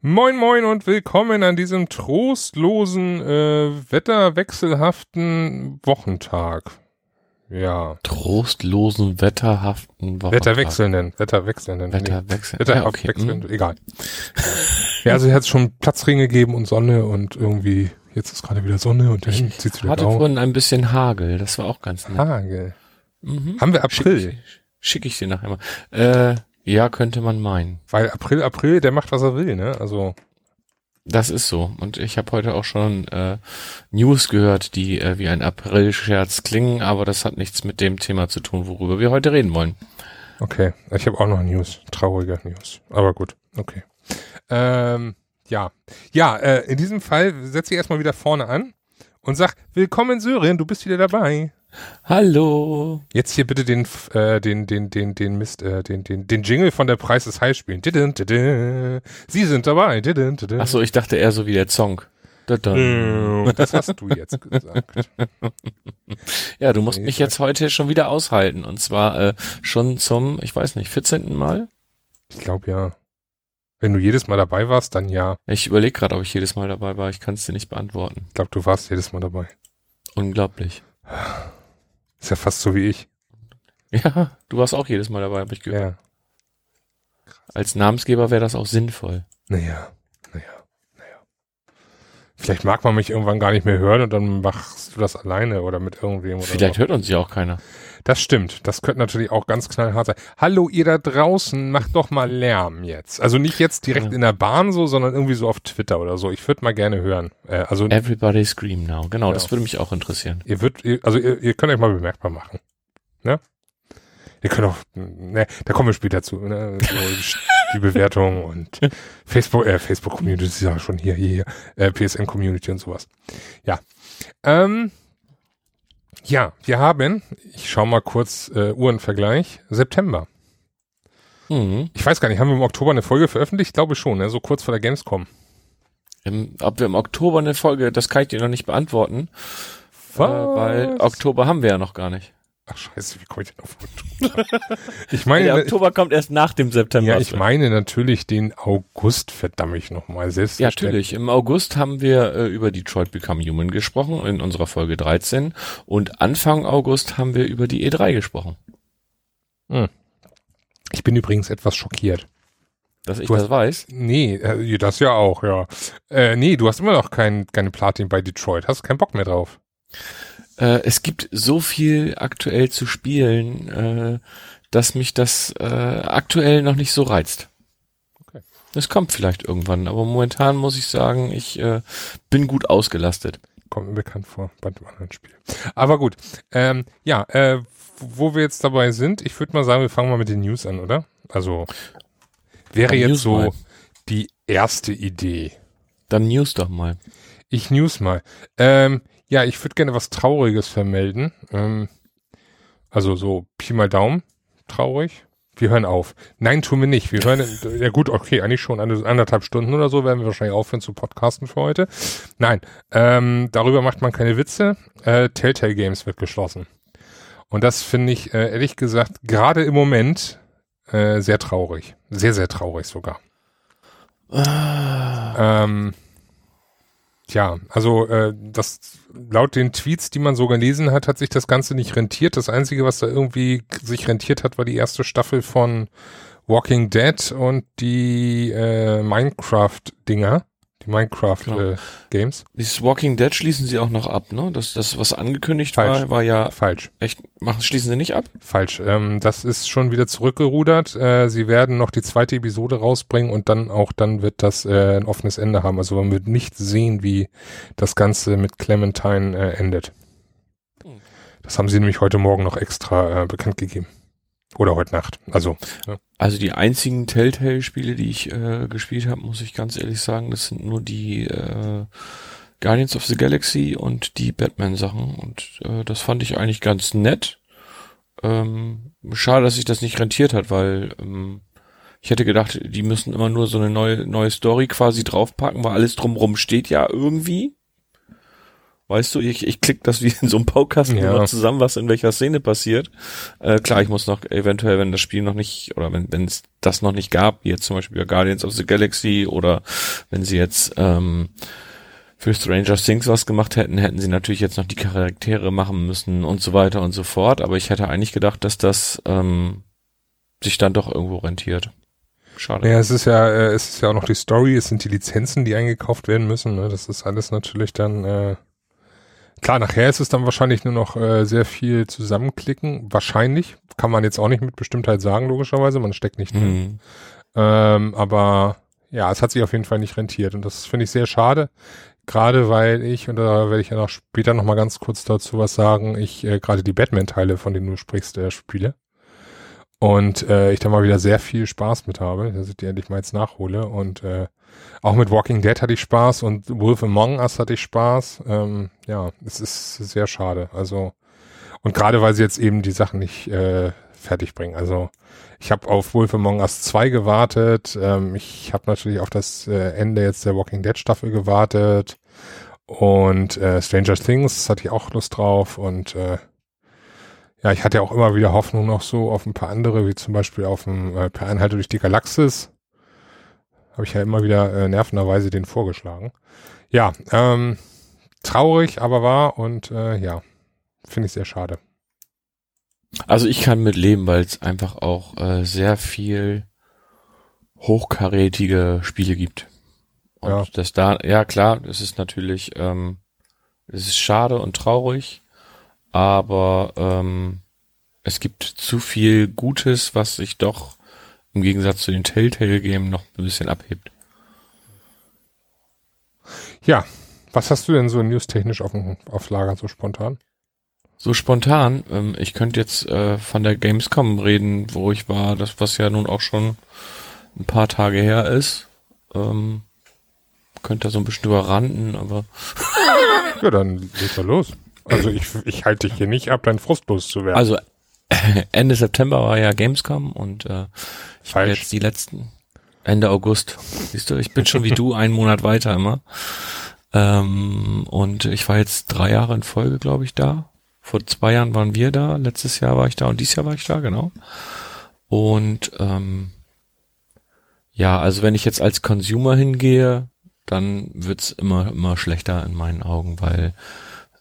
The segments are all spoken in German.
Moin Moin und willkommen an diesem trostlosen, äh, wetterwechselhaften Wochentag. Ja. Trostlosen, wetterhaften Wochentag. Wetterwechselnden, Wetterwechselnden. Wetterwechselnden. Wetter Ja, okay. wechselnd, Hm. egal. Ja, also es schon Platzringe gegeben und Sonne und irgendwie, jetzt ist gerade wieder Sonne und dann zieht es wieder Hatte grau. vorhin ein bisschen Hagel, das war auch ganz nett. Hagel. Mhm. Haben wir April? schick ich dir nachher mal. Äh, ja, könnte man meinen. Weil April, April, der macht, was er will, ne? Also, Das ist so. Und ich habe heute auch schon äh, News gehört, die äh, wie ein April-Scherz klingen, aber das hat nichts mit dem Thema zu tun, worüber wir heute reden wollen. okay. Ich habe auch noch News. Traurige News. Aber gut, okay. Ähm, ja. Ja, äh, in diesem Fall setze ich erstmal wieder vorne an und sag, willkommen Sören, du bist wieder dabei. Hallo. Jetzt hier bitte den, äh, den, den, den, den Mist, äh, den, den, den Jingle von der Preis des High spielen. Sie sind dabei. Didin, didin. Ach so, ich dachte eher so wie der Song. Äh, Das hast du jetzt gesagt. Ja, du musst mich jetzt heute schon wieder aushalten. Und zwar äh, schon zum, ich weiß nicht, 14. Mal? Ich glaube ja. Wenn du jedes Mal dabei warst, dann ja. Ich überlege gerade, ob ich jedes Mal dabei war. Ich kann es dir nicht beantworten. Ich glaube, du warst jedes Mal dabei. Unglaublich. Ist ja fast so wie ich. Ja, du warst auch jedes Mal dabei, habe ich gehört. Ja. Als Namensgeber wäre das auch sinnvoll. Naja, naja, naja. Vielleicht mag man mich irgendwann gar nicht mehr hören und dann machst du das alleine oder mit irgendwem oder Vielleicht hört uns ja auch keiner. Das stimmt. Das könnte natürlich auch ganz knallhart sein. Hallo, ihr da draußen, macht doch mal Lärm jetzt. Also nicht jetzt direkt Ja. in der Bahn so, sondern irgendwie so auf Twitter oder so. Ich würde mal gerne hören. Äh, also Everybody scream now. Genau, Ja. das würde mich auch interessieren. ihr würdet, ihr, also ihr, ihr könnt euch mal bemerkbar machen. Ne? Ihr könnt auch, ne, da kommen wir später zu. Ne? Die Bewertung und Facebook, äh, Facebook Community ist ja schon hier, hier, hier, äh, PSN Community und sowas. Ja. Ähm, ja, wir haben, ich schau mal kurz äh, Uhrenvergleich, September. Mhm. Ich weiß gar nicht, haben wir im Oktober eine Folge veröffentlicht? Ich glaube schon, ne? so kurz vor der Gamescom. Im, ob wir im Oktober eine Folge, das kann ich dir noch nicht beantworten. Äh, weil Oktober haben wir ja noch gar nicht. Ach scheiße, wie komme ich denn auf Oktober? ich meine, Der ne- Oktober kommt erst nach dem September. Ja, ich meine natürlich den August, verdammt ich nochmal. Ja, Selbstverständlich. natürlich. Im August haben wir äh, über Detroit Become Human gesprochen in unserer Folge 13 und Anfang August haben wir über die E3 gesprochen. Ich bin übrigens etwas schockiert. Dass ich Du hast- das weiß. Nee, äh, das ja auch, ja. Äh, nee, du hast immer noch kein, keine Platin bei Detroit. Hast keinen Bock mehr drauf. Äh, es gibt so viel aktuell zu spielen, äh, dass mich das äh, aktuell noch nicht so reizt. Okay. Es kommt vielleicht irgendwann, aber momentan muss ich sagen, ich äh, bin gut ausgelastet. Kommt mir bekannt vor bei dem anderen Spiel. Aber gut. Ähm, ja, äh, wo wir jetzt dabei sind, ich würde mal sagen, wir fangen mal mit den News an, oder? Also wäre Dann jetzt News so mal. die erste Idee. Dann News doch mal. Ich news mal. Ähm, ja, ich würde gerne was Trauriges vermelden. Ähm, also so Pi mal Daumen, traurig. Wir hören auf. Nein, tun wir nicht. Wir hören, ja gut, okay, eigentlich schon eine, anderthalb Stunden oder so werden wir wahrscheinlich aufhören zu podcasten für heute. Nein, ähm, darüber macht man keine Witze. Äh, Telltale Games wird geschlossen. Und das finde ich, äh, ehrlich gesagt, gerade im Moment äh, sehr traurig. Sehr, sehr traurig sogar. Ähm, Tja, also äh, das laut den Tweets, die man so gelesen hat, hat sich das Ganze nicht rentiert. Das Einzige, was da irgendwie sich rentiert hat, war die erste Staffel von Walking Dead und die äh, Minecraft-Dinger, die Genau. Minecraft-Games. Dieses Walking Dead schließen sie auch noch ab, ne? Das, das was angekündigt Falsch. war, war ja Falsch, echt, machen, schließen sie nicht ab? falsch. Ähm, das ist schon wieder zurückgerudert. Äh, sie werden noch die zweite Episode rausbringen und dann auch dann wird das äh, ein offenes Ende haben. Also man wird nicht sehen, wie das Ganze mit Clementine äh, endet. Hm. Das haben sie nämlich heute Morgen noch extra äh, bekannt gegeben. Oder heute Nacht. Also, ja. Also die einzigen Telltale-Spiele, die ich äh, gespielt habe, muss ich ganz ehrlich sagen, das sind nur die äh, Guardians of the Galaxy und die Batman-Sachen. Und äh, das fand ich eigentlich ganz nett. Ähm, schade, dass sich das nicht rentiert hat, weil ähm, Ich hätte gedacht, die müssen immer nur so eine neue, neue Story quasi draufpacken, weil alles drumrum steht ja irgendwie. Weißt du, ich, ich klick das wie in so einem Paukasten Ja. immer zusammen, was in welcher Szene passiert. Äh, klar, ich muss noch eventuell, wenn das Spiel noch nicht, oder wenn wenn es das noch nicht gab, wie jetzt zum Beispiel bei Guardians of the Galaxy oder wenn sie jetzt ähm, für Stranger Things was gemacht hätten, hätten sie natürlich jetzt noch die Charaktere machen müssen und so weiter und so fort. Aber ich hätte eigentlich gedacht, dass das ähm, sich dann doch irgendwo rentiert. Schade. Ja, es ist ja, äh, es ist ja auch noch die Story, es sind die Lizenzen, die eingekauft werden müssen. Ne? Das ist alles natürlich dann, äh, klar, nachher ist es dann wahrscheinlich nur noch äh, sehr viel zusammenklicken. Wahrscheinlich, kann man jetzt auch nicht mit Bestimmtheit sagen, logischerweise, man steckt nicht drin. Mhm. Ähm, aber ja, es hat sich auf jeden Fall nicht rentiert und das finde ich sehr schade. Gerade weil ich, und da werde ich ja noch später noch mal ganz kurz dazu was sagen, ich äh, gerade die Batman-Teile, von denen du sprichst, äh, spiele. Und äh, ich da mal wieder sehr viel Spaß mit habe, dass ich die endlich mal jetzt nachhole. Und äh, auch mit Walking Dead hatte ich Spaß und Wolf Among Us hatte ich Spaß. Ähm, ja, es ist sehr schade. Also, und gerade weil sie jetzt eben die Sachen nicht äh, fertig bringen. Also ich habe auf Wolf Among Us 2 gewartet. Ähm, ich habe natürlich auf das äh, Ende jetzt der Walking Dead Staffel gewartet. Und äh, Stranger Things hatte ich auch Lust drauf. Und äh, ja, ich hatte auch immer wieder Hoffnung noch so auf ein paar andere, wie zum Beispiel auf dem äh, Per Einhalte durch die Galaxis. Habe ich ja immer wieder äh, nervenderweise den vorgeschlagen. Ja, ähm, traurig, aber wahr und äh, ja, finde ich sehr schade. Also ich kann mit leben, weil es einfach auch äh, sehr viel hochkarätige Spiele gibt. Und Ja. das da, ja klar, es ist natürlich, ähm, es ist schade und traurig, aber ähm, es gibt zu viel Gutes, was sich doch im Gegensatz zu den Telltale-Games noch ein bisschen abhebt. Ja, was hast du denn so newstechnisch auf, auf Lager so spontan? So spontan, ähm, ich könnte jetzt äh, von der Gamescom reden, wo ich war, das was ja nun auch schon ein paar Tage her ist. Ähm, könnte da so ein bisschen überranden, aber Ja, dann leg mal los. Also ich, ich halte dich hier nicht ab, dein Frust loszuwerden. also Ende September war ja Gamescom und äh, ich war jetzt die letzten Ende August. Siehst du, ich bin schon wie du einen Monat weiter immer. Ähm, und ich war jetzt drei Jahre in Folge, glaube ich, da. Vor zwei Jahren waren wir da, letztes Jahr war ich da und dieses Jahr war ich da, genau. Und ähm, ja, also wenn ich jetzt als Consumer hingehe, dann wird's immer, immer schlechter in meinen Augen, weil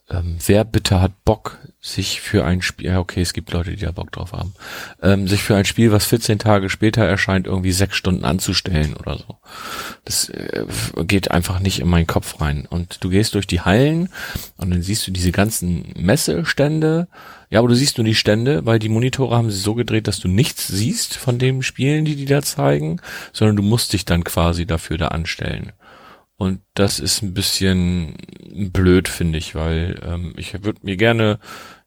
ähm, wer bitte hat Bock, sich für ein Spiel, ja okay, es gibt Leute, die da Bock drauf haben, ähm, sich für ein Spiel, was 14 Tage später erscheint, irgendwie sechs Stunden anzustellen oder so. Das äh, geht einfach nicht in meinen Kopf rein. Und du gehst durch die Hallen und dann siehst du diese ganzen Messestände. Ja, aber du siehst nur die Stände, weil die Monitore haben sie so gedreht, dass du nichts siehst von den Spielen, die die da zeigen, sondern du musst dich dann quasi dafür da anstellen. Und das ist ein bisschen blöd, finde ich, weil ähm, ich würde mir gerne,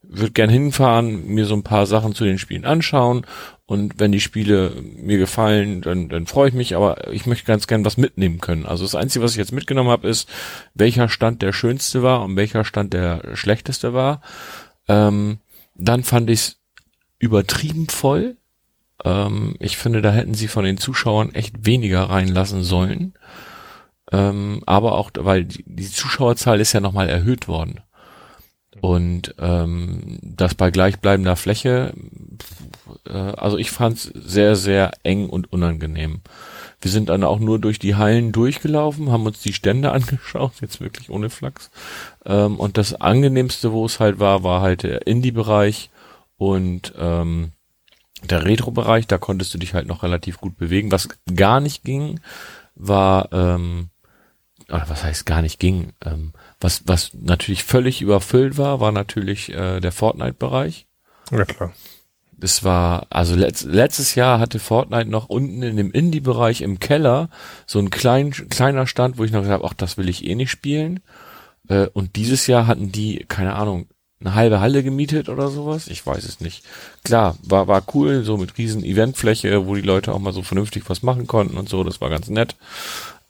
würde gerne hinfahren, mir so ein paar Sachen zu den Spielen anschauen und wenn die Spiele mir gefallen, dann, dann freue ich mich, aber ich möchte ganz gern was mitnehmen können. Also das Einzige, was ich jetzt mitgenommen habe, ist, welcher Stand der schönste war und welcher Stand der schlechteste war. Ähm, dann fand ich es übertrieben voll. Ähm, ich finde, da hätten sie von den Zuschauern echt weniger reinlassen sollen. Ähm, aber auch, weil die, Zuschauerzahl ist ja nochmal erhöht worden. Und ähm, das bei gleichbleibender Fläche, äh, also ich fand es sehr, sehr eng und unangenehm. Wir sind dann auch nur durch die Hallen durchgelaufen, haben uns die Stände angeschaut, jetzt wirklich ohne Flachs. Ähm, und das angenehmste, wo es halt war, war halt der Indie-Bereich und ähm, der Retro-Bereich. Da konntest du dich halt noch relativ gut bewegen. Was gar nicht ging, war ähm, oder was heißt gar nicht ging, ähm, was, was natürlich völlig überfüllt war, war natürlich äh, der Fortnite-Bereich. Ja, klar. Das war, also letzt, letztes Jahr hatte Fortnite noch unten in dem Indie-Bereich im Keller so ein klein, kleiner Stand, wo ich noch gesagt habe, ach, das will ich eh nicht spielen. Äh, und dieses Jahr hatten die, keine Ahnung, eine halbe Halle gemietet oder sowas. Ich weiß es nicht. Klar, war, war cool, so mit riesen Eventfläche, wo die Leute auch mal so vernünftig was machen konnten und so, das war ganz nett.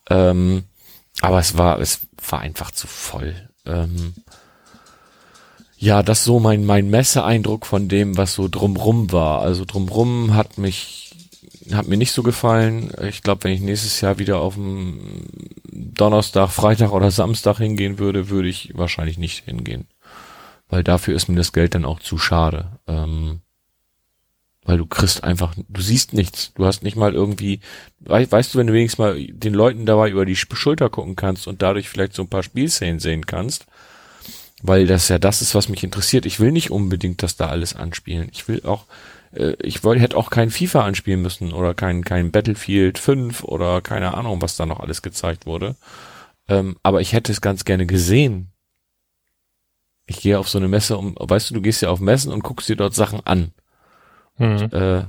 Ähm, aber es war, es war einfach zu voll. Ähm, ja, das so mein, mein Messeeindruck von dem, was so drumrum war. Also drumrum hat mich hat mir nicht so gefallen. Ich glaube, wenn ich nächstes Jahr wieder auf dem Donnerstag, Freitag oder Samstag hingehen würde, würde ich wahrscheinlich nicht hingehen. Weil dafür ist mir das Geld dann auch zu schade. Ähm, weil du kriegst einfach, du siehst nichts. Du hast nicht mal irgendwie, weißt, du, wenn du wenigstens mal den Leuten dabei über die Schulter gucken kannst und dadurch vielleicht so ein paar Spielszenen sehen kannst, weil das ja das ist, was mich interessiert. Ich will nicht unbedingt das da alles anspielen. Ich will auch, äh, ich wollte, hätte auch kein FIFA anspielen müssen oder kein, kein Battlefield 5 oder keine Ahnung, was da noch alles gezeigt wurde. Ähm, aber ich hätte es ganz gerne gesehen. Ich gehe auf so eine Messe um, weißt du, du gehst ja auf Messen und guckst dir dort Sachen an. Mhm. Äh,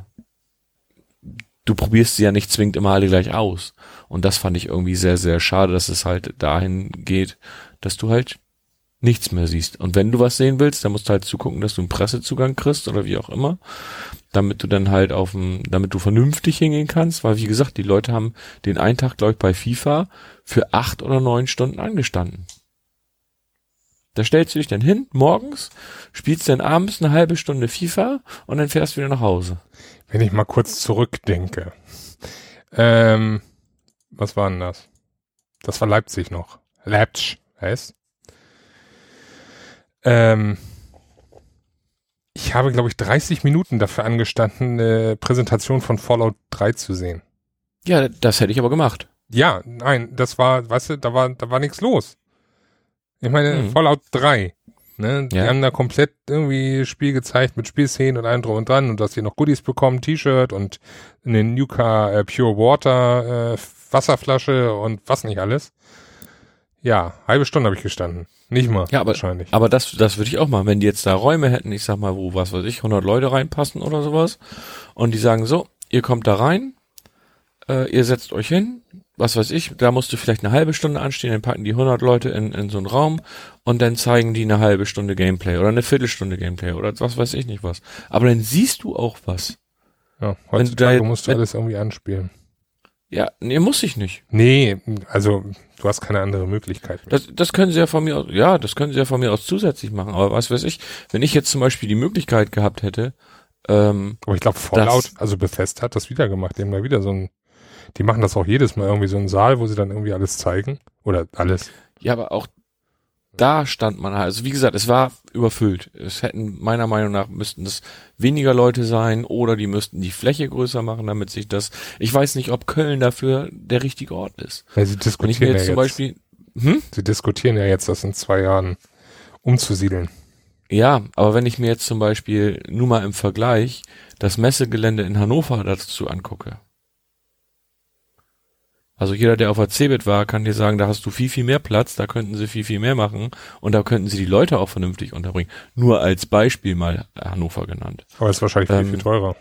du probierst sie ja nicht zwingend immer alle gleich aus. Und das fand ich irgendwie sehr, sehr schade, dass es halt dahin geht, dass du halt nichts mehr siehst. Und wenn du was sehen willst, dann musst du halt zugucken, dass du einen Pressezugang kriegst oder wie auch immer, damit du dann halt auf dem, damit du vernünftig hingehen kannst, weil wie gesagt, die Leute haben den einen Tag, glaube ich, bei FIFA für acht oder neun Stunden angestanden. Da stellst du dich dann hin, morgens, spielst dann abends eine halbe Stunde FIFA und dann fährst du wieder nach Hause. Wenn ich mal kurz zurückdenke. Ähm, was war denn das? Das war Leipzig noch. Leipzig heißt. Ähm, ich habe, glaube ich, 30 Minuten dafür angestanden, eine Präsentation von Fallout 3 zu sehen. Ja, das hätte ich aber gemacht. Ja, nein, das war, weißt du, da war, da war nichts los. Ich meine, mhm. Fallout 3. Ne? Die ja. haben da komplett irgendwie Spiel gezeigt mit Spielszenen und allem drum und dran und dass sie noch Goodies bekommen, T-Shirt und eine Nuka äh, Pure Water äh, Wasserflasche und was nicht alles. Ja, halbe Stunde habe ich gestanden. Nicht mal, ja, aber, wahrscheinlich. Aber das, das würde ich auch machen, wenn die jetzt da Räume hätten, ich sag mal, wo, was weiß ich, 100 Leute reinpassen oder sowas und die sagen so, ihr kommt da rein, äh, ihr setzt euch hin, was weiß ich, da musst du vielleicht eine halbe Stunde anstehen, dann packen die 100 Leute in, in so einen Raum und dann zeigen die eine halbe Stunde Gameplay oder eine Viertelstunde Gameplay oder was weiß ich nicht was. Aber dann siehst du auch was. Ja, heutzutage da, musst du wenn, alles irgendwie anspielen. Ja, nee, muss ich nicht. Nee, also du hast keine andere Möglichkeit. Das, das können sie ja von mir aus, ja, das können sie ja von mir aus zusätzlich machen. Aber was weiß ich, wenn ich jetzt zum Beispiel die Möglichkeit gehabt hätte, ähm, aber ich glaube, Fallout, also Bethesda hat das wieder gemacht. Die haben da wieder so ein die machen das auch jedes Mal irgendwie so einen Saal, wo sie dann irgendwie alles zeigen. Oder alles. Ja, aber auch da stand man halt, also wie gesagt, es war überfüllt. Es hätten meiner Meinung nach müssten es weniger Leute sein oder die müssten die Fläche größer machen, damit sich das. Ich weiß nicht, ob Köln dafür der richtige Ort ist. Ja, sie diskutieren jetzt ja zum Beispiel. Hm? Sie diskutieren ja jetzt, das in zwei Jahren umzusiedeln. Ja, aber wenn ich mir jetzt zum Beispiel nur mal im Vergleich das Messegelände in Hannover dazu angucke, also jeder, der auf der CeBIT war, kann dir sagen, da hast du viel, viel mehr Platz, da könnten sie viel, viel mehr machen und da könnten sie die Leute auch vernünftig unterbringen. Nur als Beispiel mal Hannover genannt. Aber es ist wahrscheinlich ähm, viel, viel teurer.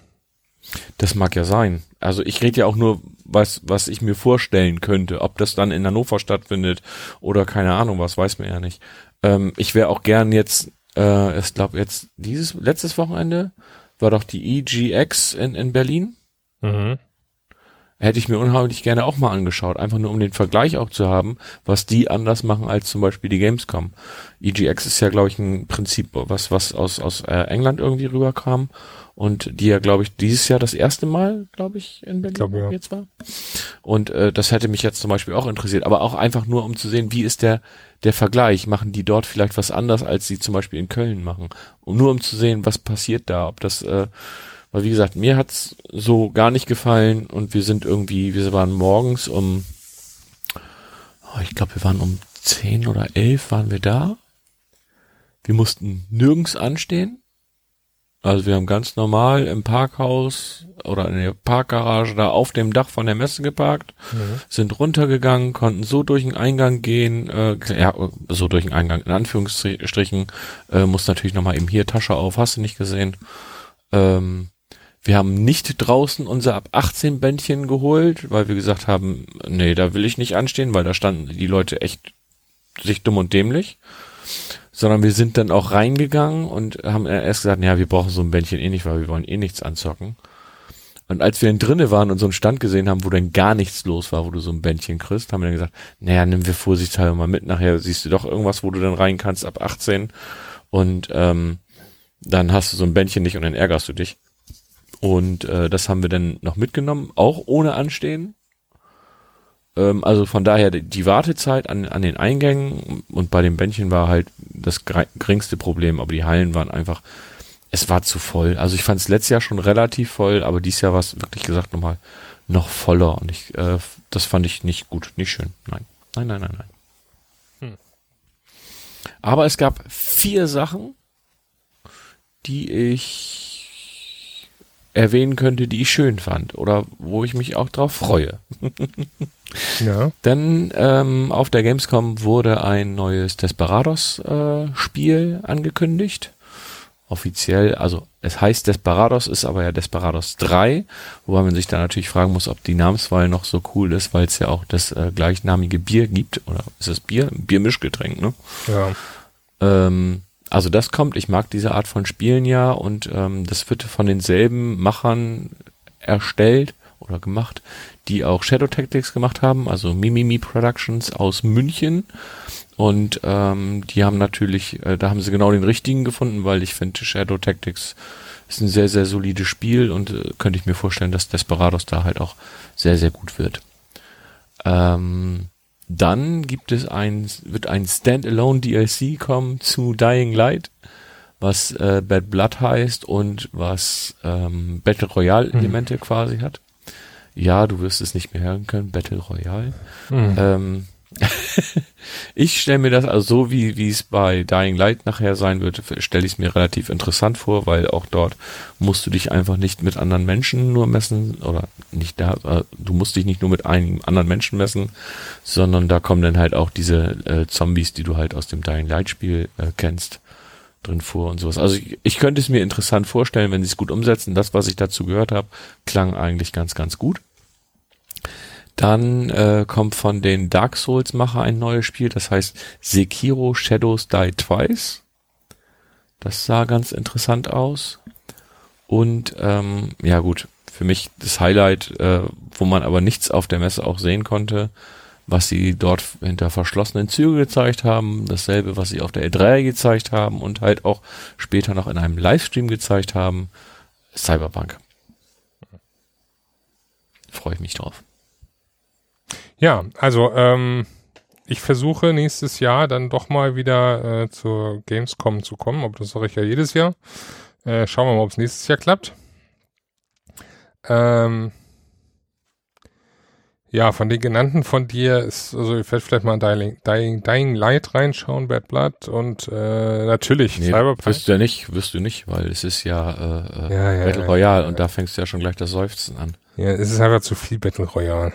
Das mag ja sein. Also ich rede ja auch nur, was, was ich mir vorstellen könnte. Ob das dann in Hannover stattfindet oder keine Ahnung was, weiß man ja nicht. Ähm, ich wäre auch gern jetzt, äh, ich glaube jetzt dieses, letztes Wochenende war doch die EGX in, in Berlin. Mhm hätte ich mir unheimlich gerne auch mal angeschaut, einfach nur um den Vergleich auch zu haben, was die anders machen als zum Beispiel die Gamescom. EGX ist ja, glaube ich, ein Prinzip, was, was aus, aus äh, England irgendwie rüberkam und die ja, glaube ich, dieses Jahr das erste Mal, glaube ich, in Berlin glaub, ja. jetzt war. Und äh, das hätte mich jetzt zum Beispiel auch interessiert, aber auch einfach nur, um zu sehen, wie ist der, der Vergleich? Machen die dort vielleicht was anders, als sie zum Beispiel in Köln machen? Und nur um zu sehen, was passiert da, ob das äh, weil wie gesagt, mir hat's so gar nicht gefallen und wir sind irgendwie, wir waren morgens um, oh, ich glaube, wir waren um zehn oder elf waren wir da. Wir mussten nirgends anstehen. Also wir haben ganz normal im Parkhaus oder in der Parkgarage da auf dem Dach von der Messe geparkt, mhm. sind runtergegangen, konnten so durch den Eingang gehen, äh, ja, so durch den Eingang in Anführungsstrichen, äh, muss natürlich nochmal eben hier Tasche auf, hast du nicht gesehen. Ähm, wir haben nicht draußen unser ab 18 Bändchen geholt, weil wir gesagt haben, nee, da will ich nicht anstehen, weil da standen die Leute echt sich dumm und dämlich. Sondern wir sind dann auch reingegangen und haben erst gesagt, ja, wir brauchen so ein Bändchen eh nicht, weil wir wollen eh nichts anzocken. Und als wir dann drinnen waren und so einen Stand gesehen haben, wo dann gar nichts los war, wo du so ein Bändchen kriegst, haben wir dann gesagt, naja, nimm wir vorsichtshalber mal mit, nachher siehst du doch irgendwas, wo du dann rein kannst ab 18 und ähm, dann hast du so ein Bändchen nicht und dann ärgerst du dich. Und äh, das haben wir dann noch mitgenommen, auch ohne Anstehen. Ähm, also von daher die Wartezeit an, an den Eingängen und bei den Bändchen war halt das geringste Problem, aber die Hallen waren einfach, es war zu voll. Also ich fand es letztes Jahr schon relativ voll, aber dieses Jahr war es wirklich gesagt nochmal noch voller und ich, äh, das fand ich nicht gut, nicht schön. Nein, nein, nein, nein, nein. Hm. Aber es gab vier Sachen, die ich erwähnen könnte, die ich schön fand oder wo ich mich auch drauf freue. ja. Denn ähm, auf der Gamescom wurde ein neues Desperados-Spiel äh, angekündigt. Offiziell, also es heißt Desperados, ist aber ja Desperados 3, wobei man sich da natürlich fragen muss, ob die Namenswahl noch so cool ist, weil es ja auch das äh, gleichnamige Bier gibt. Oder ist es Bier? Biermischgetränk, ne? Ja. Ähm, also das kommt, ich mag diese Art von Spielen ja und ähm, das wird von denselben Machern erstellt oder gemacht, die auch Shadow Tactics gemacht haben, also Mimimi Productions aus München. Und ähm, die haben natürlich, äh, da haben sie genau den richtigen gefunden, weil ich finde, Shadow Tactics ist ein sehr, sehr solides Spiel und äh, könnte ich mir vorstellen, dass Desperados da halt auch sehr, sehr gut wird. Ähm, dann gibt es ein, wird ein Standalone DLC kommen zu Dying Light, was äh, Bad Blood heißt und was ähm, Battle Royale hm. Elemente mhm. quasi hat. Ja, du wirst es nicht mehr hören können, Battle Royale. Mhm. Ähm, ich stelle mir das also so, wie wie es bei Dying Light nachher sein wird, stelle ich es mir relativ interessant vor, weil auch dort musst du dich einfach nicht mit anderen Menschen nur messen oder nicht da, äh, du musst dich nicht nur mit einem anderen Menschen messen, sondern da kommen dann halt auch diese äh, Zombies, die du halt aus dem Dying Light Spiel äh, kennst, drin vor und sowas. Also ich, ich könnte es mir interessant vorstellen, wenn sie es gut umsetzen. Das, was ich dazu gehört habe, klang eigentlich ganz, ganz gut. Dann äh, kommt von den Dark Souls Macher ein neues Spiel, das heißt Sekiro Shadows Die Twice. Das sah ganz interessant aus. Und ähm, ja gut, für mich das Highlight, äh, wo man aber nichts auf der Messe auch sehen konnte, was sie dort hinter verschlossenen Zügen gezeigt haben, dasselbe, was sie auf der E3 gezeigt haben und halt auch später noch in einem Livestream gezeigt haben, Cyberpunk. Freue ich mich drauf. Ja, also ähm, ich versuche nächstes Jahr dann doch mal wieder äh, zur Gamescom zu kommen, aber das sage ich ja jedes Jahr. Äh, schauen wir mal, ob es nächstes Jahr klappt. Ähm, ja, von den genannten von dir ist, also ich werde vielleicht mal in Dying, Dying, Dying Light reinschauen, Bad Blood und äh, natürlich nee, Cyberpunk. Wirst du ja nicht, wirst du nicht, weil es ist ja, äh, äh ja, ja Battle Royale ja, und da fängst du ja schon gleich das Seufzen an. Ja, es ist einfach zu viel Battle Royale.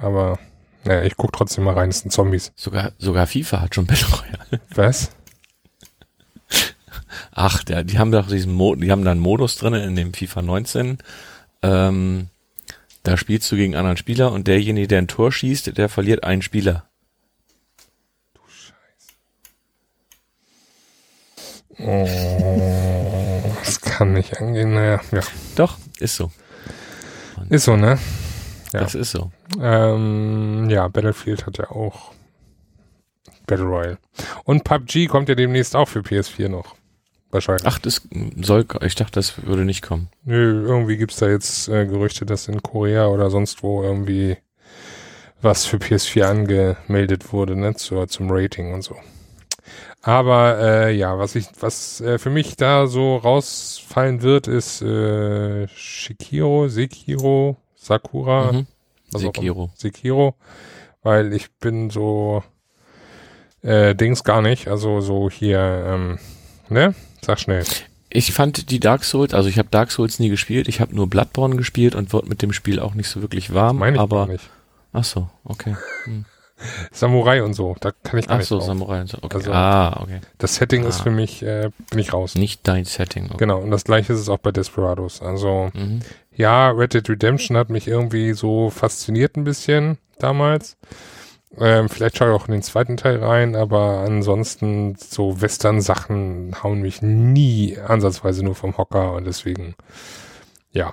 Aber naja, ich guck trotzdem mal rein, es sind Zombies. Sogar, sogar FIFA hat schon Battle Royale. Was? Ach, der, die haben doch diesen Mo die haben da einen Modus drin in dem FIFA 19. Ähm, da spielst du gegen anderen Spieler und derjenige, der ein Tor schießt, der verliert einen Spieler. Du Scheiße. Oh, das kann nicht angehen, naja, ja. Doch, ist so. Ist so, ne? Ja. Das ist so. Ähm, ja, Battlefield hat ja auch Battle Royale. Und PUBG kommt ja demnächst auch für PS4 noch. Wahrscheinlich. Ach, das soll, ich dachte, das würde nicht kommen. Nö, irgendwie gibt's da jetzt äh, Gerüchte, dass in Korea oder sonst wo irgendwie was für PS4 angemeldet wurde, ne, zur, zum Rating und so. Aber äh, ja, was ich, was äh, für mich da so rausfallen wird, ist äh, Shikiro, Sekiro, Sakura. Mhm. Sekiro. Sekiro. Weil ich bin so äh, Dings gar nicht. Also so hier, ähm, ne? Sag schnell. Ich fand die Dark Souls, also ich habe Dark Souls nie gespielt, ich habe nur Bloodborne gespielt und wurde mit dem Spiel auch nicht so wirklich warm. Meine ich aber nicht. Ach so, okay. Hm. Samurai und so, da kann ich gar Ach nicht so, drauf. Samurai und so, okay. Also, ah, okay. Das Setting ah. ist für mich, äh, bin ich raus. Nicht dein Setting. Okay. Genau, und das gleiche ist es auch bei Desperados. Also, mhm. ja, Red Dead Redemption hat mich irgendwie so fasziniert ein bisschen damals. Ähm, vielleicht schaue ich auch in den zweiten Teil rein, aber ansonsten so Western-Sachen hauen mich nie ansatzweise nur vom Hocker und deswegen, ja, ja,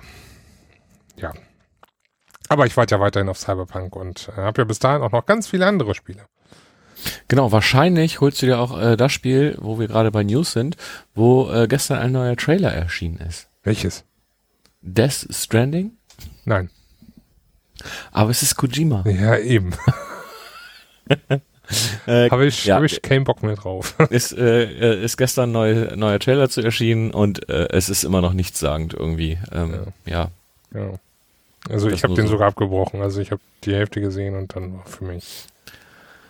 aber ich warte ja weiterhin auf Cyberpunk und äh, habe ja bis dahin auch noch ganz viele andere Spiele. Genau, wahrscheinlich holst du dir auch äh, das Spiel, wo wir gerade bei News sind, wo äh, gestern ein neuer Trailer erschienen ist. Welches? Death Stranding? Nein. Aber es ist Kojima. Ja, eben. Äh, Habe ich, ja, hab ich keinen Bock mehr drauf. ist, äh, ist gestern neu, neuer Trailer zu erschienen und äh, es ist immer noch nichtssagend irgendwie. Ähm, ja. ja. Also Das ich habe den so. sogar abgebrochen. Also ich habe die Hälfte gesehen und dann war für mich.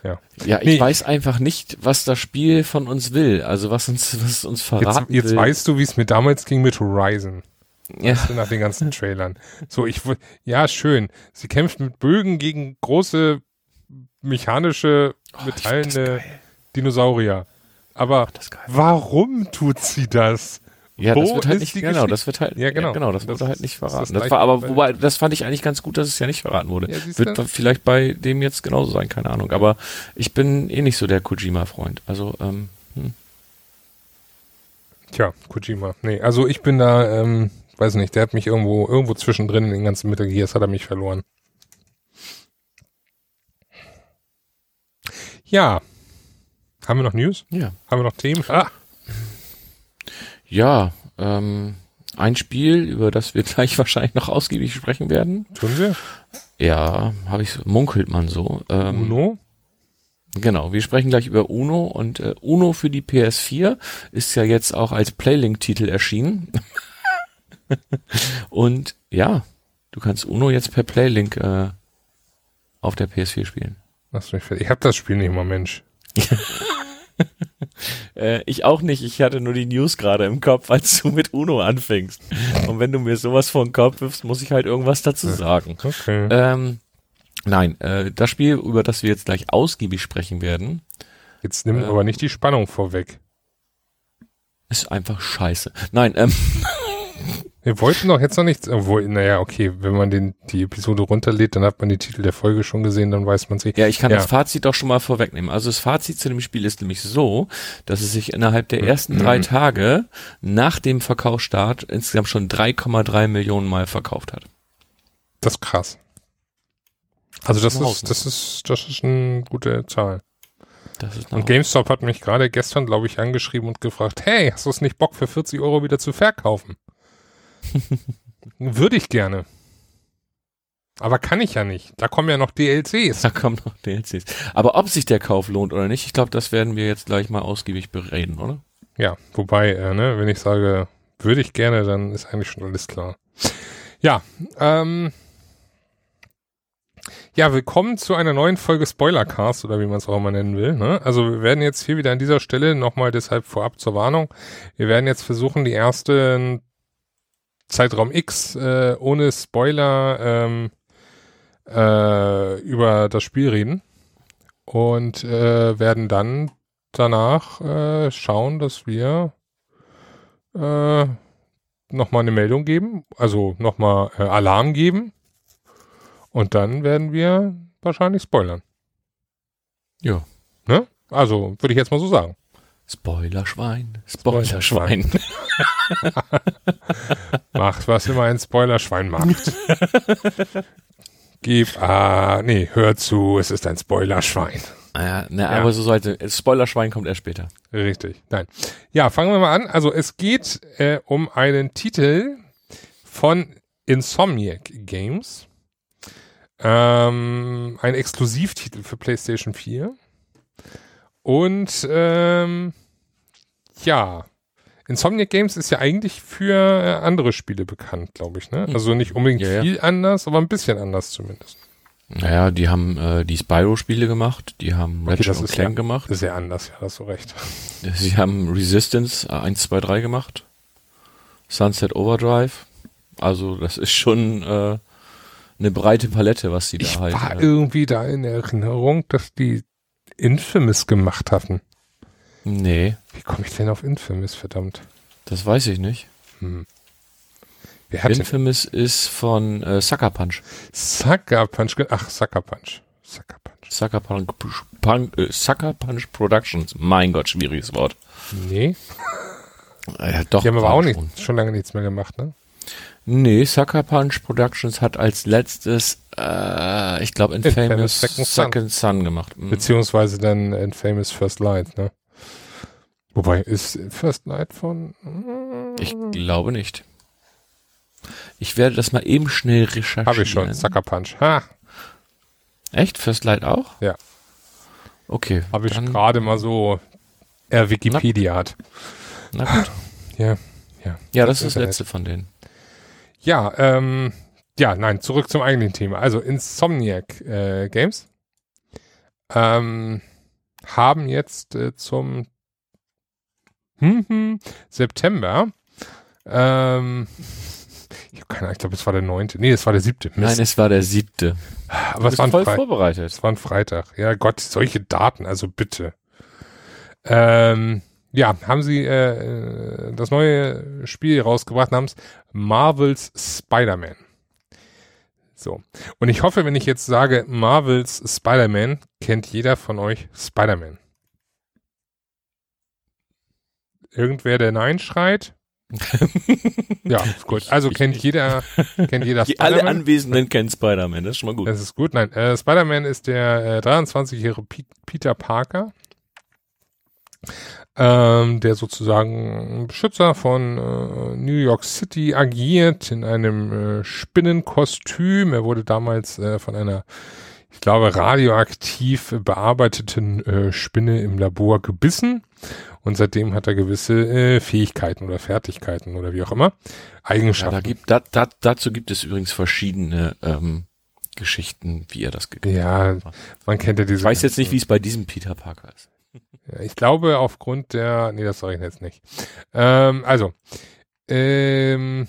Ja, ich Nee. weiß einfach nicht, was das Spiel von uns will. Also was uns, was uns Jetzt, verraten jetzt will. weißt du, wie es mir damals ging mit Horizon. ja. nach den ganzen Trailern. So, ich ja, schön. Sie kämpft mit Bögen gegen große mechanische, Oh, metallene. Dinosaurier. Aber warum tut sie das? Ja, Wo das wird halt nicht, die genau, Geschichte? das wird halt, Ja, genau. genau, das, Das wurde halt nicht verraten. das Das, war aber, bei- wobei, das fand ich eigentlich ganz gut, dass es ja nicht verraten wurde. Ja, wird du? vielleicht bei dem jetzt genauso sein, keine Ahnung. Aber ich bin eh nicht so der Kojima-Freund. Also, ähm, hm. Tja, Kojima. Nee, also ich bin da, ähm, weiß nicht, der hat mich irgendwo, irgendwo zwischendrin in den ganzen Metal Gears hat er mich verloren. Ja. Haben wir noch News? ja. Haben wir noch Themen? Ah, Ja, ähm, ein Spiel, über das wir gleich wahrscheinlich noch ausgiebig sprechen werden. tun wir? Ja, habe ich, munkelt man so. Ähm, Uno? Genau, wir sprechen gleich über Uno und äh, Uno für die PS4 ist ja jetzt auch als Playlink-Titel erschienen. und ja, du kannst Uno jetzt per Playlink äh, auf der PS4 spielen. Lass mich fertig. Ich hab das Spiel nicht mal, Mensch. Äh, ich auch nicht, ich hatte nur die News gerade im Kopf, als du mit Uno anfängst. Und wenn du mir sowas vor den Kopf wirfst, muss ich halt irgendwas dazu sagen. Okay. Ähm, nein, äh, das Spiel, über das wir jetzt gleich ausgiebig sprechen werden, Jetzt nimm äh, aber nicht die Spannung vorweg. ist einfach scheiße. Nein, ähm, Wir wollten doch jetzt noch nichts, obwohl, naja, okay, wenn man den, die Episode runterlädt, dann hat man die Titel der Folge schon gesehen, dann weiß man sie. Ja, ich kann Ja. das Fazit doch schon mal vorwegnehmen. Also das Fazit zu dem Spiel ist nämlich so, dass es sich innerhalb der ersten drei Tage nach dem Verkaufsstart insgesamt schon 3,3 Millionen Mal verkauft hat. Das ist krass. Also das ist, Hausnummer. das ist, das ist eine gute Zahl. Das ist Und GameStop hat mich gerade gestern, glaube ich, angeschrieben und gefragt, hey, hast du es nicht Bock für 40 Euro wieder zu verkaufen? Würde ich gerne. Aber kann ich ja nicht. Da kommen ja noch DLCs. da kommen noch DLCs. Aber ob sich der Kauf lohnt oder nicht, ich glaube, das werden wir jetzt gleich mal ausgiebig bereden, oder? Ja, wobei, äh, ne, wenn ich sage, würde ich gerne, dann ist eigentlich schon alles klar. Ja, ähm, ja, willkommen zu einer neuen Folge Spoilercast oder wie man es auch immer nennen will. Ne? Also wir werden jetzt hier wieder an dieser Stelle nochmal deshalb vorab zur Warnung. Wir werden jetzt versuchen, die ersten Zeitraum X äh, ohne Spoiler ähm, äh, über das Spiel reden und äh, werden dann danach äh, schauen, dass wir äh, nochmal eine Meldung geben, also nochmal äh, Alarm geben und dann werden wir wahrscheinlich spoilern. Ja. Ne? Also würde ich jetzt mal so sagen. Spoilerschwein, Spoilerschwein. Macht, was immer ein Spoilerschwein macht. Gib, ah, nee, hör zu, es ist ein Spoilerschwein. Ja, ne, Ja. aber so sollte, Spoilerschwein kommt erst später. Richtig, nein. Ja, fangen wir mal an. Also es geht äh, um einen Titel von Insomniac Games. Ähm, ein Exklusivtitel für PlayStation 4. Und ähm, ja, Insomniac Games ist ja eigentlich für äh, andere Spiele bekannt, glaube ich. Ne? Also nicht unbedingt Ja, ja. viel anders, aber ein bisschen anders zumindest. Naja, die haben äh, die Spyro-Spiele gemacht, die haben Okay, Ratchet Clank ja- gemacht, Das ist ja anders, ja, hast du recht. sie haben Resistance äh, 1, 2, 3 gemacht, Sunset Overdrive, also das ist schon äh, eine breite Palette, was sie da Ich halt. war äh, irgendwie da in Erinnerung, dass die Infamous gemacht hatten. nee, Wie komme ich denn auf Infamous, verdammt? das weiß ich nicht. Hm. Wer hat denn Infamous ist von äh, Sucker Punch. Sucker Punch? Ach, Sucker Punch. Sucker Punch. Sucker Punch, Punch, äh, Sucker Punch Productions. Mein Gott, schwieriges Wort. Nee, Äh, doch, die haben aber auch nicht, schon lange nichts mehr gemacht, ne? Nee, Sucker Punch Productions hat als letztes, äh, ich glaube, Infamous, Infamous Second, Second. Son. gemacht. Mhm. Beziehungsweise dann Infamous First Light, ne? Wobei, ist First Light von... Ich glaube nicht. Ich werde das mal eben schnell recherchieren. Habe ich schon, Sucker Punch. Ha, Echt? First Light auch? Ja. Okay. habe ich gerade mal so er Wikipedia hat. Na gut. Ja, ja. Ja, das ist das letzte von denen. Ja, ähm, ja, nein, zurück zum eigentlichen Thema. Also Insomniac äh, Games ähm, haben jetzt äh, zum hm, hm, September ähm, ich, hab keine Ahnung, ich glaube, es war der neunte. Nee, es war der siebte. Nein, es war der siebte. aber es war, ein voll Fre vorbereitet. es war ein Freitag. Ja, Gott, solche Daten, also bitte. Ähm, ja, haben sie äh, äh, das neue Spiel rausgebracht namens Marvel's Spider-Man. So. Und ich hoffe, wenn ich jetzt sage Marvel's Spider-Man, kennt jeder von euch Spider-Man. Irgendwer, der Nein schreit? ja, ist gut. Also kennt jeder, kennt jeder Die, alle Spider-Man. Anwesenden kennen Spider-Man, das ist schon mal gut. Das ist gut. Nein, äh, Spider-Man ist der äh, 23-jährige Pe Peter Parker, ähm, der sozusagen Beschützer von äh, New York City agiert in einem äh, Spinnenkostüm. Er wurde damals äh, von einer, ich glaube, radioaktiv bearbeiteten äh, Spinne im Labor gebissen. Und seitdem hat er gewisse äh, Fähigkeiten oder Fertigkeiten oder wie auch immer. Ja, Eigenschaften. da gibt, da, da, dazu gibt es übrigens verschiedene ähm, Geschichten, wie er das gekriegt ja, hat. man kennt ja diese. Ich weiß jetzt nicht, wie es bei diesem Peter Parker ist. Ich glaube, aufgrund der, nee, das sage ich jetzt nicht. Ähm, also, ähm,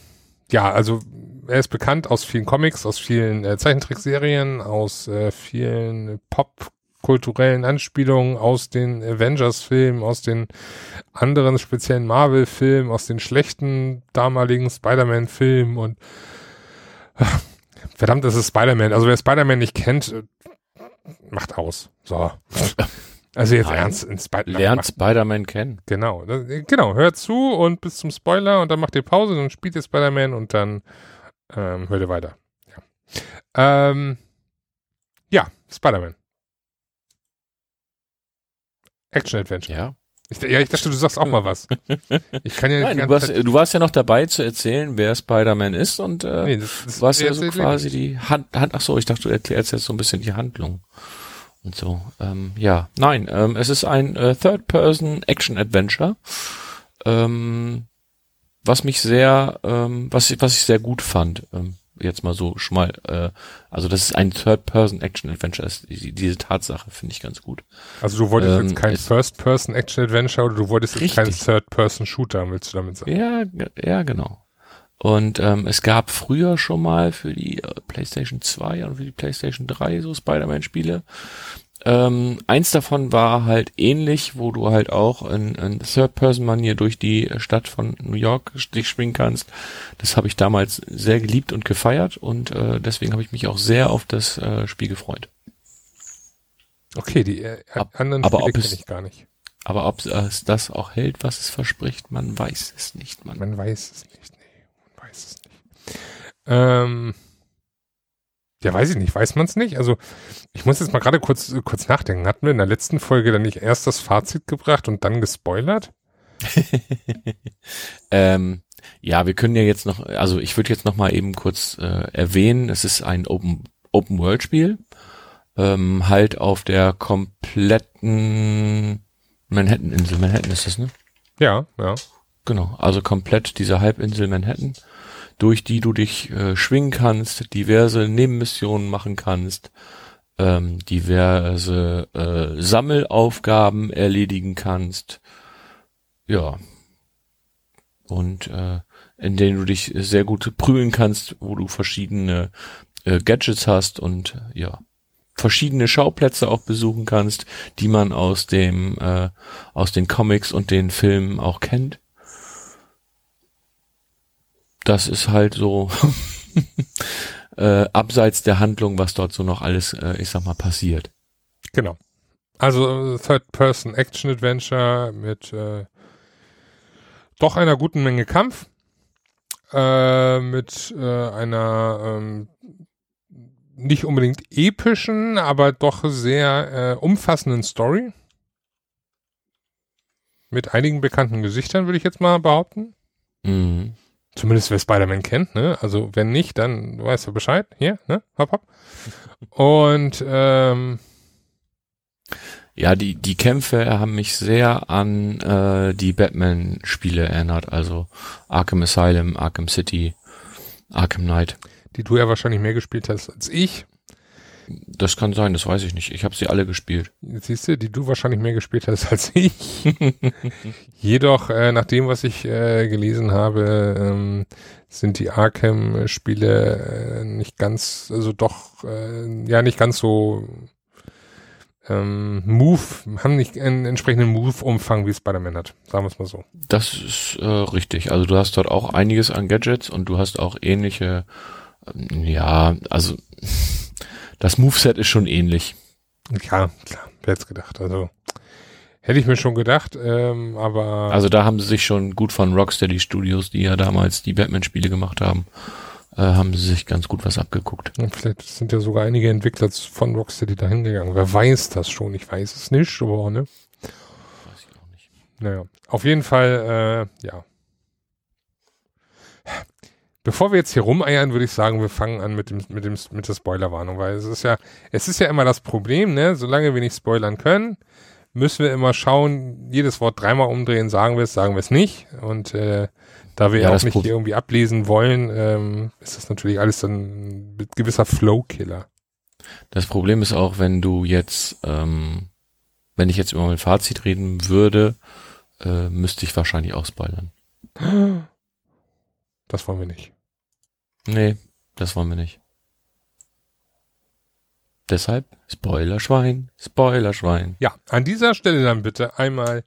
ja, also er ist bekannt aus vielen Comics, aus vielen äh, Zeichentrickserien, aus äh, vielen popkulturellen Anspielungen, aus den Avengers-Filmen, aus den anderen speziellen Marvel-Filmen, aus den schlechten damaligen Spider-Man-Filmen und ach, verdammt, das ist Spider-Man. Also wer Spider-Man nicht kennt, äh, macht aus. So. Also jetzt Nein. ernst, in Spider Lernt Spider-Man kennen. Genau, das, genau, hört zu und bis zum Spoiler und dann macht ihr Pause, dann spielt ihr Spider-Man und dann ähm, hört ihr weiter. Ja, ähm, ja Spider-Man. Action-Adventure. Ja. Ich, ja, ich dachte, du sagst auch mal was. Ich kann ja Nein, du warst, du warst ja noch dabei zu erzählen, wer Spider-Man ist und äh, Nee, das, das du hast ja so quasi die Hand, Hand, ach so, ich dachte, du erklärst jetzt so ein bisschen die Handlung und so. Ähm, ja, nein, ähm, es ist ein äh, Third-Person-Action-Adventure, ähm, was mich sehr, ähm, was, ich- was ich sehr gut fand. Ähm, jetzt mal so schon mal, äh, also das ist ein Third-Person-Action-Adventure ist. Die, diese Tatsache finde ich ganz gut. Also du wolltest Ähm, jetzt kein First-Person-Action-Adventure oder du wolltest jetzt kein Richtig. Third-Person-Shooter, willst du damit sagen? Ja, ja, genau. Und ähm, es gab früher schon mal für die äh, PlayStation 2 und für die PlayStation 3 so Spider-Man-Spiele. Ähm, eins davon war halt ähnlich, wo du halt auch in, in Third-Person-Manier durch die Stadt von New York dich schwingen kannst. Das habe ich damals sehr geliebt und gefeiert und äh, deswegen habe ich mich auch sehr auf das äh, Spiel gefreut. Okay, die äh, anderen aber Spiele ob kenne es- ich gar nicht. Aber ob es das auch hält, was es verspricht, man weiß es nicht. Man. Man weiß es nicht. Nee, man weiß es nicht. Ähm, ja, weiß ich nicht. Weiß man es nicht? Also, ich muss jetzt mal gerade kurz, kurz nachdenken. Hatten wir in der letzten Folge dann nicht erst das Fazit gebracht und dann gespoilert? Ähm, ja, wir können ja jetzt noch, also ich würde jetzt noch mal eben kurz äh, erwähnen, es ist ein Open Open World Spiel, ähm, halt auf der kompletten Manhattan Insel. Manhattan ist das, ne? Ja, ja. Genau, also komplett diese Halbinsel Manhattan, durch die du dich äh, schwingen kannst, diverse Nebenmissionen machen kannst, ähm, diverse äh, Sammelaufgaben erledigen kannst. Ja. Und äh, in denen du dich sehr gut prügeln kannst, wo du verschiedene äh, Gadgets hast und ja, verschiedene Schauplätze auch besuchen kannst, die man aus dem äh, aus den Comics und den Filmen auch kennt. Das ist halt so äh, abseits der Handlung, was dort so noch alles, äh, ich sag mal, passiert. Genau. Also, äh, Third-Person-Action-Adventure mit äh, doch einer guten Menge Kampf. Äh, mit äh, einer ähm, nicht unbedingt epischen, aber doch sehr äh, umfassenden Story. Mit einigen bekannten Gesichtern, würde ich jetzt mal behaupten. Mhm. Zumindest wer Spider-Man kennt, ne? Also wenn nicht, dann weißt du Bescheid. Hier, ne? Hopp, hopp. Und ähm, Ja, die, die Kämpfe haben mich sehr an äh, die Batman-Spiele erinnert. Also Arkham Asylum, Arkham City, Arkham Knight. die du ja wahrscheinlich mehr gespielt hast als ich. Das kann sein, das weiß ich nicht. Ich habe sie alle gespielt. Siehst du, die du wahrscheinlich mehr gespielt hast als ich. Jedoch, äh, nach dem, was ich äh, gelesen habe, ähm, sind die Arkham-Spiele äh, nicht ganz, also doch, äh, ja, nicht ganz so ähm, Move, haben nicht einen entsprechenden Move-Umfang wie Spider-Man hat. Sagen wir es mal so. Das ist äh, richtig. Also du hast dort auch einiges an Gadgets und du hast auch ähnliche, ja, also das Moveset ist schon ähnlich. Ja, klar, wer hätte gedacht. Also hätte ich mir schon gedacht, ähm, aber Also da haben sie sich schon gut von Rocksteady Studios, die ja damals die Batman-Spiele gemacht haben, äh, haben sie sich ganz gut was abgeguckt. Ja, Vielleicht sind ja sogar einige Entwickler von Rocksteady da hingegangen. Wer weiß das schon? Ich weiß es nicht, aber ne. Weiß ich auch nicht. Naja. Auf jeden Fall, äh, ja. Bevor wir jetzt hier rumeiern, würde ich sagen, wir fangen an mit dem, mit dem, mit der Spoilerwarnung, weil es ist ja, es ist ja immer das Problem, ne? Solange wir nicht spoilern können, müssen wir immer schauen, jedes Wort dreimal umdrehen, sagen wir es, sagen wir es nicht. Und äh, da wir Ja, auch nicht hier irgendwie ablesen wollen, ähm, ist das natürlich alles dann ein gewisser Flow-Killer. Das Problem ist auch, wenn du jetzt, ähm, wenn ich jetzt über mein Fazit reden würde, äh, müsste ich wahrscheinlich auch spoilern. Das wollen wir nicht. Nee, das wollen wir nicht. Deshalb Spoilerschwein, Spoilerschwein. Ja, an dieser Stelle dann bitte einmal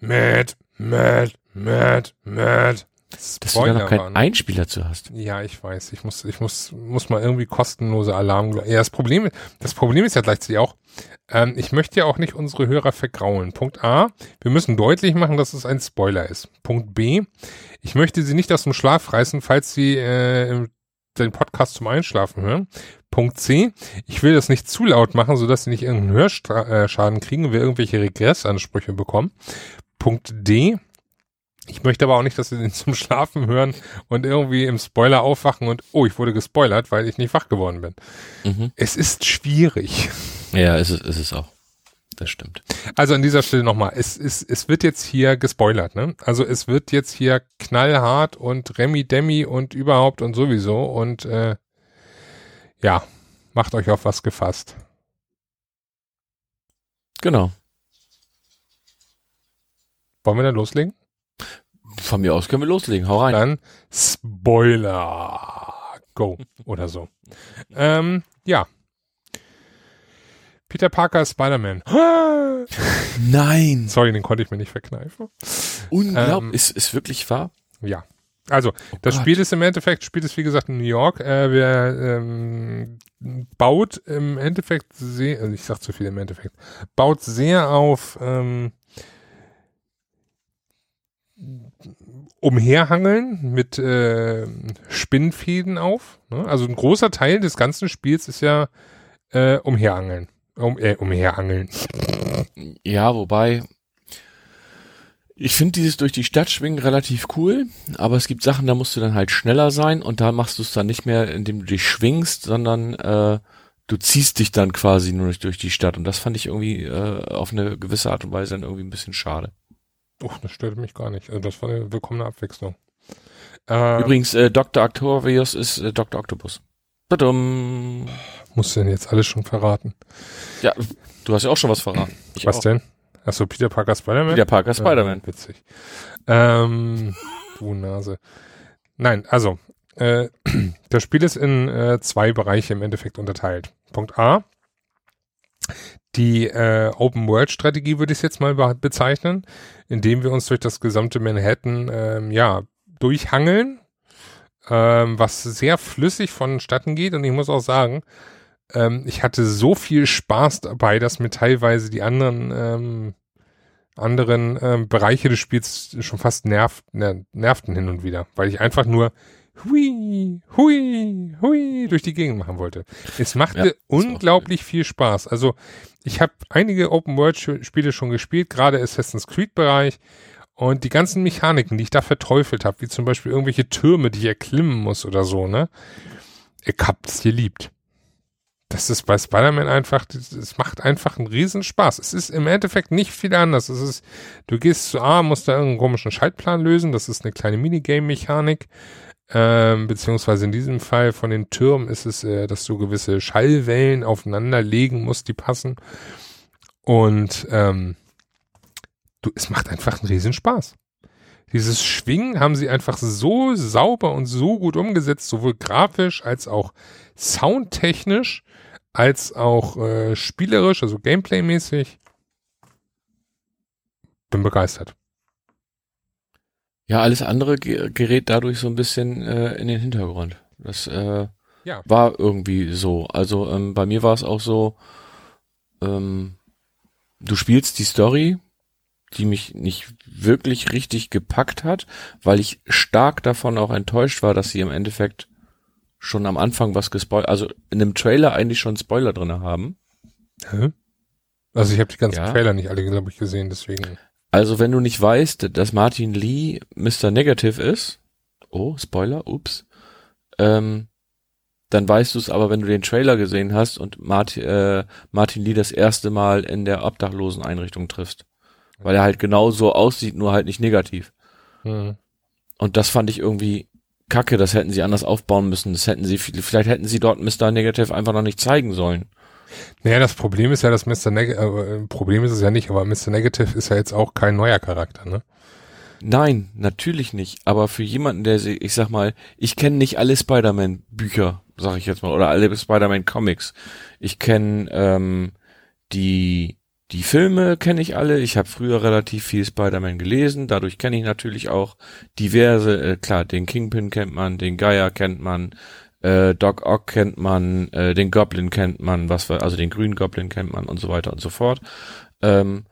Matt, Matt, Matt, Matt. Dass du da noch keinen Spoilerwarnung. Einspieler zu hast. Ja, ich weiß. Ich muss, ich muss, muss mal irgendwie kostenlose Alarm. Ja, das Problem, das Problem ist ja gleichzeitig auch, ähm, ich möchte ja auch nicht unsere Hörer vergraulen. Punkt A, wir müssen deutlich machen, dass es ein Spoiler ist. Punkt B, ich möchte sie nicht aus dem Schlaf reißen, falls sie äh, den Podcast zum Einschlafen hören. Punkt C, ich will das nicht zu laut machen, sodass sie nicht irgendeinen Hörschaden kriegen und wir irgendwelche Regressansprüche bekommen. Punkt D, ich möchte aber auch nicht, dass sie den zum Schlafen hören und irgendwie im Spoiler aufwachen und oh, ich wurde gespoilert, weil ich nicht wach geworden bin. Mhm. Es ist schwierig. Ja, ist es, ist es auch. Das stimmt. Also an dieser Stelle nochmal, es, es, es wird jetzt hier gespoilert, ne? Also es wird jetzt hier knallhart und Remi Demi und überhaupt und sowieso und äh, ja, macht euch auf was gefasst. Genau. Wollen wir dann loslegen? Von mir aus können wir loslegen. Hau rein. Dann Spoiler. Go. Oder so. ähm, ja. Peter Parker Spider-Man. Nein. Sorry, den konnte ich mir nicht verkneifen. Unglaublich. Ähm, ist, ist wirklich wahr? Ja. Also, das Gott. Spiel ist im Endeffekt, spielt es wie gesagt in New York. Äh, wer ähm, baut im Endeffekt sehr, also ich sag zu viel im Endeffekt, baut sehr auf ähm, Umherhangeln mit äh, Spinnfäden auf. Ne? Also ein großer Teil des ganzen Spiels ist ja äh, Umherangeln. Um, äh, umherangeln. Ja, wobei. Ich finde dieses durch die Stadt schwingen relativ cool, aber es gibt Sachen, da musst du dann halt schneller sein und da machst du es dann nicht mehr, indem du dich schwingst, sondern äh, du ziehst dich dann quasi nur durch, durch die Stadt und das fand ich irgendwie äh, auf eine gewisse Art und Weise dann irgendwie ein bisschen schade. Oh, das stört mich gar nicht. Also das war eine willkommene Abwechslung. Ähm, Übrigens, äh, Dr. Octavius ist äh, Dr. Octopus. Badum. Musst du denn jetzt alles schon verraten? Ja, du hast ja auch schon was verraten. Ich Was auch. denn? Achso, Peter Parker Spider-Man? Peter Parker Spider-Man. Ja, witzig. Ähm, du Nase. Nein, also, äh, das Spiel ist in äh, zwei Bereiche im Endeffekt unterteilt. Punkt A. Die äh, Open-World-Strategie würde ich es jetzt mal be bezeichnen, indem wir uns durch das gesamte Manhattan ähm, ja, durchhangeln, ähm, was sehr flüssig vonstatten geht. Und ich muss auch sagen, ähm, ich hatte so viel Spaß dabei, dass mir teilweise die anderen ähm, anderen ähm, Bereiche des Spiels schon fast nervt, ner nervten hin und wieder, weil ich einfach nur hui, hui, hui durch die Gegend machen wollte. Es machte Ja, unglaublich viel Spaß. Also ich habe einige Open-World-Spiele schon gespielt, gerade Assassin's Creed-Bereich Und die ganzen Mechaniken, die ich da verteufelt habe, wie zum Beispiel irgendwelche Türme, die ich erklimmen muss oder so, ne? Ich hab's geliebt. Das ist bei Spider-Man einfach, es macht einfach einen Riesenspaß. Es ist im Endeffekt nicht viel anders. Es ist, du gehst zu A, musst da irgendeinen komischen Schaltplan lösen. Das ist eine kleine Minigame-Mechanik. Ähm, beziehungsweise in diesem Fall von den Türmen ist es, äh, dass du gewisse Schallwellen aufeinander legen musst, die passen. Und ähm, du, es macht einfach einen Riesenspaß. Dieses Schwingen haben sie einfach so sauber und so gut umgesetzt, sowohl grafisch als auch soundtechnisch, als auch äh, spielerisch, also gameplaymäßig. Bin begeistert. Ja, alles andere gerät dadurch so ein bisschen äh, in den Hintergrund. Das äh, ja. war irgendwie so. Also ähm, bei mir war es auch so, ähm, du spielst die Story, die mich nicht wirklich richtig gepackt hat, weil ich stark davon auch enttäuscht war, dass sie im Endeffekt schon am Anfang was gespoilert, also in einem Trailer eigentlich schon Spoiler drinne haben. Hä? Also ich habe die ganzen ja. Trailer nicht alle, glaube ich, gesehen, deswegen. Also wenn du nicht weißt, dass Martin Lee Mr. Negative ist, oh, Spoiler, ups, ähm, dann weißt du es aber, wenn du den Trailer gesehen hast und Martin, äh, Martin Lee das erste Mal in der Obdachloseneinrichtung triffst. Weil er halt genau so aussieht, nur halt nicht negativ. Mhm. Und das fand ich irgendwie kacke, das hätten sie anders aufbauen müssen. Das hätten sie, vielleicht hätten sie dort Mr. Negative einfach noch nicht zeigen sollen. Naja, das Problem ist ja, dass Mr. Negative, äh, Problem ist es ja nicht, aber Mr. Negative ist ja jetzt auch kein neuer Charakter, ne? Nein, natürlich nicht. Aber für jemanden, der, ich sag mal, ich kenne nicht alle Spider-Man-Bücher, sag ich jetzt mal, oder alle Spider-Man-Comics. Ich kenne ähm, die die Filme kenne ich alle. Ich habe früher relativ viel Spider-Man gelesen. Dadurch kenne ich natürlich auch diverse. Äh, klar, den Kingpin kennt man, den Geier kennt man, äh, Doc Ock kennt man, äh, den Goblin kennt man, was war, also den grünen Goblin kennt man und so weiter und so fort. Ähm,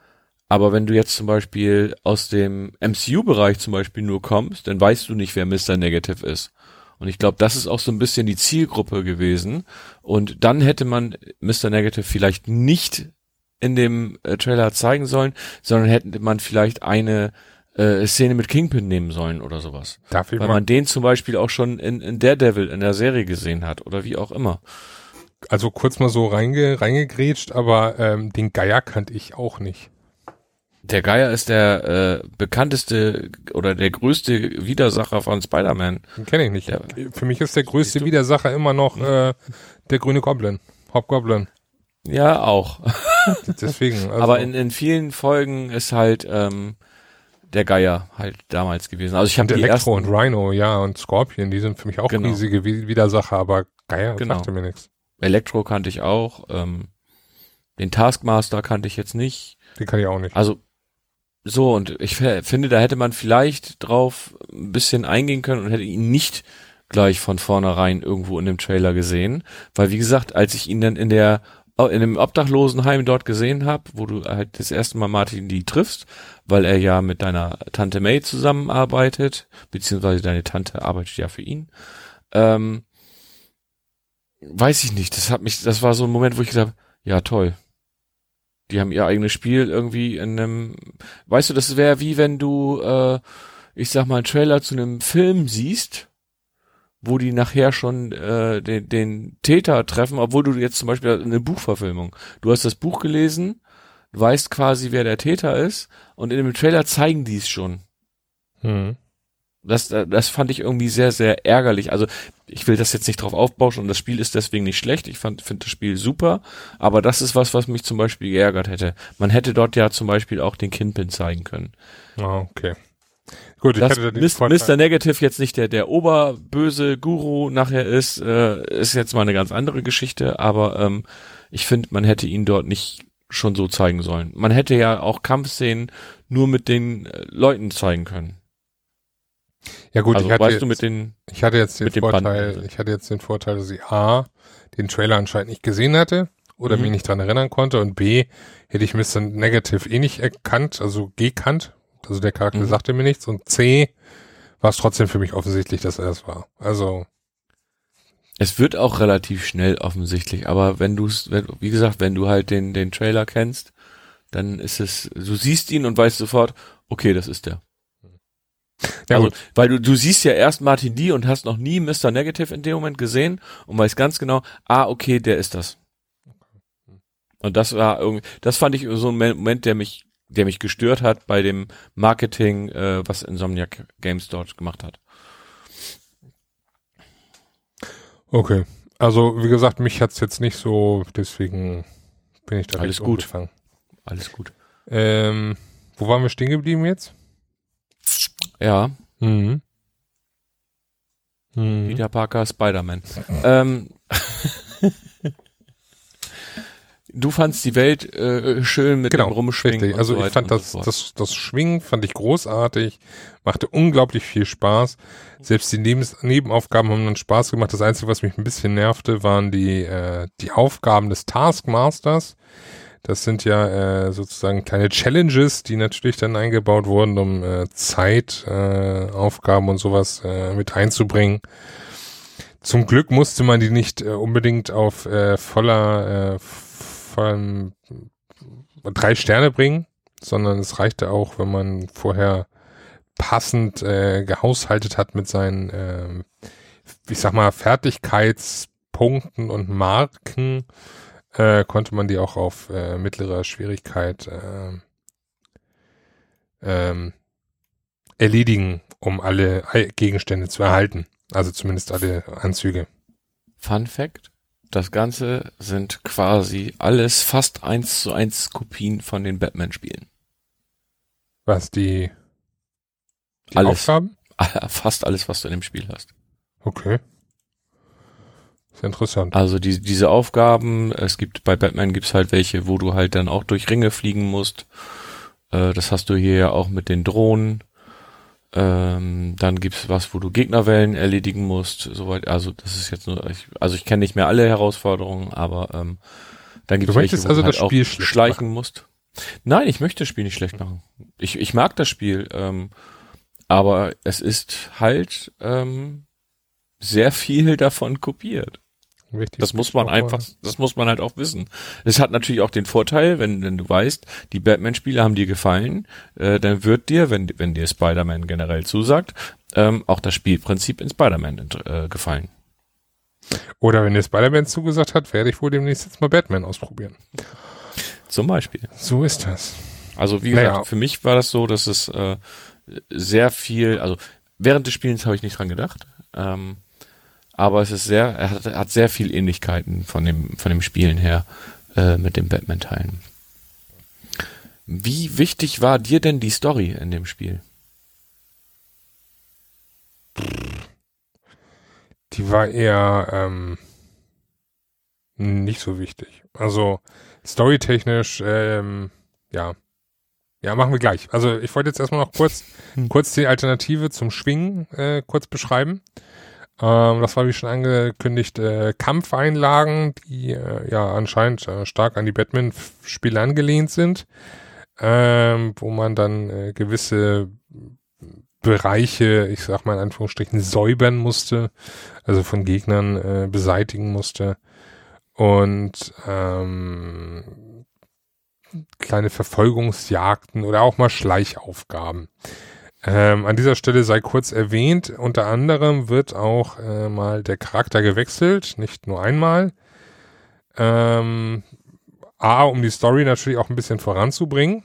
aber wenn du jetzt zum Beispiel aus dem MCU-Bereich zum Beispiel nur kommst, dann weißt du nicht, wer Mr. Negative ist. Und ich glaube, das ist auch so ein bisschen die Zielgruppe gewesen. Und dann hätte man Mr. Negative vielleicht nicht in dem äh, Trailer zeigen sollen, sondern hätte man vielleicht eine äh, Szene mit Kingpin nehmen sollen oder sowas. Darf ich Weil man den zum Beispiel auch schon in, in Daredevil in der Serie gesehen hat oder wie auch immer. Also kurz mal so reinge, reingegrätscht, aber ähm, den Geier kannte ich auch nicht. Der Geier ist der äh, bekannteste oder der größte Widersacher von Spider-Man. Den kenne ich nicht. Der, Für mich ist der größte Widersacher immer noch äh, der grüne Goblin, Hobgoblin. Ja, auch. Deswegen. Also Aber in, in vielen Folgen ist halt ähm, der Geier halt damals gewesen. Also ich habe Elektro ersten, und Rhino, ja, und Scorpion, die sind für mich auch genau. riesige Widersacher, aber Geier genau. sagte mir nichts. Elektro kannte ich auch. Ähm, den Taskmaster kannte ich jetzt nicht. Den kann ich auch nicht. Also so, und ich finde, da hätte man vielleicht drauf ein bisschen eingehen können und hätte ihn nicht gleich von vornherein irgendwo in dem Trailer gesehen. Weil, wie gesagt, als ich ihn dann in der in einem Obdachlosenheim dort gesehen habe, wo du halt das erste Mal Martin die triffst, weil er ja mit deiner Tante May zusammenarbeitet, beziehungsweise deine Tante arbeitet ja für ihn. Ähm, weiß ich nicht, das hat mich, das war so ein Moment, wo ich gesagt habe, ja toll. Die haben ihr eigenes Spiel irgendwie in einem, weißt du, das wäre wie wenn du, äh, ich sag mal, einen Trailer zu einem Film siehst wo die nachher schon äh, den, den Täter treffen, obwohl du jetzt zum Beispiel eine Buchverfilmung, du hast das Buch gelesen, weißt quasi, wer der Täter ist und in dem Trailer zeigen die es schon. Hm. Das, das fand ich irgendwie sehr, sehr ärgerlich. Also ich will das jetzt nicht drauf aufbauschen und das Spiel ist deswegen nicht schlecht. Ich finde das Spiel super, aber das ist was, was mich zum Beispiel geärgert hätte. Man hätte dort ja zum Beispiel auch den Kindpin zeigen können. Ah, okay. Gut, ich Dass hatte Mr. Mr. Negative jetzt nicht der, der oberböse Guru nachher ist, äh, ist jetzt mal eine ganz andere Geschichte, aber ähm, ich finde, man hätte ihn dort nicht schon so zeigen sollen. Man hätte ja auch Kampfszenen nur mit den äh, Leuten zeigen können. Ja gut, also, ich hatte weißt jetzt, du mit den ich hatte jetzt den Vorteil, ich hatte jetzt den Vorteil, dass ich A den Trailer anscheinend nicht gesehen hatte oder mhm. mich nicht dran erinnern konnte und B hätte ich Mr. Negative eh nicht erkannt, also gekannt, also der Charakter mhm. sagte mir nichts. Und C war es trotzdem für mich offensichtlich, dass er es war. Also. Es wird auch relativ schnell offensichtlich, aber wenn du es, wie gesagt, wenn du halt den, den Trailer kennst, dann ist es, du siehst ihn und weißt sofort, okay, das ist der. Ja, also, weil du, du siehst ja erst Martin D und hast noch nie Mr. Negative in dem Moment gesehen und weißt ganz genau, ah, okay, der ist das. Und das war irgendwie, das fand ich so ein Moment, der mich, der mich gestört hat bei dem Marketing, äh, was Insomniac Games dort gemacht hat. Okay. Also, wie gesagt, mich hat's jetzt nicht so, deswegen bin ich da Alles gut. Umgefangen. Alles gut. Ähm, wo waren wir stehen geblieben jetzt? Ja. Mhm. Mhm. Peter Parker, Spider-Man. ähm, du fandst die Welt äh, schön mit genau, dem Rumschwingen. Also so ich fand das, so das, das Schwingen fand ich großartig, machte unglaublich viel Spaß. Selbst die Nebens Nebenaufgaben haben dann Spaß gemacht. Das Einzige, was mich ein bisschen nervte, waren die, äh, die Aufgaben des Taskmasters. Das sind ja äh, sozusagen kleine Challenges, die natürlich dann eingebaut wurden, um äh, Zeit, äh, Aufgaben und sowas äh, mit einzubringen. Zum Glück musste man die nicht äh, unbedingt auf äh, voller äh, vollen drei Sterne bringen, sondern es reichte auch, wenn man vorher passend äh, gehaushaltet hat mit seinen, äh, ich sag mal, Fertigkeitspunkten und Marken äh, konnte man die auch auf äh, mittlerer Schwierigkeit äh, ähm, erledigen, um alle Gegenstände zu erhalten. Also zumindest alle Anzüge. Fun Fact. Das Ganze sind quasi alles fast eins zu eins Kopien von den Batman-Spielen. Was, die, die alles, Aufgaben? Fast alles, was du in dem Spiel hast. Okay. Sehr interessant. Also die, diese Aufgaben, es gibt bei Batman gibt's halt welche, wo du halt dann auch durch Ringe fliegen musst. Äh, das hast du hier ja auch mit den Drohnen. Ähm, dann gibt's was, wo du Gegnerwellen erledigen musst. Soweit, also das ist jetzt nur, ich, also ich kenne nicht mehr alle Herausforderungen, aber ähm, dann gibt's welche, wo also du halt auch schleichen machen. musst. Nein, ich möchte das Spiel nicht schlecht machen. Ich, ich mag das Spiel, ähm, aber es ist halt ähm, sehr viel davon kopiert. Richtig, das muss man einfach, das muss man halt auch wissen. Es hat natürlich auch den Vorteil, wenn, wenn du weißt, die Batman-Spiele haben dir gefallen, äh, dann wird dir, wenn, wenn dir Spider-Man generell zusagt, ähm, auch das Spielprinzip in Spider-Man äh, gefallen. Oder wenn dir Spider-Man zugesagt hat, werde ich wohl demnächst jetzt mal Batman ausprobieren. Zum Beispiel. So ist das. Also wie gesagt, naja. für mich war das so, dass es äh, sehr viel, also während des Spielens habe ich nicht dran gedacht. Ähm, aber es ist sehr, er hat, hat sehr viel Ähnlichkeiten von dem, von dem Spielen her äh, mit den Batman-Teilen. Wie wichtig war dir denn die Story in dem Spiel? Die war eher ähm, nicht so wichtig. Also storytechnisch, ähm, ja. Ja, machen wir gleich. Also ich wollte jetzt erstmal noch kurz, hm. kurz die Alternative zum Schwingen äh, kurz beschreiben. Ähm, das war wie schon angekündigt äh, Kampfeinlagen, die äh, ja anscheinend äh, stark an die Batman-Spiele angelehnt sind, ähm, wo man dann äh, gewisse Bereiche, ich sag mal in Anführungsstrichen, säubern musste, also von Gegnern äh, beseitigen musste und ähm, kleine Verfolgungsjagden oder auch mal Schleichaufgaben. Ähm, an dieser Stelle sei kurz erwähnt, unter anderem wird auch äh, mal der Charakter gewechselt, nicht nur einmal. Ähm, A, um die Story natürlich auch ein bisschen voranzubringen,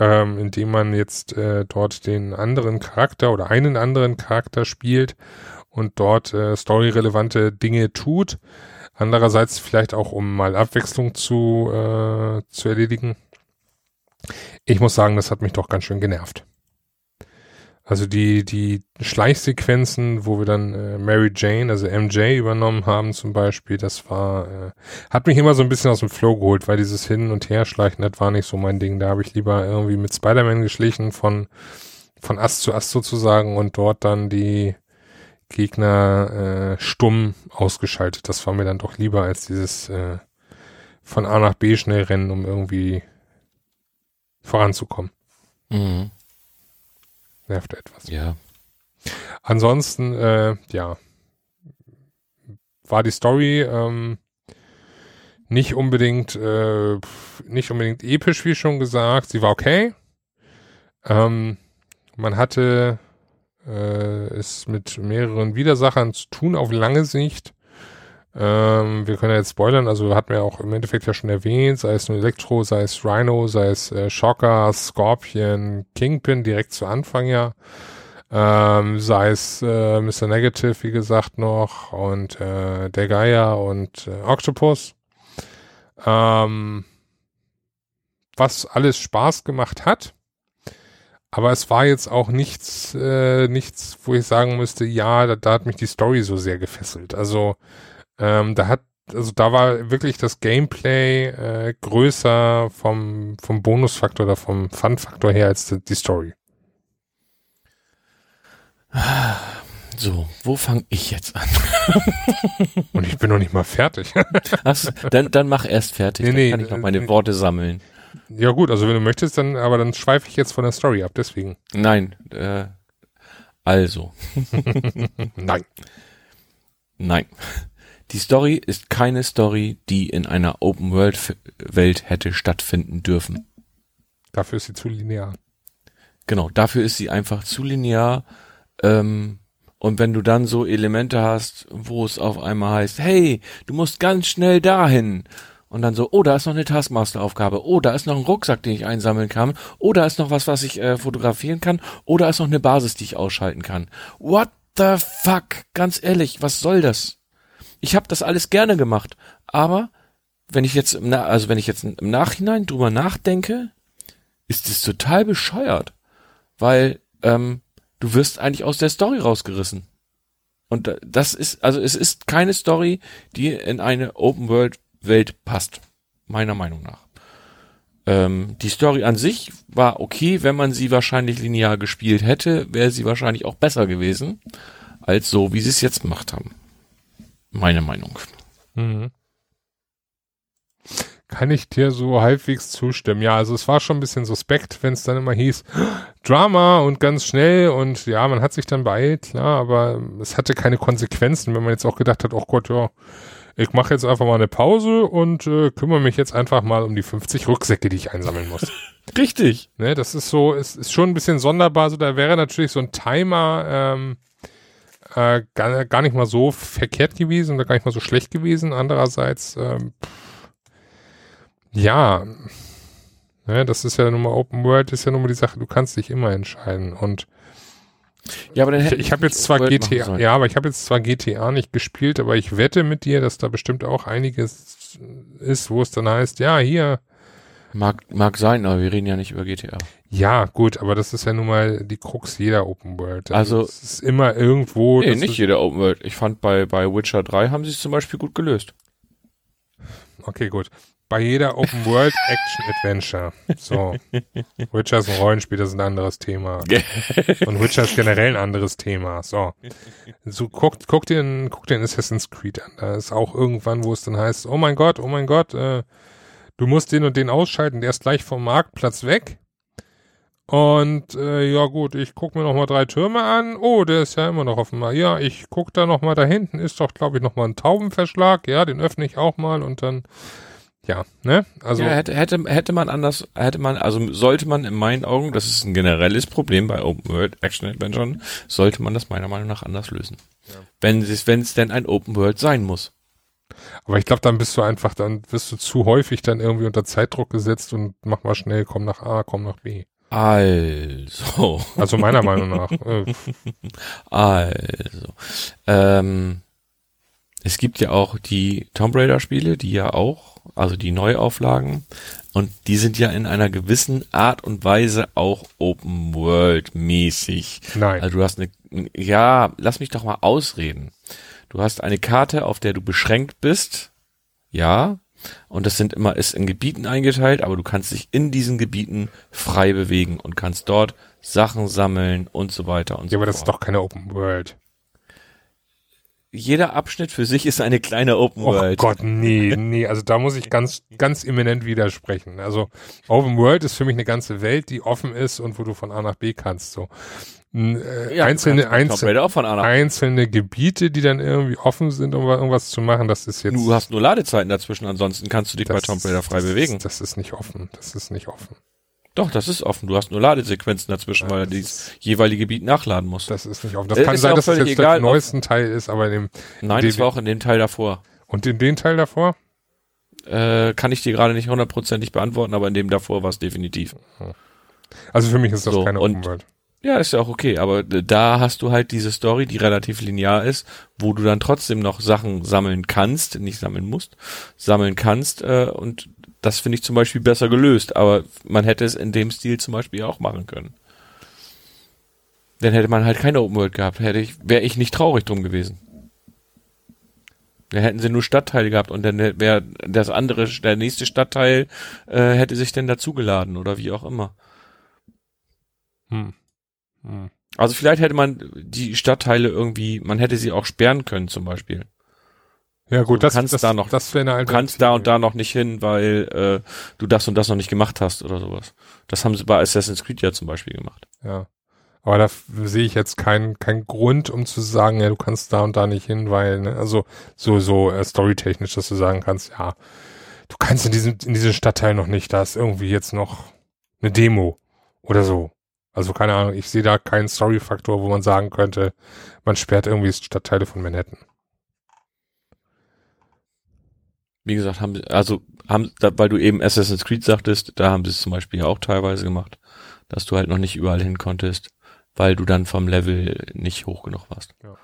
ähm, indem man jetzt äh, dort den anderen Charakter oder einen anderen Charakter spielt und dort äh, storyrelevante Dinge tut. Andererseits vielleicht auch, um mal Abwechslung zu, äh, zu erledigen. Ich muss sagen, das hat mich doch ganz schön genervt. Also die, die Schleichsequenzen, wo wir dann äh, Mary Jane, also MJ übernommen haben zum Beispiel, das war, äh, hat mich immer so ein bisschen aus dem Flow geholt, weil dieses Hin- und Herschleichen, das war nicht so mein Ding. Da habe ich lieber irgendwie mit Spider-Man geschlichen, von, von Ast zu Ast sozusagen und dort dann die Gegner äh, stumm ausgeschaltet. Das war mir dann doch lieber als dieses äh, von A nach B schnell rennen, um irgendwie voranzukommen. Mhm nervt etwas. Ja. Ansonsten, äh, ja, war die Story ähm, nicht unbedingt äh, nicht unbedingt episch, wie schon gesagt. Sie war okay. Ähm, man hatte äh, ist mit mehreren Widersachern zu tun auf lange Sicht. Ähm, wir können ja jetzt spoilern, also hatten wir auch im Endeffekt ja schon erwähnt, sei es nur Elektro, sei es Rhino, sei es äh, Shocker, Scorpion, Kingpin direkt zu Anfang ja. Ähm, sei es äh, Mr. Negative, wie gesagt, noch und äh, der Geier und äh, Octopus. Ähm, was alles Spaß gemacht hat. Aber es war jetzt auch nichts, äh, nichts, wo ich sagen müsste, ja, da, da hat mich die Story so sehr gefesselt. Also ähm, da hat, also da war wirklich das Gameplay äh, größer vom, vom Bonusfaktor oder vom Fun-Faktor her als die, die Story. So, wo fange ich jetzt an? Und ich bin noch nicht mal fertig. Achso, dann, dann mach erst fertig, Nee, dann kann ich noch äh, meine nee. Worte sammeln. ja gut, also wenn du möchtest, dann, aber dann schweife ich jetzt von der Story ab, deswegen. Nein, äh, also, Nein. nein. Die Story ist keine Story, die in einer Open-World-Welt hätte stattfinden dürfen. Dafür ist sie zu linear. Genau, dafür ist sie einfach zu linear. Ähm, und wenn du dann so Elemente hast, wo es auf einmal heißt, hey, du musst ganz schnell dahin. Und dann so, oh, da ist noch eine Taskmaster-Aufgabe. Oh, da ist noch ein Rucksack, den ich einsammeln kann. Oh, da ist noch was, was ich äh, fotografieren kann. Oh, da ist noch eine Basis, die ich ausschalten kann. What the fuck? Ganz ehrlich, was soll das? Ich habe das alles gerne gemacht. Aber wenn ich jetzt, im also wenn ich jetzt im Nachhinein drüber nachdenke, ist es total bescheuert. Weil ähm, du wirst eigentlich aus der Story rausgerissen. Und das ist, also es ist keine Story, die in eine Open World Welt passt. Meiner Meinung nach. Ähm, die Story an sich war okay, wenn man sie wahrscheinlich linear gespielt hätte, wäre sie wahrscheinlich auch besser gewesen, als so, wie sie es jetzt gemacht haben. Meine Meinung. Mhm. Kann ich dir so halbwegs zustimmen. Ja, also es war schon ein bisschen suspekt, wenn es dann immer hieß, Drama und ganz schnell und ja, man hat sich dann beeilt, klar, aber es hatte keine Konsequenzen, wenn man jetzt auch gedacht hat, oh Gott, ja, ich mache jetzt einfach mal eine Pause und äh, kümmere mich jetzt einfach mal um die 50 Rücksäcke, die ich einsammeln muss. Richtig. Ne, das ist so, es ist schon ein bisschen sonderbar. So, da wäre natürlich so ein Timer ähm, äh, gar, gar nicht mal so verkehrt gewesen oder gar nicht mal so schlecht gewesen. Andererseits, ähm, ja, ne, das ist ja nun mal Open World, ist ja nun mal die Sache, du kannst dich immer entscheiden. Und Ja, aber dann ich, ich habe jetzt zwar GTA, ja, aber ich habe jetzt zwar GTA nicht gespielt, aber ich wette mit dir, dass da bestimmt auch einiges ist, wo es dann heißt, ja, hier, Mag, mag sein, aber wir reden ja nicht über GTA. Ja, gut, aber das ist ja nun mal die Krux jeder Open World. Also- es ist immer irgendwo. Nee, nicht jeder Open World. Ich fand bei, bei Witcher 3 haben sie es zum Beispiel gut gelöst. Okay, gut. Bei jeder Open World Action Adventure. So. Witcher ist ein Rollenspiel, das ist ein anderes Thema. Und Witcher ist generell ein anderes Thema. So. So guckt, guckt den, guckt den Assassin's Creed an. Da ist auch irgendwann, wo es dann heißt, oh mein Gott, oh mein Gott, äh, du musst den und den ausschalten, der ist gleich vom Marktplatz weg. Und äh, ja gut, ich guck mir noch mal drei Türme an. Oh, der ist ja immer noch offen. Ja, ich guck da noch mal da hinten ist doch glaube ich noch mal ein Taubenverschlag. Ja, den öffne ich auch mal und dann ja, ne? Also ja, hätte, hätte, hätte man anders, hätte man, also sollte man in meinen Augen, das ist ein generelles Problem bei Open World Action Adventure, sollte man das meiner Meinung nach anders lösen. Wenn es, wenn es denn ein Open World sein muss. Aber ich glaube, dann bist du einfach, dann wirst du zu häufig dann irgendwie unter Zeitdruck gesetzt und mach mal schnell, komm nach A, komm nach B. Also, Also meiner Meinung nach. Äh, also, ähm, es gibt ja auch die Tomb Raider Spiele, die ja auch, also die Neuauflagen, und die sind ja in einer gewissen Art und Weise auch Open World mäßig. nein. Also du hast eine, ja, lass mich doch mal ausreden. Du hast eine Karte, auf der du beschränkt bist. Ja. Und das sind immer, ist in Gebieten eingeteilt, aber du kannst dich in diesen Gebieten frei bewegen und kannst dort Sachen sammeln und so weiter und ja, so aber das ist fort. doch keine Open World. Jeder Abschnitt für sich ist eine kleine Open Oh World. Gott, nee, nee, also da muss ich ganz, ganz eminent widersprechen. Also Open World ist für mich eine ganze Welt, die offen ist und wo du von A nach B kannst. So äh, Ja, einzelne, einzelne, einzelne Gebiete, die dann irgendwie offen sind, um wa- irgendwas zu machen, das ist jetzt. Du hast nur Ladezeiten dazwischen, ansonsten kannst du dich bei das Tomb Raider frei das bewegen. Ist, das ist nicht offen. Das ist nicht offen. Doch, das ist offen. Du hast nur Ladesequenzen dazwischen, Ja, weil er das das jeweilige Gebiet nachladen muss. Das ist nicht offen. Das Äh, kann sein, dass es völlig jetzt egal, der neuesten Teil ist, aber in dem, Nein, den- das war auch in dem Teil davor. und in den Teil davor? Äh, kann ich dir gerade nicht hundertprozentig beantworten, aber in dem davor war es definitiv. Also für mich ist das So, keine Open World. Ja, ist ja auch okay, aber da hast du halt diese Story, die relativ linear ist, wo du dann trotzdem noch Sachen sammeln kannst, nicht sammeln musst, sammeln kannst äh, und das finde ich zum Beispiel besser gelöst, aber man hätte es in dem Stil zum Beispiel auch machen können. Dann hätte man halt keine Open World gehabt, hätte ich, wäre ich nicht traurig drum gewesen. Dann hätten sie nur Stadtteile gehabt und dann wäre das andere, der nächste Stadtteil äh, hätte sich dann dazugeladen oder wie auch immer. Hm. Hm. Also vielleicht hätte man die Stadtteile irgendwie, man hätte sie auch sperren können zum Beispiel. Ja gut, Du das, kannst das, da noch- das wäre eine Du kannst da und da noch nicht hin, weil äh, du das und das noch nicht gemacht hast oder sowas. Das haben sie bei Assassin's Creed ja zum Beispiel gemacht. Ja. Aber da sehe ich jetzt keinen keinen Grund, um zu sagen, ja, du kannst da und da nicht hin, weil, ne, also so, so äh, storytechnisch, dass du sagen kannst, ja, du kannst in diesem, in diesem Stadtteil noch nicht, da ist irgendwie jetzt noch eine Demo oder so. Also keine Ahnung, ich sehe da keinen Story-Faktor, wo man sagen könnte, man sperrt irgendwie Stadtteile von Manhattan. Wie gesagt, haben sie, also haben, da, weil du eben Assassin's Creed sagtest, da haben sie es zum Beispiel ja auch teilweise gemacht, dass du halt noch nicht überall hin konntest, weil du dann vom Level nicht hoch genug warst. Ja.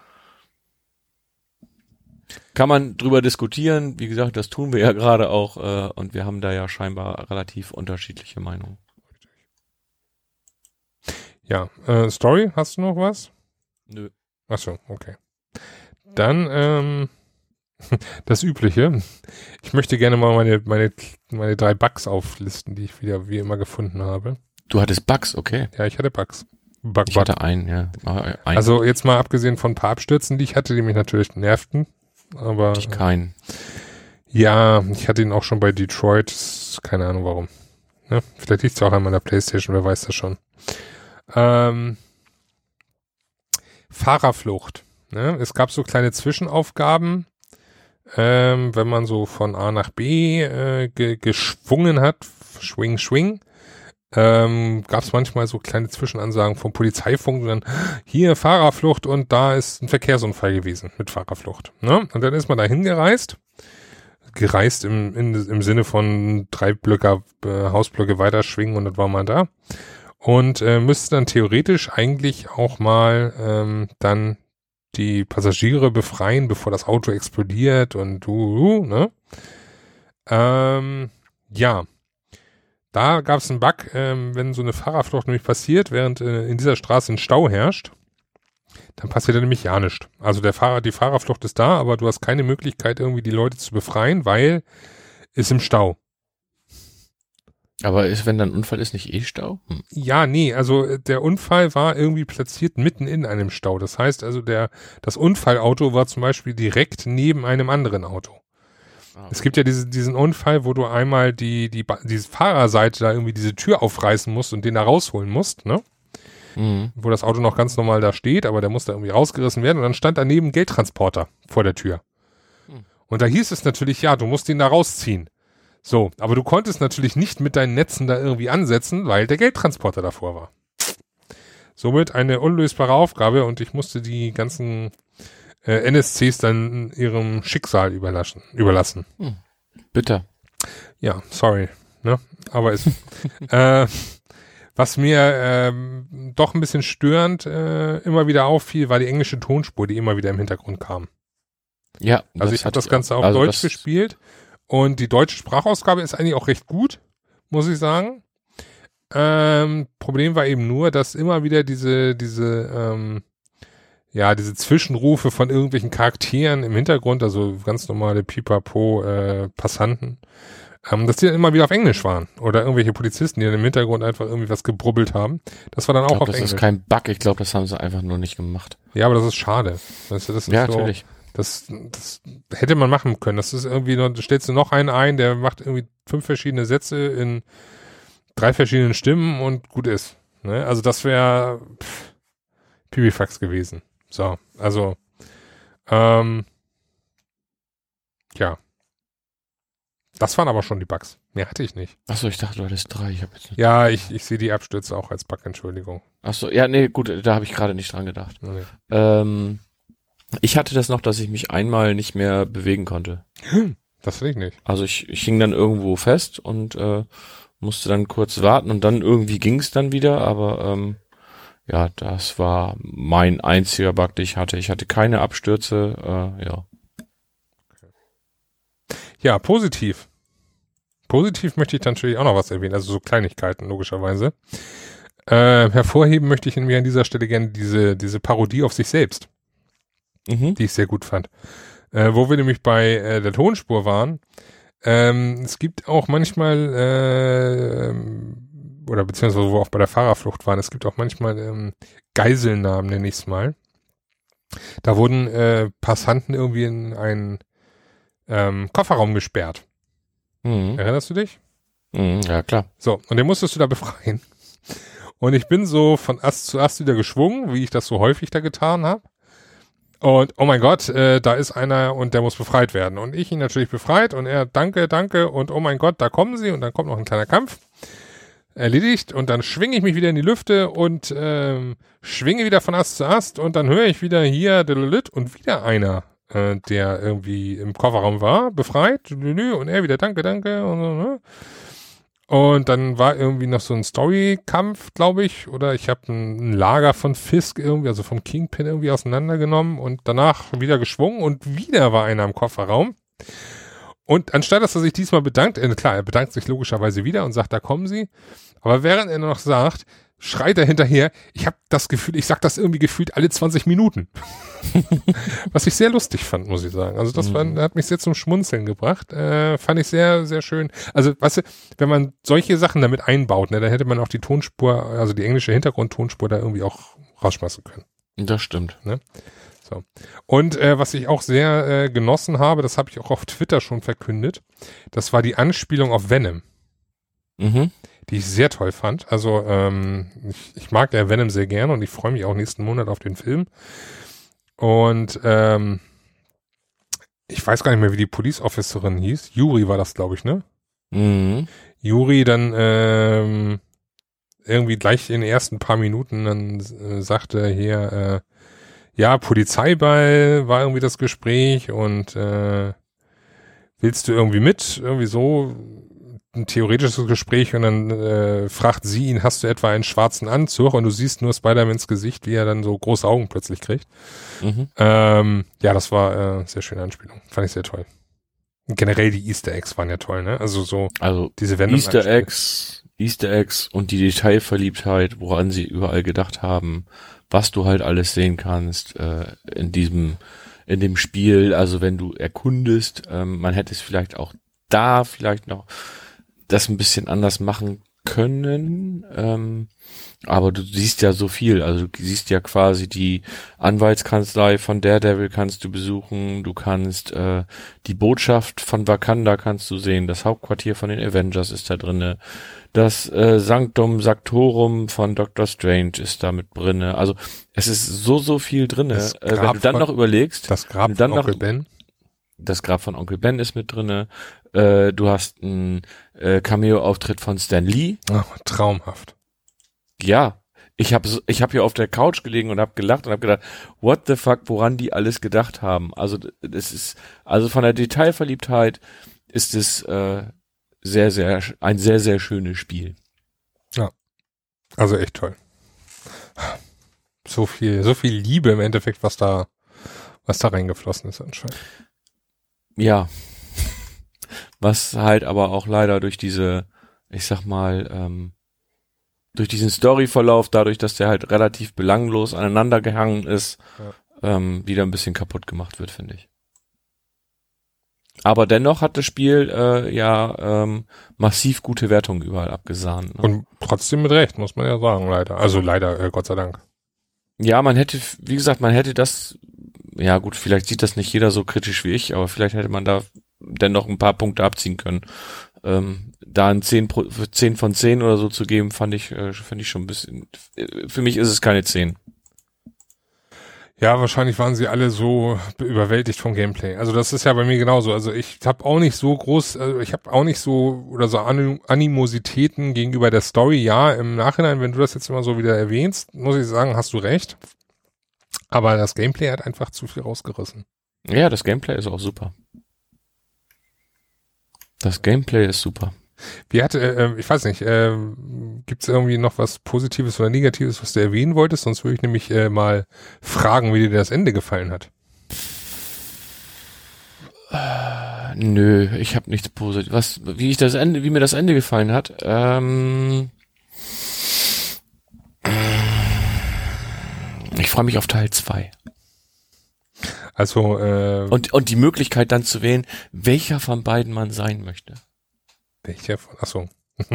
Kann man drüber diskutieren, wie gesagt, das tun wir ja gerade auch äh, und wir haben da ja scheinbar relativ unterschiedliche Meinungen. Ja, äh, Story, hast du noch was? Nö. Ach so, okay. Dann ähm, das Übliche. Ich möchte gerne mal meine, meine, meine drei Bugs auflisten, die ich wieder wie immer gefunden habe. Du hattest Bugs, okay. Ja, ich hatte Bugs. Bug, Ich hatte einen, ja. Ah, Ein, Also jetzt mal abgesehen von ein paar Abstürzen, die ich hatte, die mich natürlich nervten. Aber ich keinen. ja, ich hatte ihn auch schon bei Detroit. Keine Ahnung warum. Ne? Vielleicht liegt es auch an meiner Playstation, wer weiß das schon. Ähm, Fahrerflucht. Ne? Es gab so kleine Zwischenaufgaben, ähm, wenn man so von A nach B äh, ge geschwungen hat, schwing, schwing, ähm, gab es manchmal so kleine Zwischenansagen vom Polizeifunk, dann hier Fahrerflucht und da ist ein Verkehrsunfall gewesen mit Fahrerflucht. Ne? Und dann ist man da hingereist, gereist im, in, im Sinne von drei Blöcke, äh, Hausblöcke weiterschwingen und dann war man da und äh, müsste dann theoretisch eigentlich auch mal ähm, dann die Passagiere befreien, bevor das Auto explodiert und du, uh, ne? Ähm, ja. Da gab es einen Bug, ähm, wenn so eine Fahrerflucht nämlich passiert, während äh, in dieser Straße ein Stau herrscht, dann passiert da nämlich ja nichts. Also der Fahrer, die Fahrerflucht ist da, aber du hast keine Möglichkeit, irgendwie die Leute zu befreien, weil ist im Stau. Aber ist, wenn dann ein Unfall ist, nicht eh Stau? Hm. Ja, nee, also äh, der Unfall war irgendwie platziert mitten in einem Stau. Das heißt also, der, das Unfallauto war zum Beispiel direkt neben einem anderen Auto. Ah, Es gibt ja diese, diesen Unfall, wo du einmal die, die, diese Fahrerseite da irgendwie diese Tür aufreißen musst und den da rausholen musst, ne? Mhm. Wo das Auto noch ganz normal da steht, aber der muss da irgendwie rausgerissen werden und dann stand daneben ein Geldtransporter vor der Tür. Hm. Und da hieß es natürlich, ja, du musst den da rausziehen. So, aber du konntest natürlich nicht mit deinen Netzen da irgendwie ansetzen, weil der Geldtransporter davor war. Somit eine unlösbare Aufgabe und ich musste die ganzen äh, NSCs dann ihrem Schicksal überlassen. überlassen. Bitter. Ja, sorry. Ne? Aber es, äh, was mir ähm, doch ein bisschen störend äh, immer wieder auffiel, war die englische Tonspur, die immer wieder im Hintergrund kam. Ja. Also ich habe das Ganze auf Also Deutsch gespielt und die deutsche Sprachausgabe ist eigentlich auch recht gut, muss ich sagen. Ähm, Problem war eben nur, dass immer wieder diese, diese, ähm, ja, diese Zwischenrufe von irgendwelchen Charakteren im Hintergrund, also ganz normale Pipapo äh, Passanten, ähm, dass die dann immer wieder auf Englisch waren. Oder irgendwelche Polizisten, die dann im Hintergrund einfach irgendwie was gebrubbelt haben. Das war dann auch glaub, auf das Englisch. ist kein Bug, ich glaube, das haben sie einfach nur nicht gemacht. ja, aber das ist schade. Weißt du, das ist Ja, so, natürlich. Das, das hätte man machen können. Das ist irgendwie, noch, da stellst du noch einen ein, der macht irgendwie fünf verschiedene Sätze in drei verschiedenen Stimmen und gut ist. Ne? Also das wäre Pipifax gewesen. So, also ähm, ja. Das waren aber schon die Bugs. Mehr hatte ich nicht. Achso, ich dachte, du hattest drei. Ich hab jetzt. Ja, ich, ich sehe die Abstürze auch als Backentschuldigung. Achso, ja, nee, gut, da habe ich gerade nicht dran gedacht. Okay. Ähm, ich hatte das noch, dass ich mich einmal nicht mehr bewegen konnte. Das will ich nicht. Also ich, ich hing dann irgendwo fest und äh, musste dann kurz warten und dann irgendwie ging es dann wieder, aber ähm, ja, das war mein einziger Bug, den ich hatte. Ich hatte keine Abstürze, äh, ja. Ja, positiv. Positiv möchte ich dann natürlich auch noch was erwähnen, also so Kleinigkeiten logischerweise. Äh, hervorheben möchte ich in mir an dieser Stelle gerne diese, diese Parodie auf sich selbst, Mhm. die ich sehr gut fand. Äh, wo wir nämlich bei äh, der Tonspur waren. Ähm, es gibt auch manchmal, äh, oder beziehungsweise wo wir auch bei der Fahrerflucht waren, es gibt auch manchmal ähm, Geiselnamen, nenne ich es mal. Da wurden äh, Passanten irgendwie in einen ähm, Kofferraum gesperrt. Mhm. Erinnerst du dich? Mhm. Ja, klar. So, und den musstest du da befreien. Und ich bin so von Ast zu Ast wieder geschwungen, wie ich das so häufig da getan habe. Und oh mein Gott, äh, da ist einer und der muss befreit werden. Und ich ihn natürlich befreit und er, danke, danke und oh mein Gott, da kommen sie und dann kommt noch ein kleiner Kampf. Erledigt und dann schwinge ich mich wieder in die Lüfte und ähm, schwinge wieder von Ast zu Ast und dann höre ich wieder hier und wieder einer, äh, der irgendwie im Kofferraum war, befreit und er wieder danke, danke und so, ne? Und dann war irgendwie noch so ein Story-Kampf, glaube ich, oder ich habe ein, Lager von Fisk irgendwie, also vom Kingpin irgendwie auseinandergenommen und danach wieder geschwungen und wieder war einer im Kofferraum. Und anstatt dass er sich diesmal bedankt, äh, klar, er bedankt sich logischerweise wieder und sagt, da kommen sie. Aber während er noch sagt, schreit er hinterher, ich habe das Gefühl, ich sag das irgendwie gefühlt alle 20 Minuten. Was ich sehr lustig fand, muss ich sagen. Also das war, hat mich sehr zum Schmunzeln gebracht. Äh, fand ich sehr, sehr schön. Also, weißt du, wenn man solche Sachen damit einbaut, ne, dann hätte man auch die Tonspur, also die englische Hintergrundtonspur da irgendwie auch rausschmeißen können. Das stimmt. So. Und äh, was ich auch sehr äh, genossen habe, das habe ich auch auf Twitter schon verkündet, das war die Anspielung auf Venom, Mhm. Die ich sehr toll fand. Also ähm, ich, ich mag ja Venom sehr gerne und ich freue mich auch nächsten Monat auf den Film. Und ähm, ich weiß gar nicht mehr, wie die Police Officerin hieß. Yuri war das, glaube ich, ne? Mhm. Juri dann ähm, irgendwie gleich in den ersten paar Minuten dann äh, sagte hier, äh, ja, Polizeiball war irgendwie das Gespräch und äh, willst du irgendwie mit? Irgendwie so ein theoretisches Gespräch und dann äh, fragt sie ihn, hast du etwa einen schwarzen Anzug? Und du siehst nur Spider-Mans Gesicht, wie er dann so große Augen plötzlich kriegt. Mhm. Ähm, ja, das war äh, sehr schöne Anspielung. Fand ich sehr toll. Generell die Easter Eggs waren ja toll, ne? Also so Also diese Venom Easter Eggs, Easter Eggs und die Detailverliebtheit, woran sie überall gedacht haben, was du halt alles sehen kannst äh, in diesem in dem Spiel. Also wenn du erkundest, ähm, man hätte es vielleicht auch da vielleicht noch das ein bisschen anders machen können. Ähm, aber du siehst ja so viel. Also du siehst ja quasi die Anwaltskanzlei von Daredevil kannst du besuchen. Du kannst äh, die Botschaft von Wakanda kannst du sehen. Das Hauptquartier von den Avengers ist da drinne. Das äh, Sanctum Sanctorum von Doctor Strange ist da mit drinne. Also es ist so so viel drinne. Äh, wenn du dann noch überlegst, Das Grab Dann von Onkel noch- Ben. Das Grab von Onkel Ben ist mit drinne. Äh, du hast einen äh, Cameo-Auftritt von Stan Lee. Oh, traumhaft. Ja, ich habe ich hab hier auf der Couch gelegen und habe gelacht und habe gedacht, what the fuck, woran die alles gedacht haben. Also das ist also von der Detailverliebtheit ist es äh, sehr sehr ein sehr sehr schönes Spiel. Also echt toll. So viel, so viel Liebe im Endeffekt, was da, was da reingeflossen ist anscheinend. Ja. Was halt aber auch leider durch diese, ich sag mal, ähm, durch diesen Storyverlauf, dadurch, dass der halt relativ belanglos aneinander gehangen ist, ähm, wieder ein bisschen kaputt gemacht wird, finde ich. Aber dennoch hat das Spiel äh, ja ähm, massiv gute Wertungen überall abgesahnt. Ne? Und trotzdem mit Recht, muss man ja sagen, leider. Also leider, äh, Gott sei Dank. Ja, man hätte, wie gesagt, man hätte das, ja gut, vielleicht sieht das nicht jeder so kritisch wie ich, aber vielleicht hätte man da dennoch ein paar Punkte abziehen können. Ähm, da ein 10, Pro, 10 von 10 oder so zu geben, fand ich, äh, finde ich schon ein bisschen, äh, für mich ist es keine 10. Ja, wahrscheinlich waren sie alle so überwältigt vom Gameplay. Also das ist ja bei mir genauso. Also ich habe auch nicht so groß, also ich habe auch nicht so oder so Animositäten gegenüber der Story. Ja, im Nachhinein, wenn du das jetzt immer so wieder erwähnst, muss ich sagen, hast du recht. Aber das Gameplay hat einfach zu viel rausgerissen. Ja, das Gameplay ist auch super. Das Gameplay ist super. Wie hatte, äh, ich weiß nicht, äh, gibt es irgendwie noch was Positives oder Negatives, was du erwähnen wolltest? Sonst würde ich nämlich äh, mal fragen, wie dir das Ende gefallen hat. Äh, nö, ich habe nichts Positives. Was, wie ich das Ende, wie mir das Ende gefallen hat. Ähm, freue mich auf Teil 2. Also äh, und und die Möglichkeit dann zu wählen, welcher von beiden man sein möchte. Welcher von? Achso.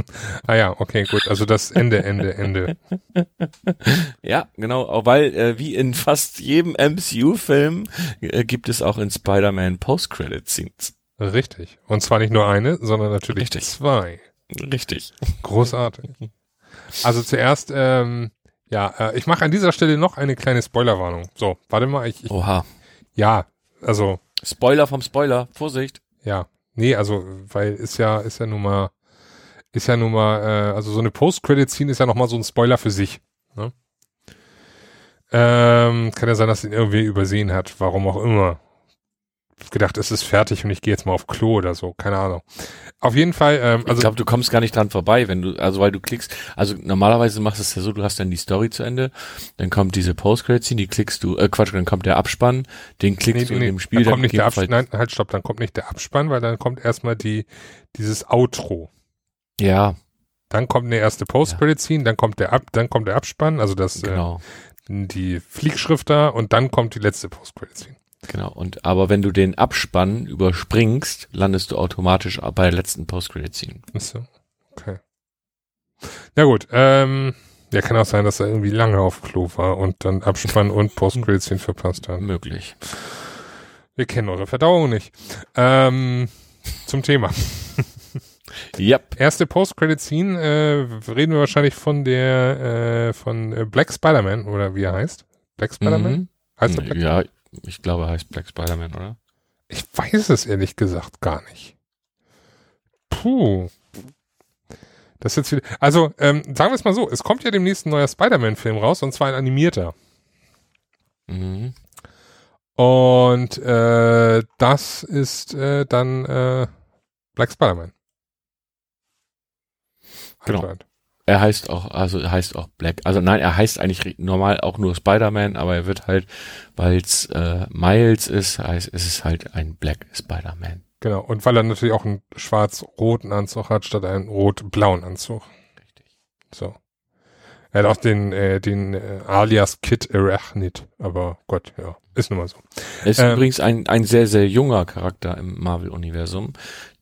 ah ja, okay, gut. Also das Ende, Ende, Ende. ja, genau. Weil äh, wie in fast jedem MCU-Film äh, gibt es auch in Spider-Man Post-Credit-Scenes. Richtig. Und zwar nicht nur eine, sondern natürlich Richtig. zwei. Richtig. Großartig. Also zuerst, ähm, ja, äh, ich mache an dieser Stelle noch eine kleine Spoilerwarnung. So, warte mal. Ich, ich, Oha. Ja, also. Spoiler vom Spoiler. Vorsicht. Ja, Nee, also, weil ist ja, ist ja nun mal, ist ja nun mal, äh, also so eine Post-Credit-Scene ist ja nochmal so ein Spoiler für sich. Ne? Ähm, kann ja sein, dass ihn irgendwie übersehen hat, warum auch immer gedacht, es ist fertig und ich gehe jetzt mal auf Klo oder so, keine Ahnung. Auf jeden Fall, ähm, also ich glaube, du kommst gar nicht dran vorbei, wenn du, also weil du klickst, also normalerweise machst du es ja so, du hast dann die Story zu Ende, dann kommt diese Post-Credit-Scene, die klickst du, äh Quatsch, dann kommt der Abspann, den klickst nee, du nee, in dem Spiel. Dann kommt nicht der Abspann, nein, halt stopp, dann kommt nicht der Abspann, weil dann kommt erstmal die, dieses Outro. Ja. Dann kommt eine erste Post-Credit-Scene, dann kommt der Ab, dann kommt der Abspann, also das, genau. äh, die Fliegschrift da und dann kommt die letzte Post-Credit-Scene. Genau, und aber wenn du den Abspann überspringst, landest du automatisch bei der letzten Post-Credit-Scene. Achso, okay. Na gut, ähm, ja, kann auch sein, dass er irgendwie lange auf Klo war und dann Abspann und Post-Credit-Scene verpasst hat. Möglich. Wir kennen eure Verdauung nicht. Ähm, zum Thema. Yep. Erste Post-Credit-Scene, äh, reden wir wahrscheinlich von der, äh, von Black Spider-Man, oder wie er heißt. Black Spider-Man? Mhm. Heißt er Black Ja, ich glaube, er heißt Black Spider-Man, oder? Ich weiß es ehrlich gesagt gar nicht. Puh. Das ist jetzt wieder, also, ähm, sagen wir es mal so, es kommt ja demnächst ein neuer Spider-Man-Film raus, und zwar ein animierter. Mhm. Und äh, das ist äh, dann äh, Black Spider-Man. Genau. Er heißt auch, also er heißt auch Black. Also nein, er heißt eigentlich normal auch nur Spider-Man, aber er wird halt, weil es äh, Miles ist, heißt es ist halt ein Black Spider-Man. Genau, und weil er natürlich auch einen schwarz-roten Anzug hat, statt einen rot-blauen Anzug. Richtig. So. Er hat auch den, äh, den äh, Alias Kid Arachnid, aber Gott, ja, ist nun mal so. Er ist ähm, übrigens ein, ein sehr, sehr junger Charakter im Marvel-Universum,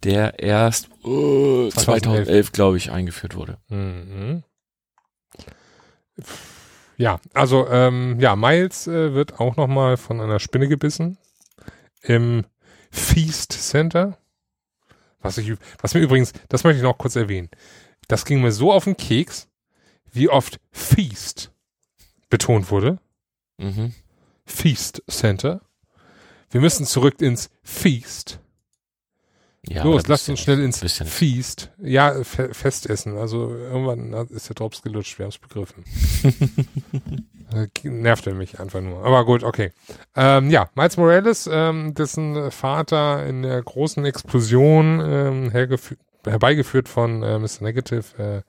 der erst uh, 2011, 2011 glaube ich, eingeführt wurde. Mhm. Ja, also ähm, ja, Miles äh, wird auch nochmal von einer Spinne gebissen im Feast Center. Was ich, was mir übrigens, das möchte ich noch kurz erwähnen. Das ging mir so auf den Keks, wie oft Feast betont wurde. Mhm. Feast Center. Wir müssen zurück ins Feast. Ja, Los, lasst uns schnell ins Feast. Ja, fe Festessen. Also irgendwann ist der Drops gelutscht, wir haben es begriffen. nervt er mich einfach nur. Aber gut, okay. Ähm, ja, Miles Morales, ähm, dessen Vater in der großen Explosion ähm, herbeigeführt von äh, Mr. Negative äh,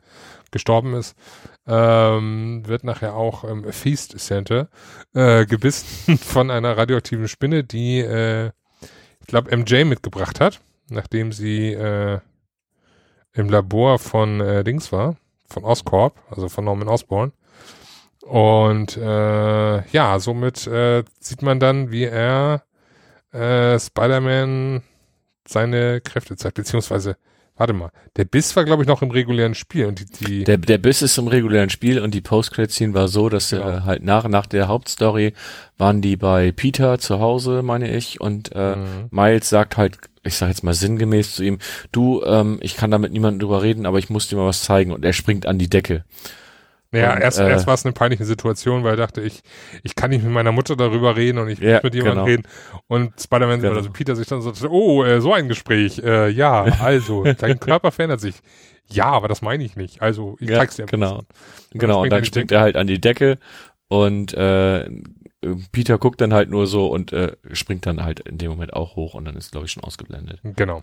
gestorben ist, ähm, wird nachher auch im Feast Center äh, gebissen von einer radioaktiven Spinne, die, äh, ich glaube, MJ mitgebracht hat, nachdem sie äh, im Labor von äh, Dings war, von Oscorp, also von Norman Osborn. Und äh, ja, somit äh, sieht man dann, wie er äh, Spider-Man seine Kräfte zeigt, beziehungsweise Warte mal, der Biss war, glaube ich, noch im regulären Spiel. Und die, die der, der Biss ist im regulären Spiel und die Post-Credit-Scene war so, dass genau. äh, halt nach, nach der Hauptstory waren die bei Peter zu Hause, meine ich, und äh, mhm. Miles sagt halt, ich sag jetzt mal sinngemäß zu ihm, du, ähm, ich kann da mit niemandem drüber reden, aber ich muss dir mal was zeigen und er springt an die Decke. Ja, Und, erst, äh, erst war es eine peinliche Situation, weil er dachte, ich, ich kann nicht mit meiner Mutter darüber reden und ich Ja, muss mit jemandem genau. reden. Und Spider-Man Genau. oder so Peter sich dann so, oh, äh, so ein Gespräch. Äh, ja, also, dein Körper verändert sich. Ja, aber das meine ich nicht. Also, ich Ja, zeig's dir. genau. bisschen. Genau, und dann die springt Decke. er halt an die Decke und äh, Peter guckt dann halt nur so und äh, springt dann halt in dem Moment auch hoch und dann ist, glaube ich, schon ausgeblendet. Genau.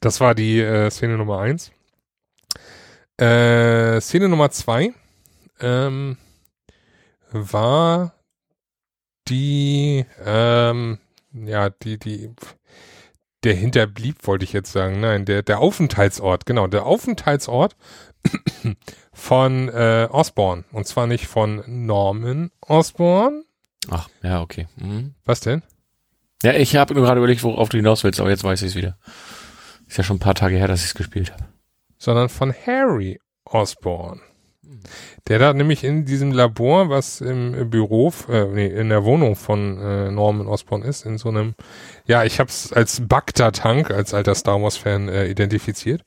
Das war die äh, Szene Nummer eins. Äh, Szene Nummer zwei ähm, war die, ähm, ja, die, die, der hinterblieb, wollte ich jetzt sagen. Nein, der, der Aufenthaltsort, genau, der Aufenthaltsort von äh, Osborn. Und zwar nicht von Norman Osborn. Ach, ja, okay. Mhm. Was denn? Ja, ich habe gerade überlegt, worauf du hinaus willst, aber jetzt weiß ich es wieder. Ist ja schon ein paar Tage her, dass ich es gespielt habe. Sondern von Harry Osborn. Der da nämlich in diesem Labor, was im Büro, äh, nee, in der Wohnung von äh, Norman Osborn ist, in so einem, ja, ich habe es als Bagdad-Tank, als alter Star Wars-Fan äh, identifiziert.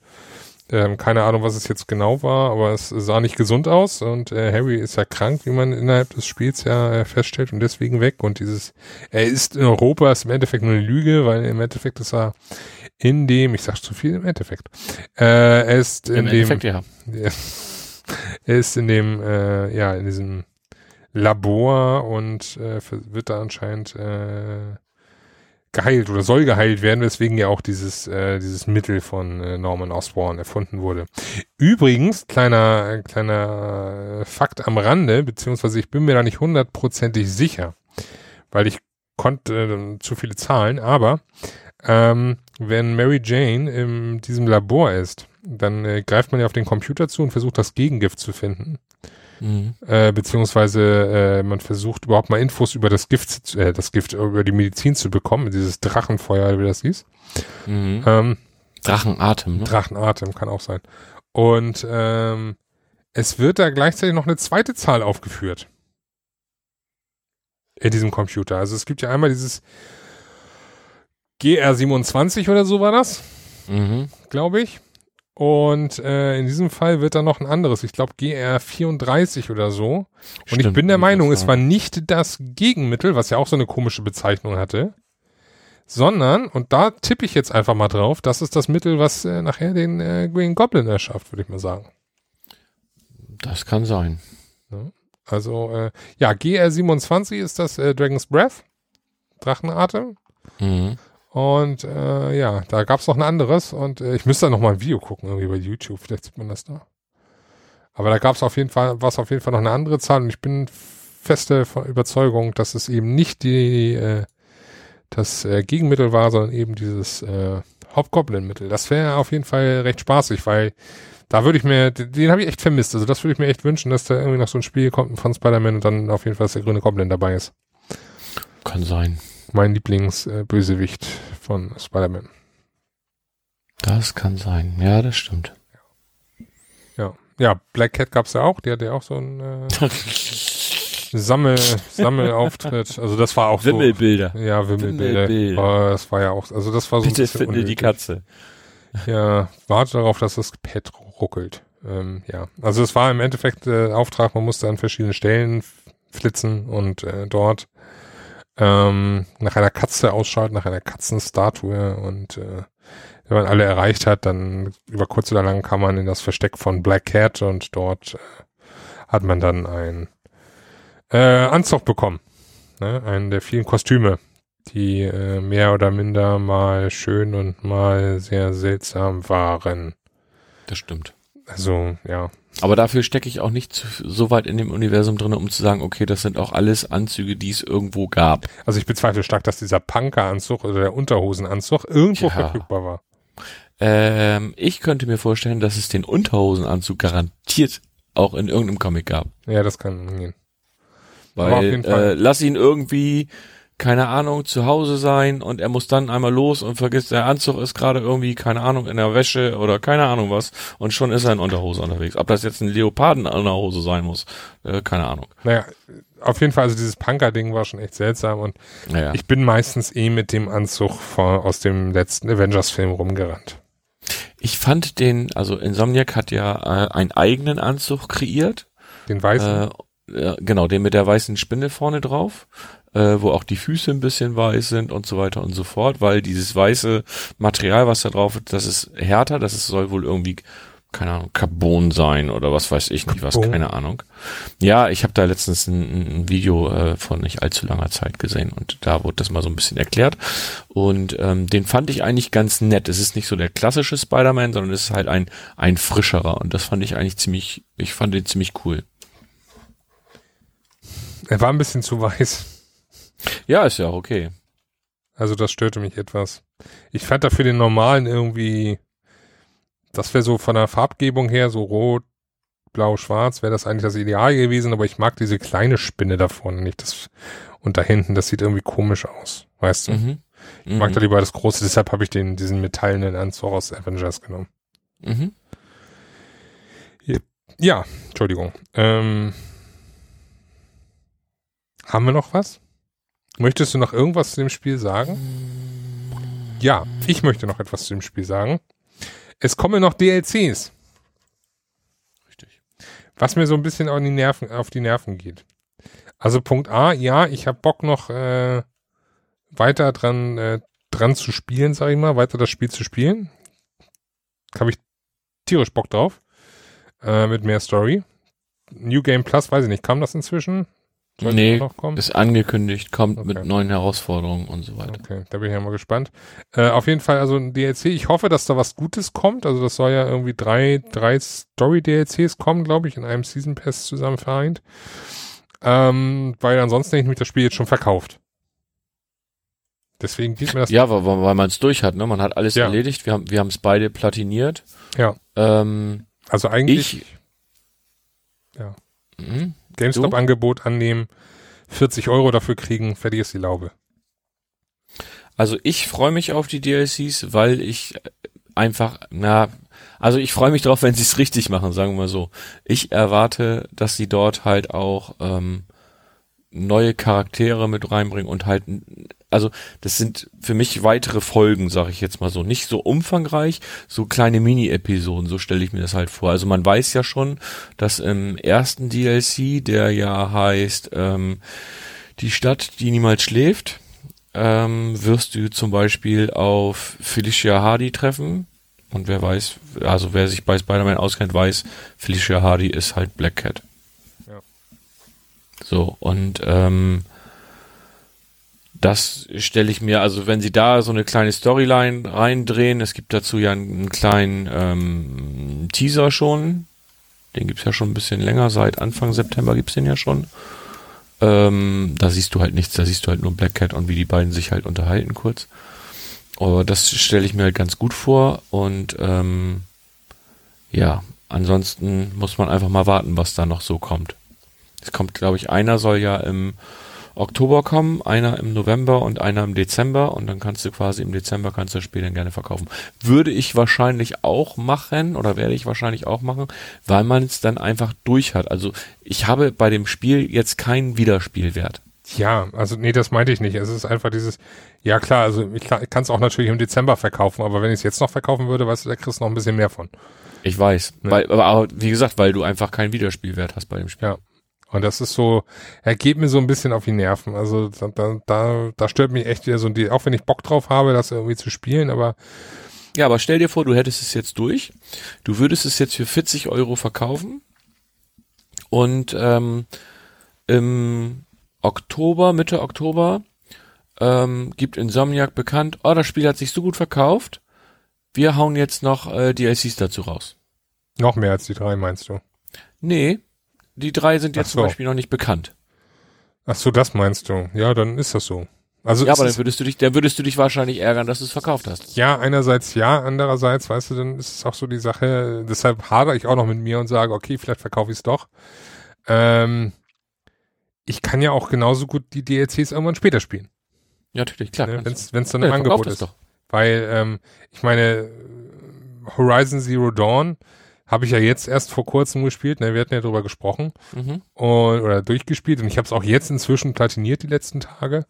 Ähm, keine Ahnung, was es jetzt genau war, aber es sah nicht gesund aus und äh, Harry ist ja krank, wie man innerhalb des Spiels ja äh, feststellt und deswegen weg und dieses, er ist in Europa, ist im Endeffekt nur eine Lüge, weil im Endeffekt ist er in dem, ich sag zu viel im Endeffekt, äh, er ist in Im dem, Endeffekt, ja. Er ist in dem, äh, ja, in diesem Labor und äh, wird da anscheinend äh, geheilt oder soll geheilt werden, weswegen ja auch dieses, äh, dieses Mittel von äh, Norman Osborn erfunden wurde. Übrigens, kleiner, kleiner Fakt am Rande, beziehungsweise ich bin mir da nicht hundertprozentig sicher, weil ich konnte äh, zu viele Zahlen, aber ähm, wenn Mary Jane in diesem Labor ist, dann äh, greift man ja auf den Computer zu und versucht das Gegengift zu finden. Mhm. Äh, beziehungsweise äh, man versucht überhaupt mal Infos über das Gift, zu- äh, das Gift, über die Medizin zu bekommen, dieses Drachenfeuer, wie das hieß. Mhm. Ähm, Drachenatem, ne? Drachenatem kann auch sein. Und ähm, es wird da gleichzeitig noch eine zweite Zahl aufgeführt. In diesem Computer. Also es gibt ja einmal dieses GR27 oder so war das Mhm. glaube ich. Und äh, in diesem Fall wird dann noch ein anderes, ich glaube GR34 oder so. Und ich bin der Meinung, es war- war nicht das Gegenmittel, was ja auch so eine komische Bezeichnung hatte, sondern, und da tippe ich jetzt einfach mal drauf, das ist das Mittel, was äh, nachher den äh, Green Goblin erschafft, würde ich mal sagen. Das kann sein. Also, äh, ja, GR27 ist das äh, Dragon's Breath, Drachenatem. Mhm. Und äh, ja, da gab's noch ein anderes und äh, ich müsste da noch mal ein Video gucken, irgendwie bei YouTube, vielleicht sieht man das da. Aber da gab's auf jeden Fall, war auf jeden Fall noch eine andere Zahl und ich bin feste Überzeugung, dass es eben nicht die äh, das äh, Gegenmittel war, sondern eben dieses äh, Hobgoblin-Mittel. Das wäre auf jeden Fall recht spaßig, weil da würde ich mir, den, den habe ich echt vermisst. Also das würde ich mir echt wünschen, dass da irgendwie noch so ein Spiel kommt von Spider-Man und dann auf jeden Fall, der grüne Goblin dabei ist. Kann sein. Mein Lieblingsbösewicht äh, von Spider-Man. Das kann sein. Ja, das stimmt. Ja. Ja, Black Cat gab's ja auch, die hatte ja auch so einen äh, Sammel, Sammelauftritt. Also das war auch so. Wimmelbilder. Ja, Wimmelbilder. Wimmelbilder. Oh, das war ja auch, also das war so ein Bitte bisschen finde die unnötig. Katze. Ja, warte darauf, dass das Pad ruckelt. Ähm, ja, also es war im Endeffekt äh, Auftrag, man musste an verschiedene Stellen flitzen und äh, dort ähm, nach einer Katze ausschalten, nach einer Katzenstatue und äh, wenn man alle erreicht hat, dann über kurz oder lang kam man in das Versteck von Black Cat und dort äh, hat man dann ein äh, Anzug bekommen. Ne? Einen der vielen Kostüme, die äh, mehr oder minder mal schön und mal sehr seltsam waren. Das stimmt. Also, ja. Aber dafür stecke ich auch nicht so weit in dem Universum drin, um zu sagen, okay, das sind auch alles Anzüge, die es irgendwo gab. Also ich bezweifle stark, dass dieser Punkeranzug oder der Unterhosenanzug irgendwo Ja. verfügbar war. Ähm, ich könnte mir vorstellen, dass es den Unterhosenanzug garantiert auch in irgendeinem Comic gab. Ja, das kann gehen. Aber auf Weil jeden Fall. äh, lass ihn irgendwie, keine Ahnung, zu Hause sein und er muss dann einmal los und vergisst, der Anzug ist gerade irgendwie, keine Ahnung, in der Wäsche oder keine Ahnung was und schon ist er in Unterhose unterwegs. Ob das jetzt ein Leoparden in der Hose sein muss, äh, keine Ahnung. Naja, auf jeden Fall, also dieses Punker-Ding war schon echt seltsam und Naja. ich bin meistens eh mit dem Anzug von, aus dem letzten Avengers-Film rumgerannt. Ich fand den, also Insomniac hat ja äh, einen eigenen Anzug kreiert Den weißen? Äh, genau, den mit der weißen Spinne vorne drauf, äh, wo auch die Füße ein bisschen weiß sind und so weiter und so fort, weil dieses weiße Material, was da drauf ist, das ist härter, das ist, soll wohl irgendwie keine Ahnung, Carbon sein oder was weiß ich nicht, was, keine Ahnung. Ja, ich habe da letztens ein, ein Video äh, von nicht allzu langer Zeit gesehen und da wurde das mal so ein bisschen erklärt und ähm, den fand ich eigentlich ganz nett. Es ist nicht so der klassische Spider-Man, sondern es ist halt ein, ein frischerer und das fand ich eigentlich ziemlich, ich fand den ziemlich cool. Er war ein bisschen zu weiß. Ja, ist ja auch okay. Also das störte mich etwas. Ich fand dafür den normalen irgendwie das wäre so von der Farbgebung her, so rot, blau, schwarz, wäre das eigentlich das Ideal gewesen, aber ich mag diese kleine Spinne da vorne nicht. Das, und da hinten, das sieht irgendwie komisch aus, weißt du? Mhm. Ich mag mhm. da lieber das große, deshalb habe ich den, diesen metallenen Anzug aus Avengers genommen. Mhm. Ja, Entschuldigung. Ähm, haben wir noch was? Möchtest du noch irgendwas zu dem Spiel sagen? Ja, ich möchte noch etwas zu dem Spiel sagen. Es kommen noch DLCs. Richtig. Was mir so ein bisschen auf die Nerven, auf die Nerven geht. Also Punkt A, ja, ich habe Bock noch äh, weiter dran, äh, dran zu spielen, sag ich mal, weiter das Spiel zu spielen. Habe ich tierisch Bock drauf. Äh, mit mehr Story. New Game Plus, weiß ich nicht, kam das inzwischen? Soll nee, ist angekündigt, kommt okay. mit neuen Herausforderungen und so weiter. Okay, da bin ich ja mal gespannt. Äh, auf jeden Fall, also ein DLC, ich hoffe, dass da was Gutes kommt. Also das soll ja irgendwie drei, drei Story-DLCs kommen, glaube ich, in einem Season Pass zusammen vereint. Ähm, weil ansonsten hätte ich mich das Spiel jetzt schon verkauft. Deswegen geht mir das. Ja, weil, weil man es durch hat, ne? Man hat alles ja. erledigt. Wir haben wir es beide platiniert. Ja. Ähm, also eigentlich. Ich, ja. Mhm. GameStop-Angebot annehmen, 40 Euro dafür kriegen, fertig ist die Laube. Also ich freue mich auf die DLCs, weil ich einfach, na, also ich freue mich drauf, wenn sie es richtig machen, sagen wir mal so. Ich erwarte, dass sie dort halt auch ähm, neue Charaktere mit reinbringen und halt, also das sind für mich weitere Folgen, sage ich jetzt mal so. Nicht so umfangreich, so kleine Mini-Episoden, so stelle ich mir das halt vor. Also man weiß ja schon, dass im ersten DLC, der ja heißt ähm, Die Stadt, die niemals schläft, ähm, wirst du zum Beispiel auf Felicia Hardy treffen. Und wer weiß, also wer sich bei Spider-Man auskennt, weiß, Felicia Hardy ist halt Black Cat. So, und ähm, das stelle ich mir, also wenn sie da so eine kleine Storyline reindrehen, es gibt dazu ja einen, einen kleinen ähm, Teaser schon, den gibt's ja schon ein bisschen länger, seit Anfang September gibt's den ja schon. Ähm, da siehst du halt nichts, da siehst du halt nur Black Cat und wie die beiden sich halt unterhalten kurz. Aber das stelle ich mir halt ganz gut vor und ähm, ja, ansonsten muss man einfach mal warten, was da noch so kommt. Es kommt, glaube ich, einer soll ja im Oktober kommen, einer im November und einer im Dezember und dann kannst du quasi im Dezember kannst du das Spiel dann gerne verkaufen. Würde ich wahrscheinlich auch machen oder werde ich wahrscheinlich auch machen, weil man es dann einfach durch hat. Also ich habe bei dem Spiel jetzt keinen Wiederspielwert. Ja, also nee, das meinte ich nicht. Es ist einfach dieses, ja klar, also ich, kann es auch natürlich im Dezember verkaufen, aber wenn ich es jetzt noch verkaufen würde, weißt du, da kriegst du noch ein bisschen mehr von. Ich weiß, ne? weil, aber wie gesagt, weil du einfach keinen Wiederspielwert hast bei dem Spiel. Ja, und das ist so, er geht mir so ein bisschen auf die Nerven. Also da, da, da stört mich echt wieder so, die, auch wenn ich Bock drauf habe, das irgendwie zu spielen, aber ja, aber stell dir vor, du hättest es jetzt durch, du würdest es jetzt für 40 Euro verkaufen und ähm, im Oktober, Mitte Oktober, ähm, gibt Insomniac bekannt, oh, das Spiel hat sich so gut verkauft, wir hauen jetzt noch äh, DLCs dazu raus. Noch mehr als die drei, meinst du? Nee, die drei sind jetzt so. zum Beispiel noch nicht bekannt. Ach so, das meinst du. Ja, dann ist das so. Also ja, aber dann würdest du dich, dann würdest du dich wahrscheinlich ärgern, dass du es verkauft hast. Ja, einerseits ja, andererseits, weißt du, dann ist es auch so die Sache, deshalb hadere ich auch noch mit mir und sage, okay, vielleicht verkaufe ich es doch. Ähm, ich kann ja auch genauso gut die DLCs irgendwann später spielen. Ja, natürlich, klar. Ne, Wenn es dann ja, im Angebot ist. Doch. Weil, ähm, ich meine, Horizon Zero Dawn, habe ich ja jetzt erst vor kurzem gespielt, ne, wir hatten ja drüber gesprochen mhm. und, oder durchgespielt und ich habe es auch jetzt inzwischen platiniert die letzten Tage.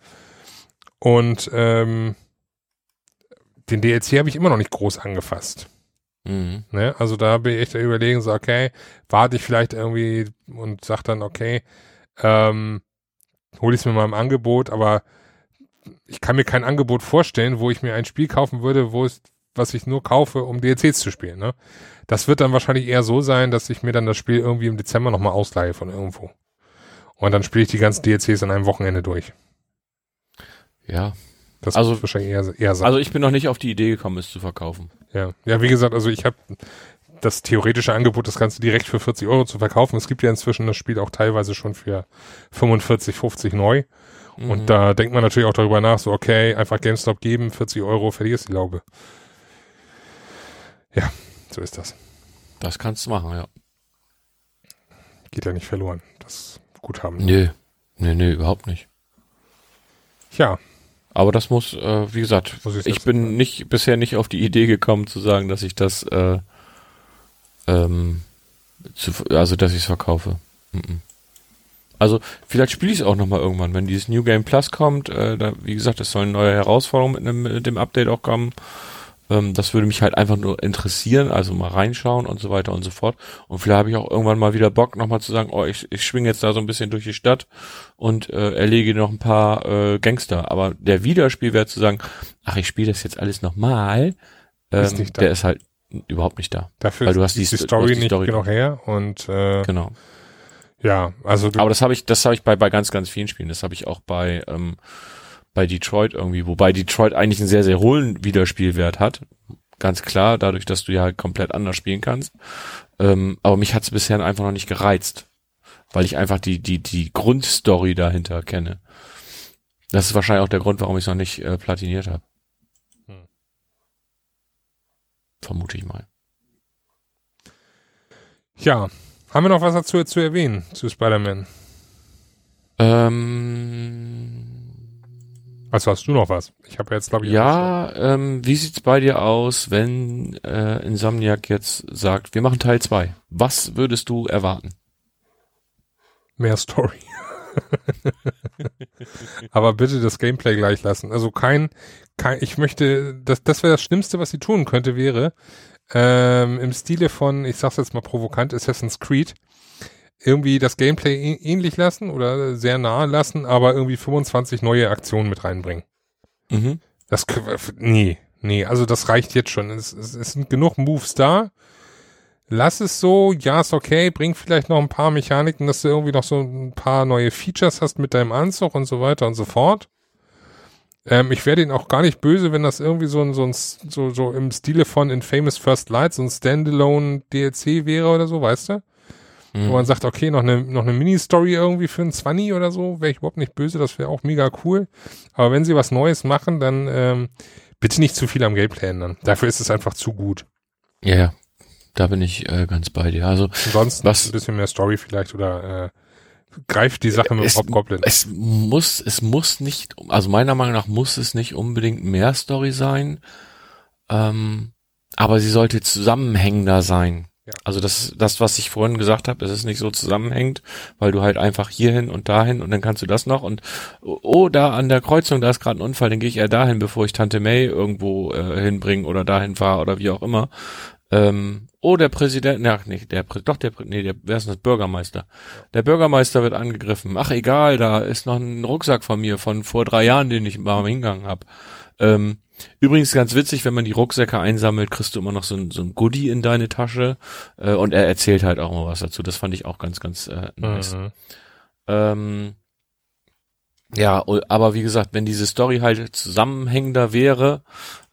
Und ähm, den DLC habe ich immer noch nicht groß angefasst. Mhm. Ne? Also da bin ich echt überlegen, so, okay, warte ich vielleicht irgendwie und sag dann, okay, ähm, hole ich es mir mal im Angebot, aber ich kann mir kein Angebot vorstellen, wo ich mir ein Spiel kaufen würde, wo es, was ich nur kaufe, um DLCs zu spielen. Ne? Das wird dann wahrscheinlich eher so sein, dass ich mir dann das Spiel irgendwie im Dezember nochmal ausleihe von irgendwo. Und dann spiele ich die ganzen DLCs an einem Wochenende durch. Ja. Das also, wahrscheinlich eher, eher sein. Also ich bin noch nicht auf die Idee gekommen, es zu verkaufen. Ja, ja, wie gesagt, also ich habe das theoretische Angebot, das Ganze direkt für 40 Euro zu verkaufen. Es gibt ja inzwischen das Spiel auch teilweise schon für 45, 50 neu. Mhm. Und da denkt man natürlich auch darüber nach, so okay, einfach GameStop geben, 40 Euro, verlierst die Laube. Ja, so ist das. Das kannst du machen, ja. Geht ja nicht verloren, das Guthaben. Nö, nö, nö, überhaupt nicht. Ja. Aber das muss, äh, wie gesagt, ich, ich bin nicht bisher nicht auf die Idee gekommen zu sagen, dass ich das, äh, ähm, zu, also dass ich es verkaufe. Mhm. Also vielleicht spiele ich es auch nochmal irgendwann, wenn dieses New Game Plus kommt. Äh, da, wie gesagt, es soll eine neue Herausforderung mit, einem, mit dem Update auch kommen. Ähm, das würde mich halt einfach nur interessieren, also mal reinschauen und so weiter und so fort. Und vielleicht habe ich auch irgendwann mal wieder Bock, nochmal zu sagen, oh, ich, ich schwinge jetzt da so ein bisschen durch die Stadt und äh, erlege noch ein paar äh, Gangster. Aber der Wiederspielwert zu sagen, ach, ich spiele das jetzt alles nochmal, ähm, ist nicht da. der ist halt überhaupt nicht da. Dafür Weil du hast die, die Story die nicht Story genau her und äh, genau. Ja, also aber das habe ich, das habe ich bei bei ganz ganz vielen Spielen. Das habe ich auch bei ähm, bei Detroit irgendwie, wobei Detroit eigentlich einen sehr, sehr hohen Wiederspielwert hat. Ganz klar, dadurch, dass du ja halt komplett anders spielen kannst. Ähm, aber mich hat es bisher einfach noch nicht gereizt. Weil ich einfach die, die, die Grundstory dahinter kenne. Das ist wahrscheinlich auch der Grund, warum ich es noch nicht äh, platiniert habe. Hm. Vermute ich mal. Ja. Haben wir noch was dazu zu erwähnen, zu Spider-Man? Ähm, also hast du noch was? Ich habe jetzt, glaube ich. Ja, ähm, wie sieht's bei dir aus, wenn äh, Insomniac jetzt sagt, wir machen Teil 2? Was würdest du erwarten? Mehr Story. Aber bitte das Gameplay gleich lassen. Also kein, kein ich möchte, das, das wäre das Schlimmste, was sie tun könnte, wäre, ähm, im Stile von, ich sag's jetzt mal provokant, Assassin's Creed, irgendwie das Gameplay ähnlich lassen oder sehr nahe lassen, aber irgendwie 25 neue Aktionen mit reinbringen. Mhm. Das, nee, nee, also das reicht jetzt schon. Es, es, es sind genug Moves da. Lass es so, ja, ist okay, bring vielleicht noch ein paar Mechaniken, dass du irgendwie noch so ein paar neue Features hast mit deinem Anzug und so weiter und so fort. Ähm, ich wäre ihn auch gar nicht böse, wenn das irgendwie so ein, so ein, so, so im Stile von Infamous First Light, so ein Standalone DLC wäre oder so, weißt du? Mhm. Wo man sagt, okay, noch eine, noch eine Mini-Story irgendwie für ein 20 oder so, wäre ich überhaupt nicht böse, das wäre auch mega cool. Aber wenn sie was Neues machen, dann ähm, bitte nicht zu viel am Gameplay ändern. Dafür ist es einfach zu gut. Ja, yeah, da bin ich äh, ganz bei dir. Also Ansonsten was, ein bisschen mehr Story vielleicht oder äh, greift die Sache mit dem Hobgoblin. Es muss, es muss nicht, also meiner Meinung nach muss es nicht unbedingt mehr Story sein, ähm, aber sie sollte zusammenhängender sein. Ja. Also das, das, was ich vorhin gesagt habe, es ist nicht so zusammenhängt, weil du halt einfach hierhin und dahin und dann kannst du das noch und oh, da an der Kreuzung, da ist gerade ein Unfall, dann gehe ich eher dahin, bevor ich Tante May irgendwo äh, hinbringe oder dahin fahre oder wie auch immer. Ähm, oh, der Präsident, ja, nicht der, doch der, nee, der, wer ist das? Bürgermeister. Der Bürgermeister wird angegriffen. Ach egal, da ist noch ein Rucksack von mir von vor drei Jahren, den ich mal hingegangen habe. Ähm, Übrigens ganz witzig, wenn man die Rucksäcke einsammelt, kriegst du immer noch so ein, so ein Goodie in deine Tasche. Äh, und er erzählt halt auch mal was dazu. Das fand ich auch ganz, ganz äh, nice. Mhm. Ähm, ja, aber wie gesagt, wenn diese Story halt zusammenhängender wäre,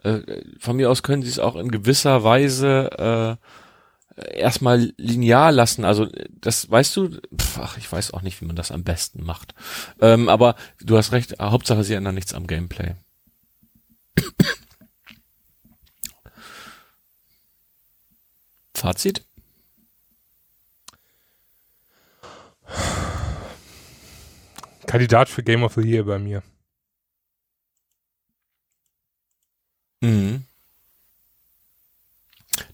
äh, von mir aus können sie es auch in gewisser Weise äh, erstmal linear lassen. Also das weißt du, pf, ach, ich weiß auch nicht, wie man das am besten macht. Ähm, aber du hast recht, Hauptsache sie ändern nichts am Gameplay. Fazit? Kandidat für Game of the Year bei mir. Mhm.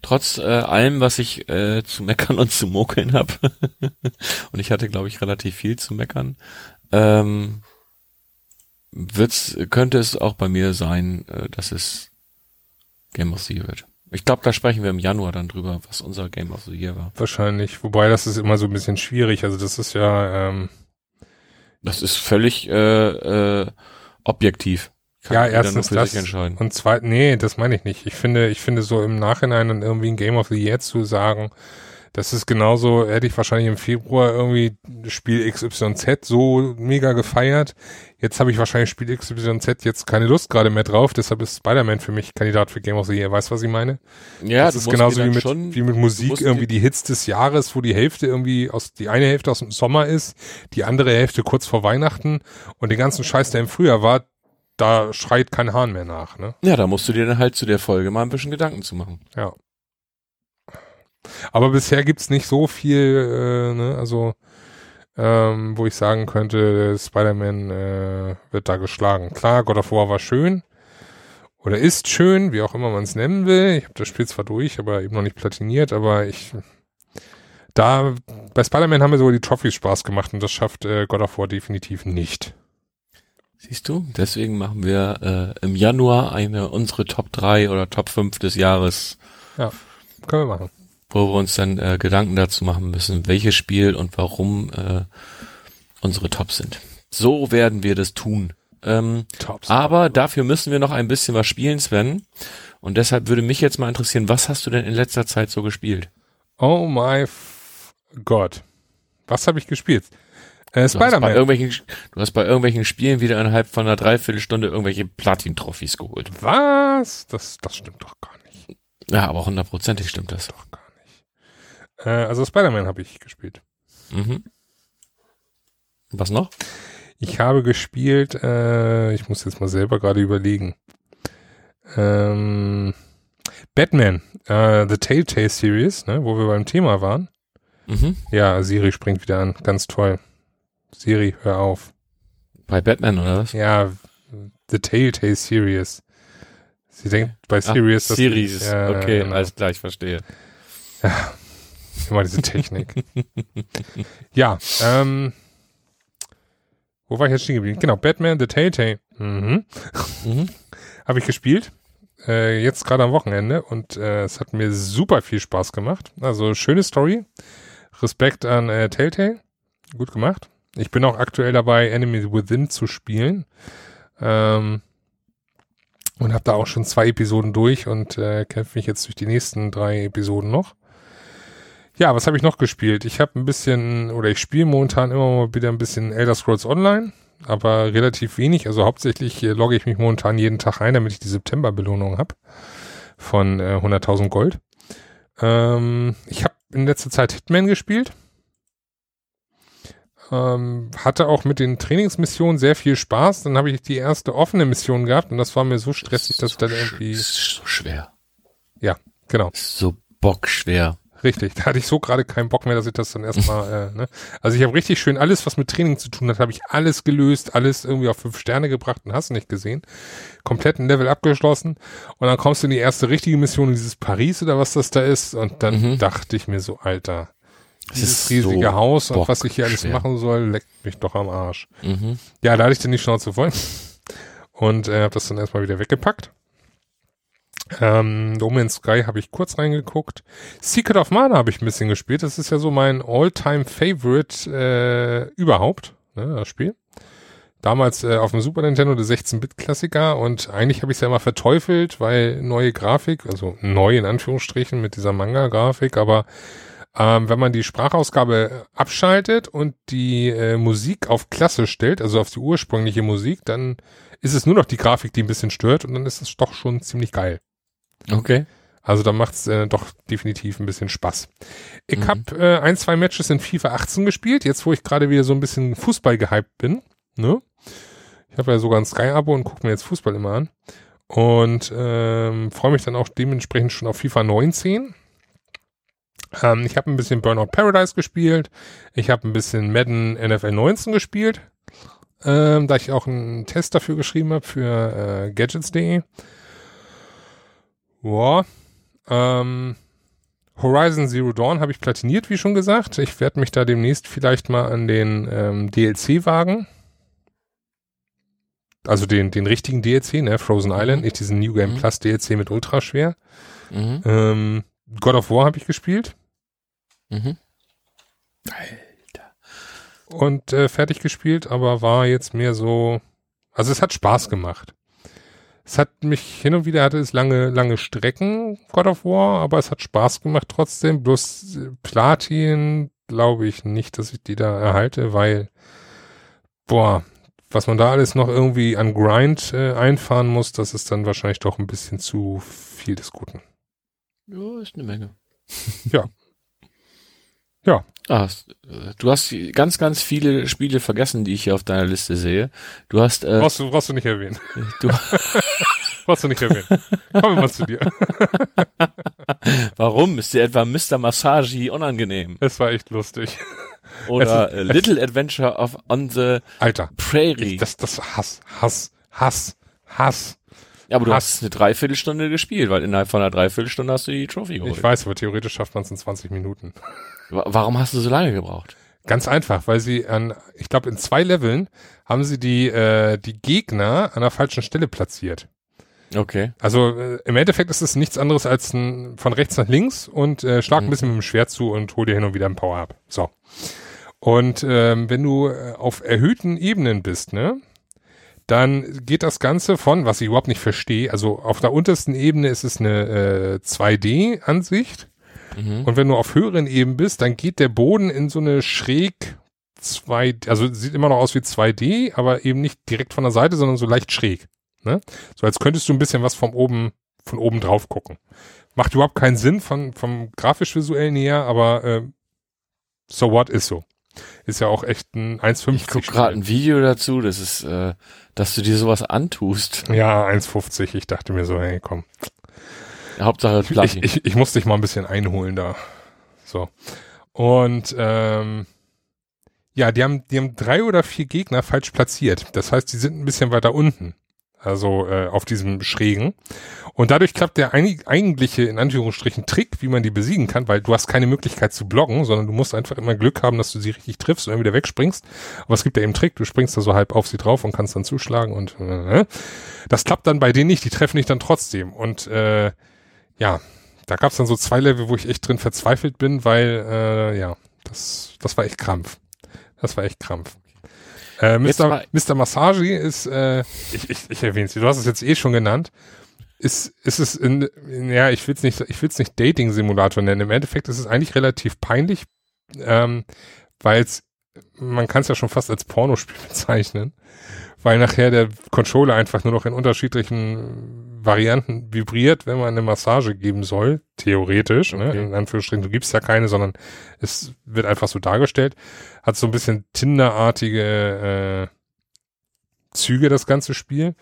Trotz äh, allem, was ich äh, zu meckern und zu mokeln habe, und ich hatte, glaube ich, relativ viel zu meckern, ähm, wird's, könnte es auch bei mir sein, äh, dass es Game of the Year wird. Ich glaube, da sprechen wir im Januar dann drüber, was unser Game of the Year war. Wahrscheinlich. Wobei das ist immer so ein bisschen schwierig. Also das ist ja. Ähm, das ist völlig äh, äh, objektiv. Kann ja, erstens das und zweitens, nee, das meine ich nicht. Ich finde, ich finde so im Nachhinein dann irgendwie ein Game of the Year zu sagen, das ist genauso, hätte ich wahrscheinlich im Februar irgendwie Spiel XYZ so mega gefeiert. Jetzt habe ich wahrscheinlich Spiel XYZ jetzt keine Lust gerade mehr drauf, deshalb ist Spider-Man für mich Kandidat für Game of the Year. Weißt du, was ich meine? Ja, das ist genauso wie mit, schon, wie mit Musik, irgendwie die Hits des Jahres, wo die Hälfte irgendwie aus, die eine Hälfte aus dem Sommer ist, die andere Hälfte kurz vor Weihnachten und den ganzen Scheiß, der im Frühjahr war, da schreit kein Hahn mehr nach, ne? Ja, da musst du dir dann halt zu der Folge mal ein bisschen Gedanken zu machen. Ja. Aber bisher gibt's nicht so viel, äh, ne, also ähm, wo ich sagen könnte, Spider-Man äh, wird da geschlagen. Klar, God of War war schön oder ist schön, wie auch immer man es nennen will. Ich habe das Spiel zwar durch, aber eben noch nicht platiniert, aber ich da bei Spider-Man haben mir sogar die Trophys Spaß gemacht und das schafft äh, God of War definitiv nicht. Siehst du, deswegen machen wir äh, im Januar eine unsere Top 3 oder Top 5 des Jahres. Ja, können wir machen wo wir uns dann äh, Gedanken dazu machen müssen, welches Spiel und warum äh, unsere Tops sind. So werden wir das tun. Ähm, Tops. Aber dafür müssen wir noch ein bisschen was spielen, Sven. Und deshalb würde mich jetzt mal interessieren, was hast du denn in letzter Zeit so gespielt? Oh my Gott. Was habe ich gespielt? Äh, Spider-Man. Du hast bei irgendwelchen Spielen wieder innerhalb von einer Dreiviertelstunde irgendwelche Platin-Trophys geholt. Was? Das, das stimmt doch gar nicht. Ja, aber hundertprozentig stimmt das. Doch gar äh, also Spider-Man habe ich gespielt. Mhm. Was noch? Ich habe gespielt, äh, ich muss jetzt mal selber gerade überlegen. Ähm, Batman, äh, The Telltale Series, ne, wo wir beim Thema waren. Mhm. Ja, Siri springt wieder an. Ganz toll. Siri, hör auf. Bei Batman, oder was? Ja, The Telltale Series. Sie denkt bei Series. Ach, Series, ich, äh, okay, genau. alles gleich, verstehe. Ja, Immer diese Technik. ja, ähm, wo war ich jetzt stehen geblieben? Genau, Batman The Telltale. Mhm. mhm. Habe ich gespielt. Äh, jetzt gerade am Wochenende und äh, es hat mir super viel Spaß gemacht. Also schöne Story. Respekt an äh, Telltale. Gut gemacht. Ich bin auch aktuell dabei, Enemy Within zu spielen. Ähm, und habe da auch schon zwei Episoden durch und äh, kämpfe mich jetzt durch die nächsten drei Episoden noch. Ja, was habe ich noch gespielt? Ich habe ein bisschen, oder ich spiele momentan immer mal wieder ein bisschen Elder Scrolls Online, aber relativ wenig. Also hauptsächlich äh, logge ich mich momentan jeden Tag ein, damit ich die September-Belohnung habe von äh, 100.000 Gold. Ähm, ich habe in letzter Zeit Hitman gespielt. Ähm, hatte auch mit den Trainingsmissionen sehr viel Spaß. Dann habe ich die erste offene Mission gehabt und das war mir so stressig, dass so dann irgendwie. So schwer. Ja, genau. So bockschwer. Richtig, da hatte ich so gerade keinen Bock mehr, dass ich das dann erstmal, äh, ne? Also ich habe richtig schön alles, was mit Training zu tun hat, habe ich alles gelöst, alles irgendwie auf fünf Sterne gebracht und hast nicht gesehen. Kompletten Level abgeschlossen und dann kommst du in die erste richtige Mission dieses Paris oder was das da ist und dann mhm. dachte ich mir so, Alter, dieses riesige so Haus und was ich hier alles schwer. machen soll, leckt mich doch am Arsch. Mhm. Ja, da hatte ich dann die Schnauze voll und äh, habe das dann erstmal wieder weggepackt ähm, No Man's Sky habe ich kurz reingeguckt. Secret of Mana habe ich ein bisschen gespielt. Das ist ja so mein All-Time-Favorite äh, überhaupt, ne, das Spiel. Damals äh, auf dem Super Nintendo der 16-Bit-Klassiker und eigentlich habe ich es ja immer verteufelt, weil neue Grafik, also neu in Anführungsstrichen mit dieser Manga-Grafik, aber ähm, wenn man die Sprachausgabe abschaltet und die äh, Musik auf Klasse stellt, also auf die ursprüngliche Musik, dann ist es nur noch die Grafik, die ein bisschen stört und dann ist es doch schon ziemlich geil. Okay. Also da macht's äh, doch definitiv ein bisschen Spaß. Ich mhm. habe äh, ein, zwei Matches in FIFA 18 gespielt, jetzt wo ich gerade wieder so ein bisschen Fußball gehypt bin. Ne? Ich habe ja sogar ein Sky-Abo und gucke mir jetzt Fußball immer an. Und ähm, freue mich dann auch dementsprechend schon auf FIFA 19. Ähm, ich habe ein bisschen Burnout Paradise gespielt. Ich habe ein bisschen Madden NFL 19 gespielt. Ähm, da ich auch einen Test dafür geschrieben habe für äh, Gadgets.de. Ja. Ähm, Horizon Zero Dawn habe ich platiniert, wie schon gesagt. Ich werde mich da demnächst vielleicht mal an den ähm, DLC wagen. also den, den richtigen DLC, ne, Frozen Island, Mhm. nicht diesen New Game Mhm. Plus DLC mit ultraschwer. Mhm. Ähm, God of War habe ich gespielt Mhm. und äh, fertig gespielt, aber war jetzt mehr so, also es hat Spaß gemacht. Es hat mich hin und wieder hatte es lange, lange Strecken, God of War, aber es hat Spaß gemacht trotzdem. Bloß äh, Platin glaube ich nicht, dass ich die da erhalte, weil, boah, was man da alles noch irgendwie an Grind äh, einfahren muss, das ist dann wahrscheinlich doch ein bisschen zu viel des Guten. Ja, ist eine Menge. Ja. Ja. Ah, äh, du hast ganz, ganz viele Spiele vergessen, die ich hier auf deiner Liste sehe. Du hast, äh, Brauchst du, brauchst du nicht erwähnen. du, Brauchst du nicht erwähnen. Kommen wir mal zu dir. warum? Ist dir etwa Mr. Massage unangenehm? Es war echt lustig. Oder Es äh, Little Adventure of on the Alter. Prairie? Ich, das, das Hass, Hass, Hass, Hass. ja, aber du Hass. hast eine Dreiviertelstunde gespielt, weil innerhalb von einer Dreiviertelstunde hast du die Trophy geholt. Ich weiß, aber theoretisch schafft man es in 20 Minuten. Wa- Warum hast du so lange gebraucht? Ganz einfach, weil sie an, ich glaube, in zwei Leveln haben sie die, äh, die Gegner an der falschen Stelle platziert. Okay. Also äh, im Endeffekt ist es nichts anderes als ein, von rechts nach links und äh, schlag ein Mhm. bisschen mit dem Schwert zu und hol dir hin und wieder ein Power-Up. So. Und ähm, wenn du äh, auf erhöhten Ebenen bist, ne, dann geht das Ganze von, was ich überhaupt nicht verstehe, also auf der untersten Ebene ist es eine äh, 2D-Ansicht Mhm. und wenn du auf höheren Ebenen bist, dann geht der Boden in so eine schräg 2, also sieht immer noch aus wie 2D, aber eben nicht direkt von der Seite, sondern so leicht schräg. Ne? So als könntest du ein bisschen was vom oben, von oben drauf gucken. Macht überhaupt keinen Sinn von, vom grafisch-visuellen her, aber äh, so what ist so. Ist ja auch echt ein 1,50. Ich guck gerade ein Video dazu, das ist, äh, dass du dir sowas antust. Ja, 1,50. Ich dachte mir so, hey, komm. Hauptsache Ich, Platin. ich, ich muss dich mal ein bisschen einholen da. So. Und ähm, ja, die haben, die haben drei oder vier Gegner falsch platziert. Das heißt, die sind ein bisschen weiter unten. Also äh, auf diesem Schrägen. Und dadurch klappt der einig, eigentliche, in Anführungsstrichen, Trick, wie man die besiegen kann, weil du hast keine Möglichkeit zu blocken, sondern du musst einfach immer Glück haben, dass du sie richtig triffst und dann wieder wegspringst. Aber es gibt ja eben Trick, du springst da so halb auf sie drauf und kannst dann zuschlagen und äh, das klappt dann bei denen nicht, die treffen dich dann trotzdem. Und äh, ja, da gab's dann so zwei Level, wo ich echt drin verzweifelt bin, weil, äh, ja, das, das war echt Krampf. Das war echt Krampf. Äh, Mr. Mr. Massage ist, äh, ich, ich, ich erwähne es, du hast es jetzt eh schon genannt, ist, ist es in, in ja, ich will es nicht, ich will es nicht Dating-Simulator nennen. Im Endeffekt ist es eigentlich relativ peinlich, ähm, weil es, man kann es ja schon fast als Pornospiel bezeichnen, weil nachher der Controller einfach nur noch in unterschiedlichen Varianten vibriert, wenn man eine Massage geben soll, theoretisch, ne? Okay. in Anführungsstrichen, du gibst ja keine, sondern es wird einfach so dargestellt, hat so ein bisschen Tinder-artige äh, Züge, das ganze Spiel.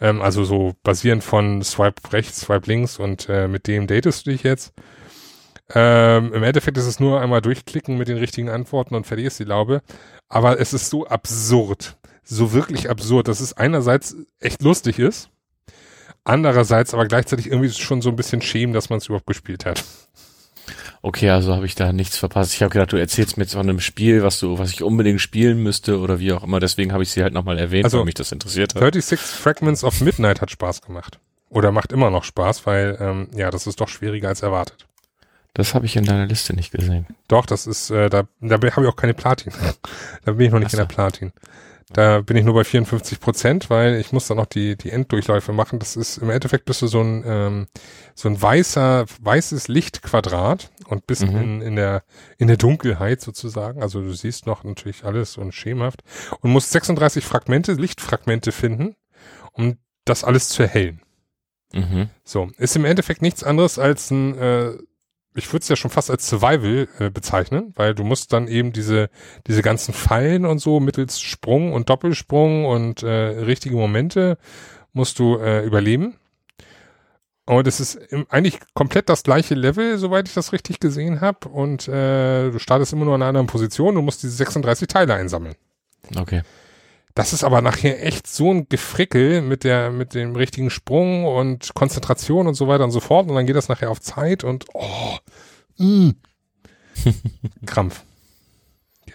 Ähm, also so basierend von Swipe rechts, Swipe links und äh, mit dem datest du dich jetzt. Ähm, Im Endeffekt ist es nur einmal durchklicken mit den richtigen Antworten und fertig ist die Laube. Aber es ist so absurd. So wirklich absurd, dass es einerseits echt lustig ist, andererseits aber gleichzeitig irgendwie schon so ein bisschen schämen, dass man es überhaupt gespielt hat. Okay, also habe ich da nichts verpasst. Ich habe gedacht, du erzählst mir jetzt von einem Spiel, was du, was ich unbedingt spielen müsste oder wie auch immer. Deswegen habe ich sie halt nochmal erwähnt, Also, weil mich das interessiert hat. 36 Fragments of Midnight hat Spaß gemacht. Oder macht immer noch Spaß, weil, ähm, ja, das ist doch schwieriger als erwartet. Das habe ich in deiner Liste nicht gesehen. Doch, das ist, äh, da, da habe ich auch keine Platin. da bin ich noch nicht so. in der Platin. Da bin ich nur bei 54 Prozent, weil ich muss dann noch die, die Enddurchläufe machen. Das ist, im Endeffekt bist du so ein, ähm, so ein weißer, weißes Lichtquadrat und bist Mhm. in, in der, in der Dunkelheit sozusagen. Also du siehst noch natürlich alles und schemenhaft und musst 36 Fragmente, Lichtfragmente finden, um das alles zu erhellen. Mhm. So, ist im Endeffekt nichts anderes als ein, äh, ich würde es ja schon fast als Survival äh, bezeichnen, weil du musst dann eben diese, diese ganzen Fallen und so mittels Sprung und Doppelsprung und äh, richtige Momente musst du äh, überleben. Und es ist im, eigentlich komplett das gleiche Level, soweit ich das richtig gesehen habe. Und äh, du startest immer nur an einer anderen Position, du musst diese 36 Teile einsammeln. Okay. Das ist aber nachher echt so ein Gefrickel mit der, mit dem richtigen Sprung und Konzentration und so weiter und so fort. Und dann geht das nachher auf Zeit und oh, mm. Krampf. Ja.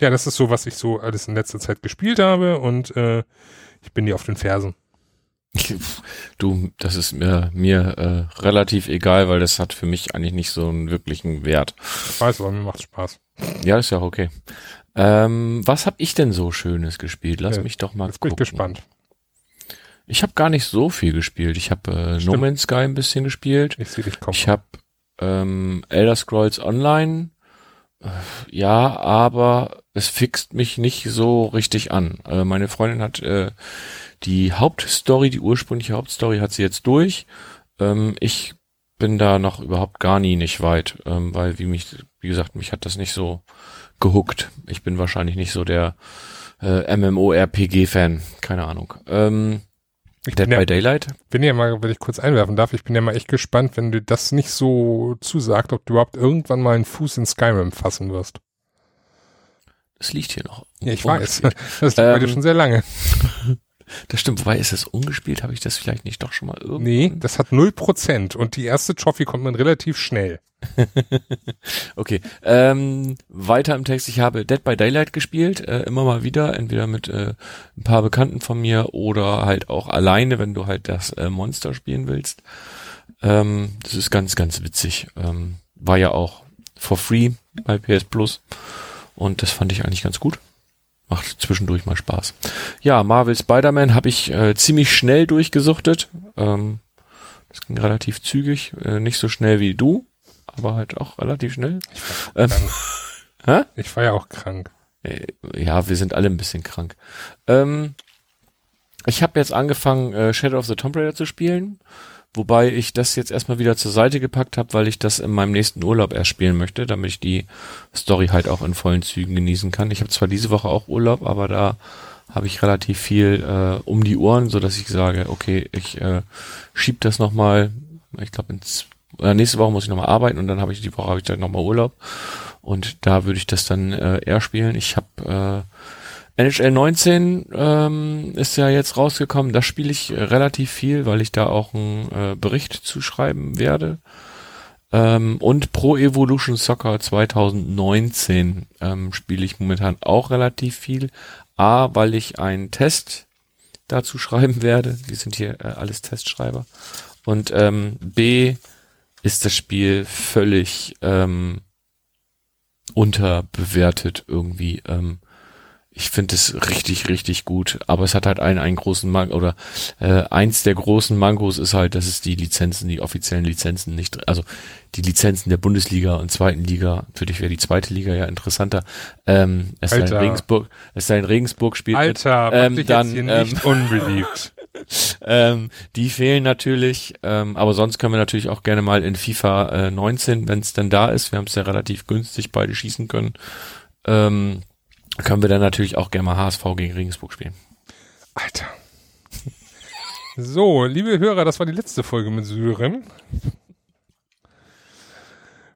Ja, das ist so, was ich so alles in letzter Zeit gespielt habe und äh, ich bin dir auf den Fersen. Du, das ist mir, mir äh, relativ egal, weil das hat für mich eigentlich nicht so einen wirklichen Wert. Ich weiß, aber mir macht Spaß. Ja, ist ja auch okay. Ähm, was hab ich denn so Schönes gespielt? Lass Ja, mich doch mal Jetzt bin ich gucken. gespannt. Ich habe gar nicht so viel gespielt. Ich habe äh, No. Man's Sky ein bisschen gespielt. Ich sehe dich kommen. Ich habe ähm, Elder Scrolls Online. Äh, Ja, aber es fixt mich nicht so richtig an. Äh, meine Freundin hat äh, die Hauptstory, die ursprüngliche Hauptstory hat sie jetzt durch. Ähm, ich bin da noch überhaupt gar nie nicht weit, ähm, weil wie mich, wie gesagt, mich hat das nicht so gehuckt. Ich bin wahrscheinlich nicht so der äh, MMORPG-Fan, keine Ahnung. Ähm, ich Dead bin ja, by Daylight? bin ja mal, wenn ich kurz einwerfen darf, ich bin ja mal echt gespannt, wenn du das nicht so zusagt, ob du überhaupt irgendwann mal einen Fuß in Skyrim fassen wirst. Das liegt hier noch. Ja, ich weiß. Das liegt bei dir Ähm, schon sehr lange. Das stimmt, wobei ist das ungespielt? Habe ich das vielleicht nicht doch schon mal irgendwo? Nee, das hat 0% und die erste Trophy kommt man relativ schnell. Okay, ähm, weiter im Text. Ich habe Dead by Daylight gespielt, äh, immer mal wieder, entweder mit äh, ein paar Bekannten von mir oder halt auch alleine, wenn du halt das äh, Monster spielen willst. Ähm, das ist ganz, ganz witzig. Ähm, war ja auch for free bei PS Plus und das fand ich eigentlich ganz gut. Macht zwischendurch mal Spaß. Ja, Marvel Spider-Man habe ich äh, ziemlich schnell durchgesuchtet. Ähm, das ging relativ zügig, äh, nicht so schnell wie du, aber halt auch relativ schnell. Ähm, hä? Ich war ja auch krank. Äh, Ja, wir sind alle ein bisschen krank. Ähm, ich habe jetzt angefangen, äh, Shadow of the Tomb Raider zu spielen, wobei ich das jetzt erstmal wieder zur Seite gepackt habe, weil ich das in meinem nächsten Urlaub erst spielen möchte, damit ich die Story halt auch in vollen Zügen genießen kann. Ich habe zwar diese Woche auch Urlaub, aber da habe ich relativ viel äh, um die Ohren, so dass ich sage, okay, ich äh, schieb das noch mal. Ich glaube, äh, nächste Woche muss ich noch mal arbeiten und dann habe ich die Woche habe ich dann noch mal Urlaub und da würde ich das dann äh, eher spielen. Ich habe äh, NHL 19 ähm, ist ja jetzt rausgekommen. Da spiele ich äh, relativ viel, weil ich da auch einen äh, Bericht zuschreiben werde. Ähm, und Pro Evolution Soccer 2019 ähm, spiele ich momentan auch relativ viel. A, weil ich einen Test dazu schreiben werde. Wir sind hier äh, alles Testschreiber. Und ähm, B ist das Spiel völlig ähm, unterbewertet irgendwie. Ähm, ich finde es richtig, richtig gut, aber es hat halt einen, einen großen Manko, oder äh, eins der großen Mankos ist halt, dass es die Lizenzen, die offiziellen Lizenzen nicht, also die Lizenzen der Bundesliga und zweiten Liga, für dich wäre die zweite Liga ja interessanter, ähm, es sei in Alter. Regensburg, es sei in Regensburg spielt mit, Alter, mach ähm, dann, jetzt hier ähm, nicht unbeliebt. ähm, die fehlen natürlich, ähm, aber sonst können wir natürlich auch gerne mal in FIFA äh, 19, wenn es dann da ist, wir haben es ja relativ günstig beide schießen können, ähm, können wir dann natürlich auch gerne mal HSV gegen Regensburg spielen. Alter. So, liebe Hörer, das war die letzte Folge mit Syrien.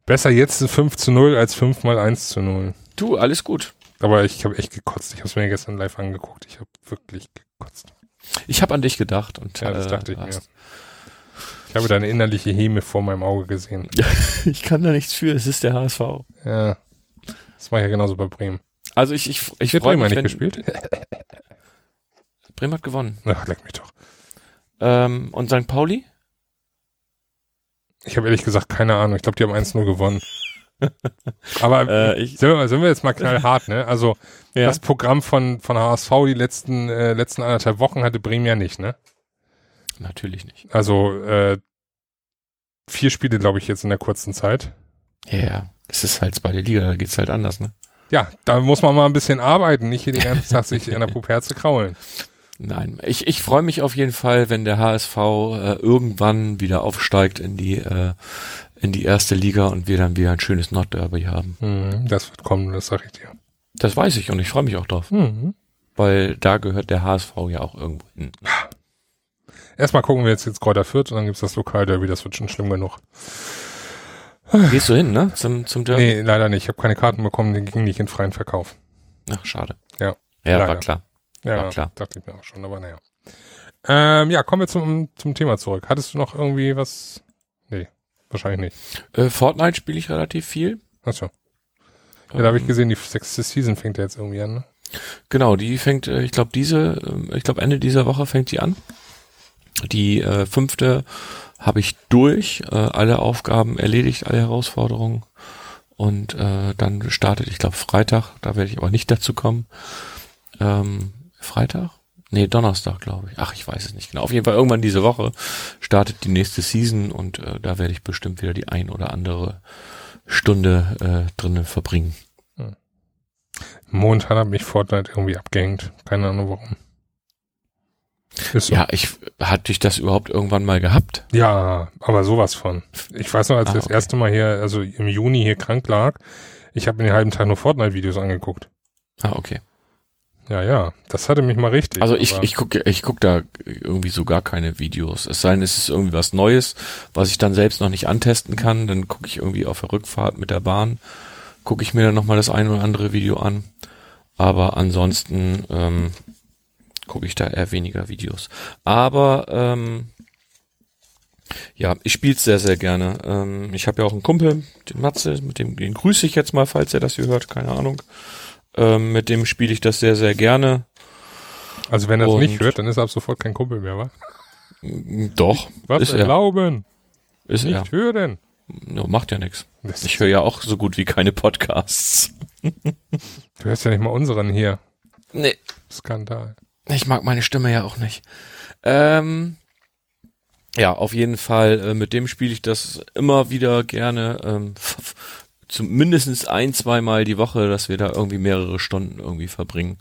Besser jetzt 5 zu 0 als 5 mal 1 zu 0. Du, alles gut. Aber ich habe echt gekotzt. Ich habe es mir gestern live angeguckt. Ich habe wirklich gekotzt. Ich habe an dich gedacht und Ja, das äh, dachte ich mir. Ich habe deine innerliche Häme vor meinem Auge gesehen. ich kann da nichts für, es ist der HSV. Ja. Das war ja genauso bei Bremen. Also ich ich ich freue Bremen mich, nicht wenn gespielt? Bremen hat gewonnen. Ach, leck mich doch. Ähm, und St. Pauli? Ich habe ehrlich gesagt keine Ahnung. Ich glaube, die haben 1-0 gewonnen. Aber Äh, ich- sind, wir, sind wir jetzt mal knallhart, ne? Also Ja. das Programm von, von HSV die letzten, äh, letzten anderthalb Wochen hatte Bremen ja nicht, ne? Natürlich nicht. Also äh, vier Spiele, glaube ich, jetzt in der kurzen Zeit. Ja, ja. Es ist halt zweite Liga, da geht's halt anders, ne? Ja, da muss man mal ein bisschen arbeiten, nicht hier den ganzen Tag sich in der Puperze kraulen. Nein, ich, ich freue mich auf jeden Fall, wenn der HSV äh, irgendwann wieder aufsteigt in die äh, in die erste Liga und wir dann wieder ein schönes Nordderby haben. Mhm, das wird kommen, das sag ich dir. Das weiß ich und ich freue mich auch drauf, Mhm. weil da gehört der HSV ja auch irgendwo hin. Erstmal gucken wir jetzt jetzt Kräuter Fürth und dann gibt's das Lokalderby, das wird schon schlimm genug. Gehst du hin, ne? Zum zum Derby? Nee, leider nicht. Ich habe keine Karten bekommen, die gingen nicht in freien Verkauf. Ach, schade. Ja, Ja, war leider. klar. Ja, War klar. dachte ich mir auch schon, aber naja. Ähm, ja, kommen wir zum, zum Thema zurück. Hattest du noch irgendwie was? Nee, wahrscheinlich nicht. Äh, Fortnite spiele ich relativ viel. Achso. Ja, da habe ich Ähm, gesehen, die sechste Season fängt ja jetzt irgendwie an. Ne? Genau, die fängt, äh, ich glaube, diese, äh, ich glaube, Ende dieser Woche fängt die an. Die äh, fünfte habe ich durch, äh, alle Aufgaben erledigt, alle Herausforderungen. Und äh, dann startet, ich glaube, Freitag, da werde ich aber nicht dazu kommen. Ähm, Freitag? Nee, Donnerstag, glaube ich. Ach, ich weiß es nicht genau. Auf jeden Fall irgendwann diese Woche startet die nächste Season und äh, da werde ich bestimmt wieder die ein oder andere Stunde äh, drinnen verbringen. Momentan hat mich Fortnite irgendwie abgehängt. Keine Ahnung warum. So. Ja, ich hatte ich das überhaupt irgendwann mal gehabt. Ja, aber sowas von. Ich weiß noch, als Ah, ich das okay. erste Mal hier, also im Juni hier krank lag, ich habe mir den halben Tag nur Fortnite-Videos angeguckt. Ah, okay. Ja, ja, das hatte mich mal richtig. Also ich, ich gucke ich guck da irgendwie so gar keine Videos. Es sei denn, es ist irgendwie was Neues, was ich dann selbst noch nicht antesten kann. Dann gucke ich irgendwie auf der Rückfahrt mit der Bahn, gucke ich mir dann nochmal das ein oder andere Video an. Aber ansonsten ähm, gucke ich da eher weniger Videos. Aber ähm, ja, ich spiele sehr, sehr gerne. Ähm, ich habe ja auch einen Kumpel, den Matze, mit dem den grüße ich jetzt mal, falls er das hier hört, keine Ahnung. Ähm, mit dem spiele ich das sehr, sehr gerne. also wenn er es nicht hört, dann ist er ab sofort kein Kumpel mehr, wa? Doch, Was ist wir er. glauben, Ist er. nicht hören. No, macht ja nichts. Ich höre ja auch so gut wie keine Podcasts. du hörst ja nicht mal unseren hier. Nee. Skandal. Ich mag meine Stimme ja auch nicht. Ähm, ja, auf jeden Fall, äh, mit dem spiele ich das immer wieder gerne. Ähm, f- f- zum mindestens ein, zweimal die Woche, dass wir da irgendwie mehrere Stunden irgendwie verbringen.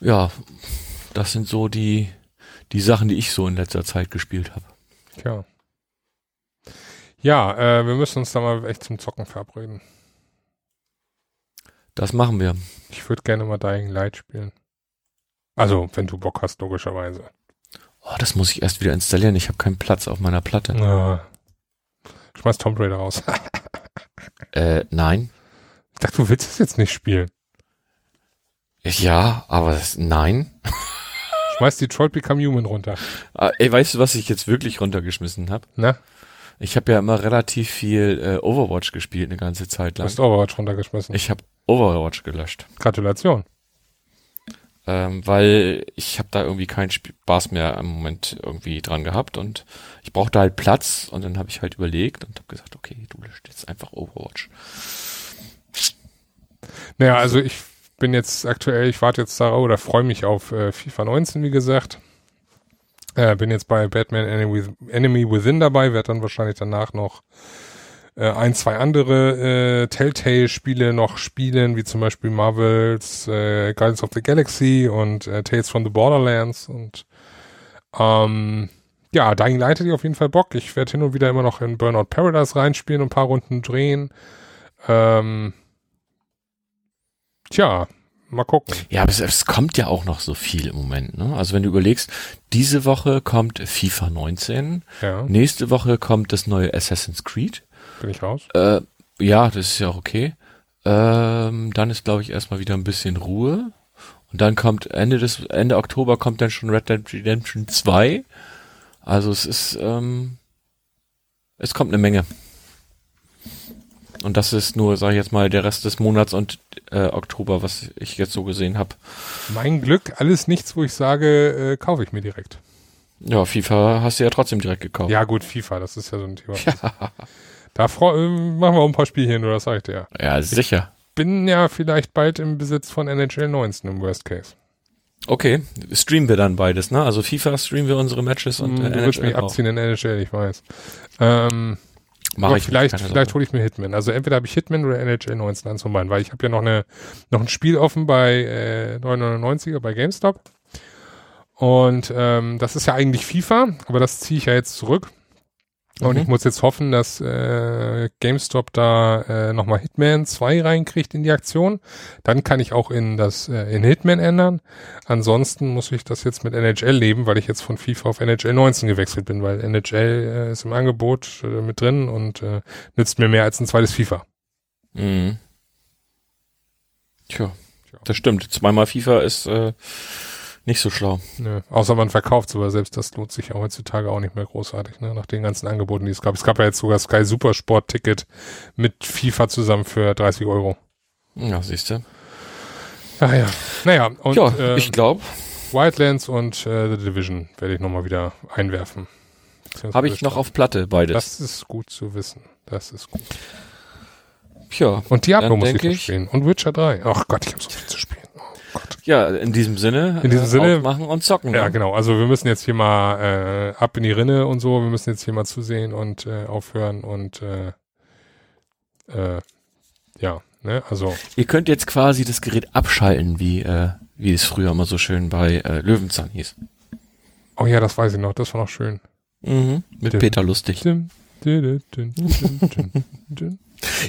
Ja, das sind so die, die Sachen, die ich so in letzter Zeit gespielt habe. Tja. Ja, äh, wir müssen uns da mal echt zum Zocken verabreden. Das machen wir. Ich würde gerne mal Dying Light spielen. Also, wenn du Bock hast, logischerweise. Oh, das muss ich erst wieder installieren. Ich habe keinen Platz auf meiner Platte. Ah. Schmeiß Tomb Raider raus. Äh, nein. Ich dachte, du willst es jetzt nicht spielen. Ja, aber das, nein. Schmeiß Detroit Become Human runter. Ah, ey, weißt du, was ich jetzt wirklich runtergeschmissen habe? Na, Ich habe ja immer relativ viel äh, Overwatch gespielt eine ganze Zeit du lang. hast Overwatch runtergeschmissen. Ich habe Overwatch gelöscht, Gratulation. Ähm, weil ich habe da irgendwie keinen Spaß mehr im Moment irgendwie dran gehabt und ich brauchte halt Platz und dann habe ich halt überlegt und habe gesagt, okay, du löscht jetzt einfach Overwatch. Naja, also ich bin jetzt aktuell, ich warte jetzt darauf oder freue mich auf äh, FIFA 19, wie gesagt. Äh, bin jetzt bei Batman Enemy, Enemy Within dabei, werde dann wahrscheinlich danach noch äh, ein, zwei andere äh, Telltale-Spiele noch spielen, wie zum Beispiel Marvels äh, Guardians of the Galaxy und äh, Tales from the Borderlands und ähm, ja, Dying Light hätte ich auf jeden Fall Bock. Ich werde hin und wieder immer noch in Burnout Paradise reinspielen und ein paar Runden drehen. Ähm, tja, mal gucken. Ja, aber es, es kommt ja auch noch so viel im Moment. Ne? Also wenn du überlegst, diese Woche kommt FIFA 19, Ja, nächste Woche kommt das neue Assassin's Creed. Bin ich raus. Äh, ja, das ist ja auch okay. Ähm, dann ist, glaube ich, erstmal wieder ein bisschen Ruhe. Und dann kommt Ende des Ende Oktober kommt dann schon Red Dead Redemption 2. Also es ist, ähm, es kommt eine Menge. Und das ist nur, sage ich jetzt mal, der Rest des Monats und äh, Oktober, was ich jetzt so gesehen habe. Mein Glück, alles nichts, wo ich sage, äh, kaufe ich mir direkt. Ja, FIFA hast du ja trotzdem direkt gekauft. Ja, gut, FIFA, das ist ja so ein Thema. Da äh, machen wir auch ein paar Spielchen, das sag ich dir ja. Sicher. Bin ja vielleicht bald im Besitz von NHL 19 im Worst Case. Okay, streamen wir dann beides, ne? Also FIFA streamen wir unsere Matches und Mm, äh, du willst mich NHL auch. abziehen in NHL, ich weiß. Ähm, Mach ich vielleicht, vielleicht hole ich mir Hitman. Also entweder habe ich Hitman oder NHL 19 eins von beiden, weil ich habe ja noch eine noch ein Spiel offen bei äh, 999er bei GameStop. Und ähm, das ist ja eigentlich FIFA, aber das ziehe ich ja jetzt zurück. Und Mhm. ich muss jetzt hoffen, dass äh, GameStop da äh, nochmal Hitman 2 reinkriegt in die Aktion. Dann kann ich auch in das äh, in Hitman ändern. Ansonsten muss ich das jetzt mit NHL leben, weil ich jetzt von FIFA auf NHL 19 gewechselt bin, weil NHL äh, ist im Angebot äh, mit drin und äh, nützt mir mehr als ein zweites FIFA. Mhm. Tja, das stimmt. Zweimal FIFA ist äh, nicht so schlau. Nö. Außer man verkauft aber selbst das lohnt sich ja heutzutage auch nicht mehr großartig, ne? nach den ganzen Angeboten, die es gab. Es gab ja jetzt sogar Sky Supersport Ticket mit FIFA zusammen für 30 Euro. Ja, siehst du. Ach ja. Naja, und Ja, ähm, ich glaube, Wildlands und äh, The Division werde ich nochmal wieder einwerfen. habe ich noch auf Platte beides. Das ist gut zu wissen. Das ist gut. ja, Und Diablo muss ich ich- spielen. Und Witcher 3. Ach Gott, ich habe so viel zu spielen. Gott. ja, in diesem Sinne, In diesem äh, Sinne- aufmachen und zocken. Ja, ne? genau. Also wir müssen jetzt hier mal äh, ab in die Rinne und so. Wir müssen jetzt hier mal zusehen und äh, aufhören und äh, äh, ja, ne, also Ihr könnt jetzt quasi das Gerät abschalten, wie, äh, wie es früher immer so schön bei äh, Löwenzahn hieß. oh ja, das weiß ich noch, das war noch schön. Mhm. Mit Dim. Peter Lustig. Dim, dim,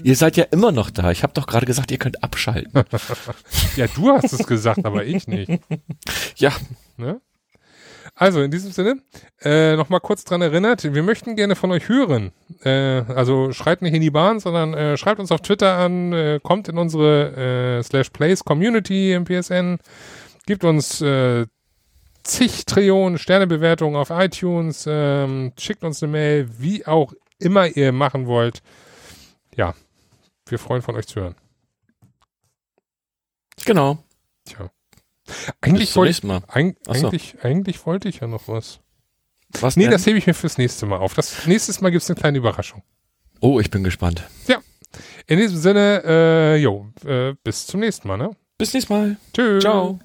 Ihr seid ja immer noch da. Ich habe doch gerade gesagt, ihr könnt abschalten. Ja, du hast es gesagt, aber ich nicht. ja, Ne? Also in diesem Sinne, äh, nochmal kurz dran erinnert, wir möchten gerne von euch hören. Äh, also schreibt nicht in die Bahn, sondern äh, schreibt uns auf Twitter an, äh, kommt in unsere äh, Slash Plays Community im PSN, gibt uns äh, zig Trillionen Sternebewertungen auf iTunes, ähm, schickt uns eine Mail, wie auch immer ihr machen wollt. Ja, wir freuen von euch zu hören. genau. Tja. Bis Eigentlich zum wollte nächsten Mal. Eig Ach so. eigentlich, eigentlich wollte ich ja noch was. Was Nee, denn? das hebe ich mir fürs nächste Mal auf. Das nächstes Mal gibt's eine kleine Überraschung. oh, ich bin gespannt. In diesem Sinne, äh, jo, äh, bis zum nächsten Mal, ne? Bis nächstes Mal. Tschüss. Ciao.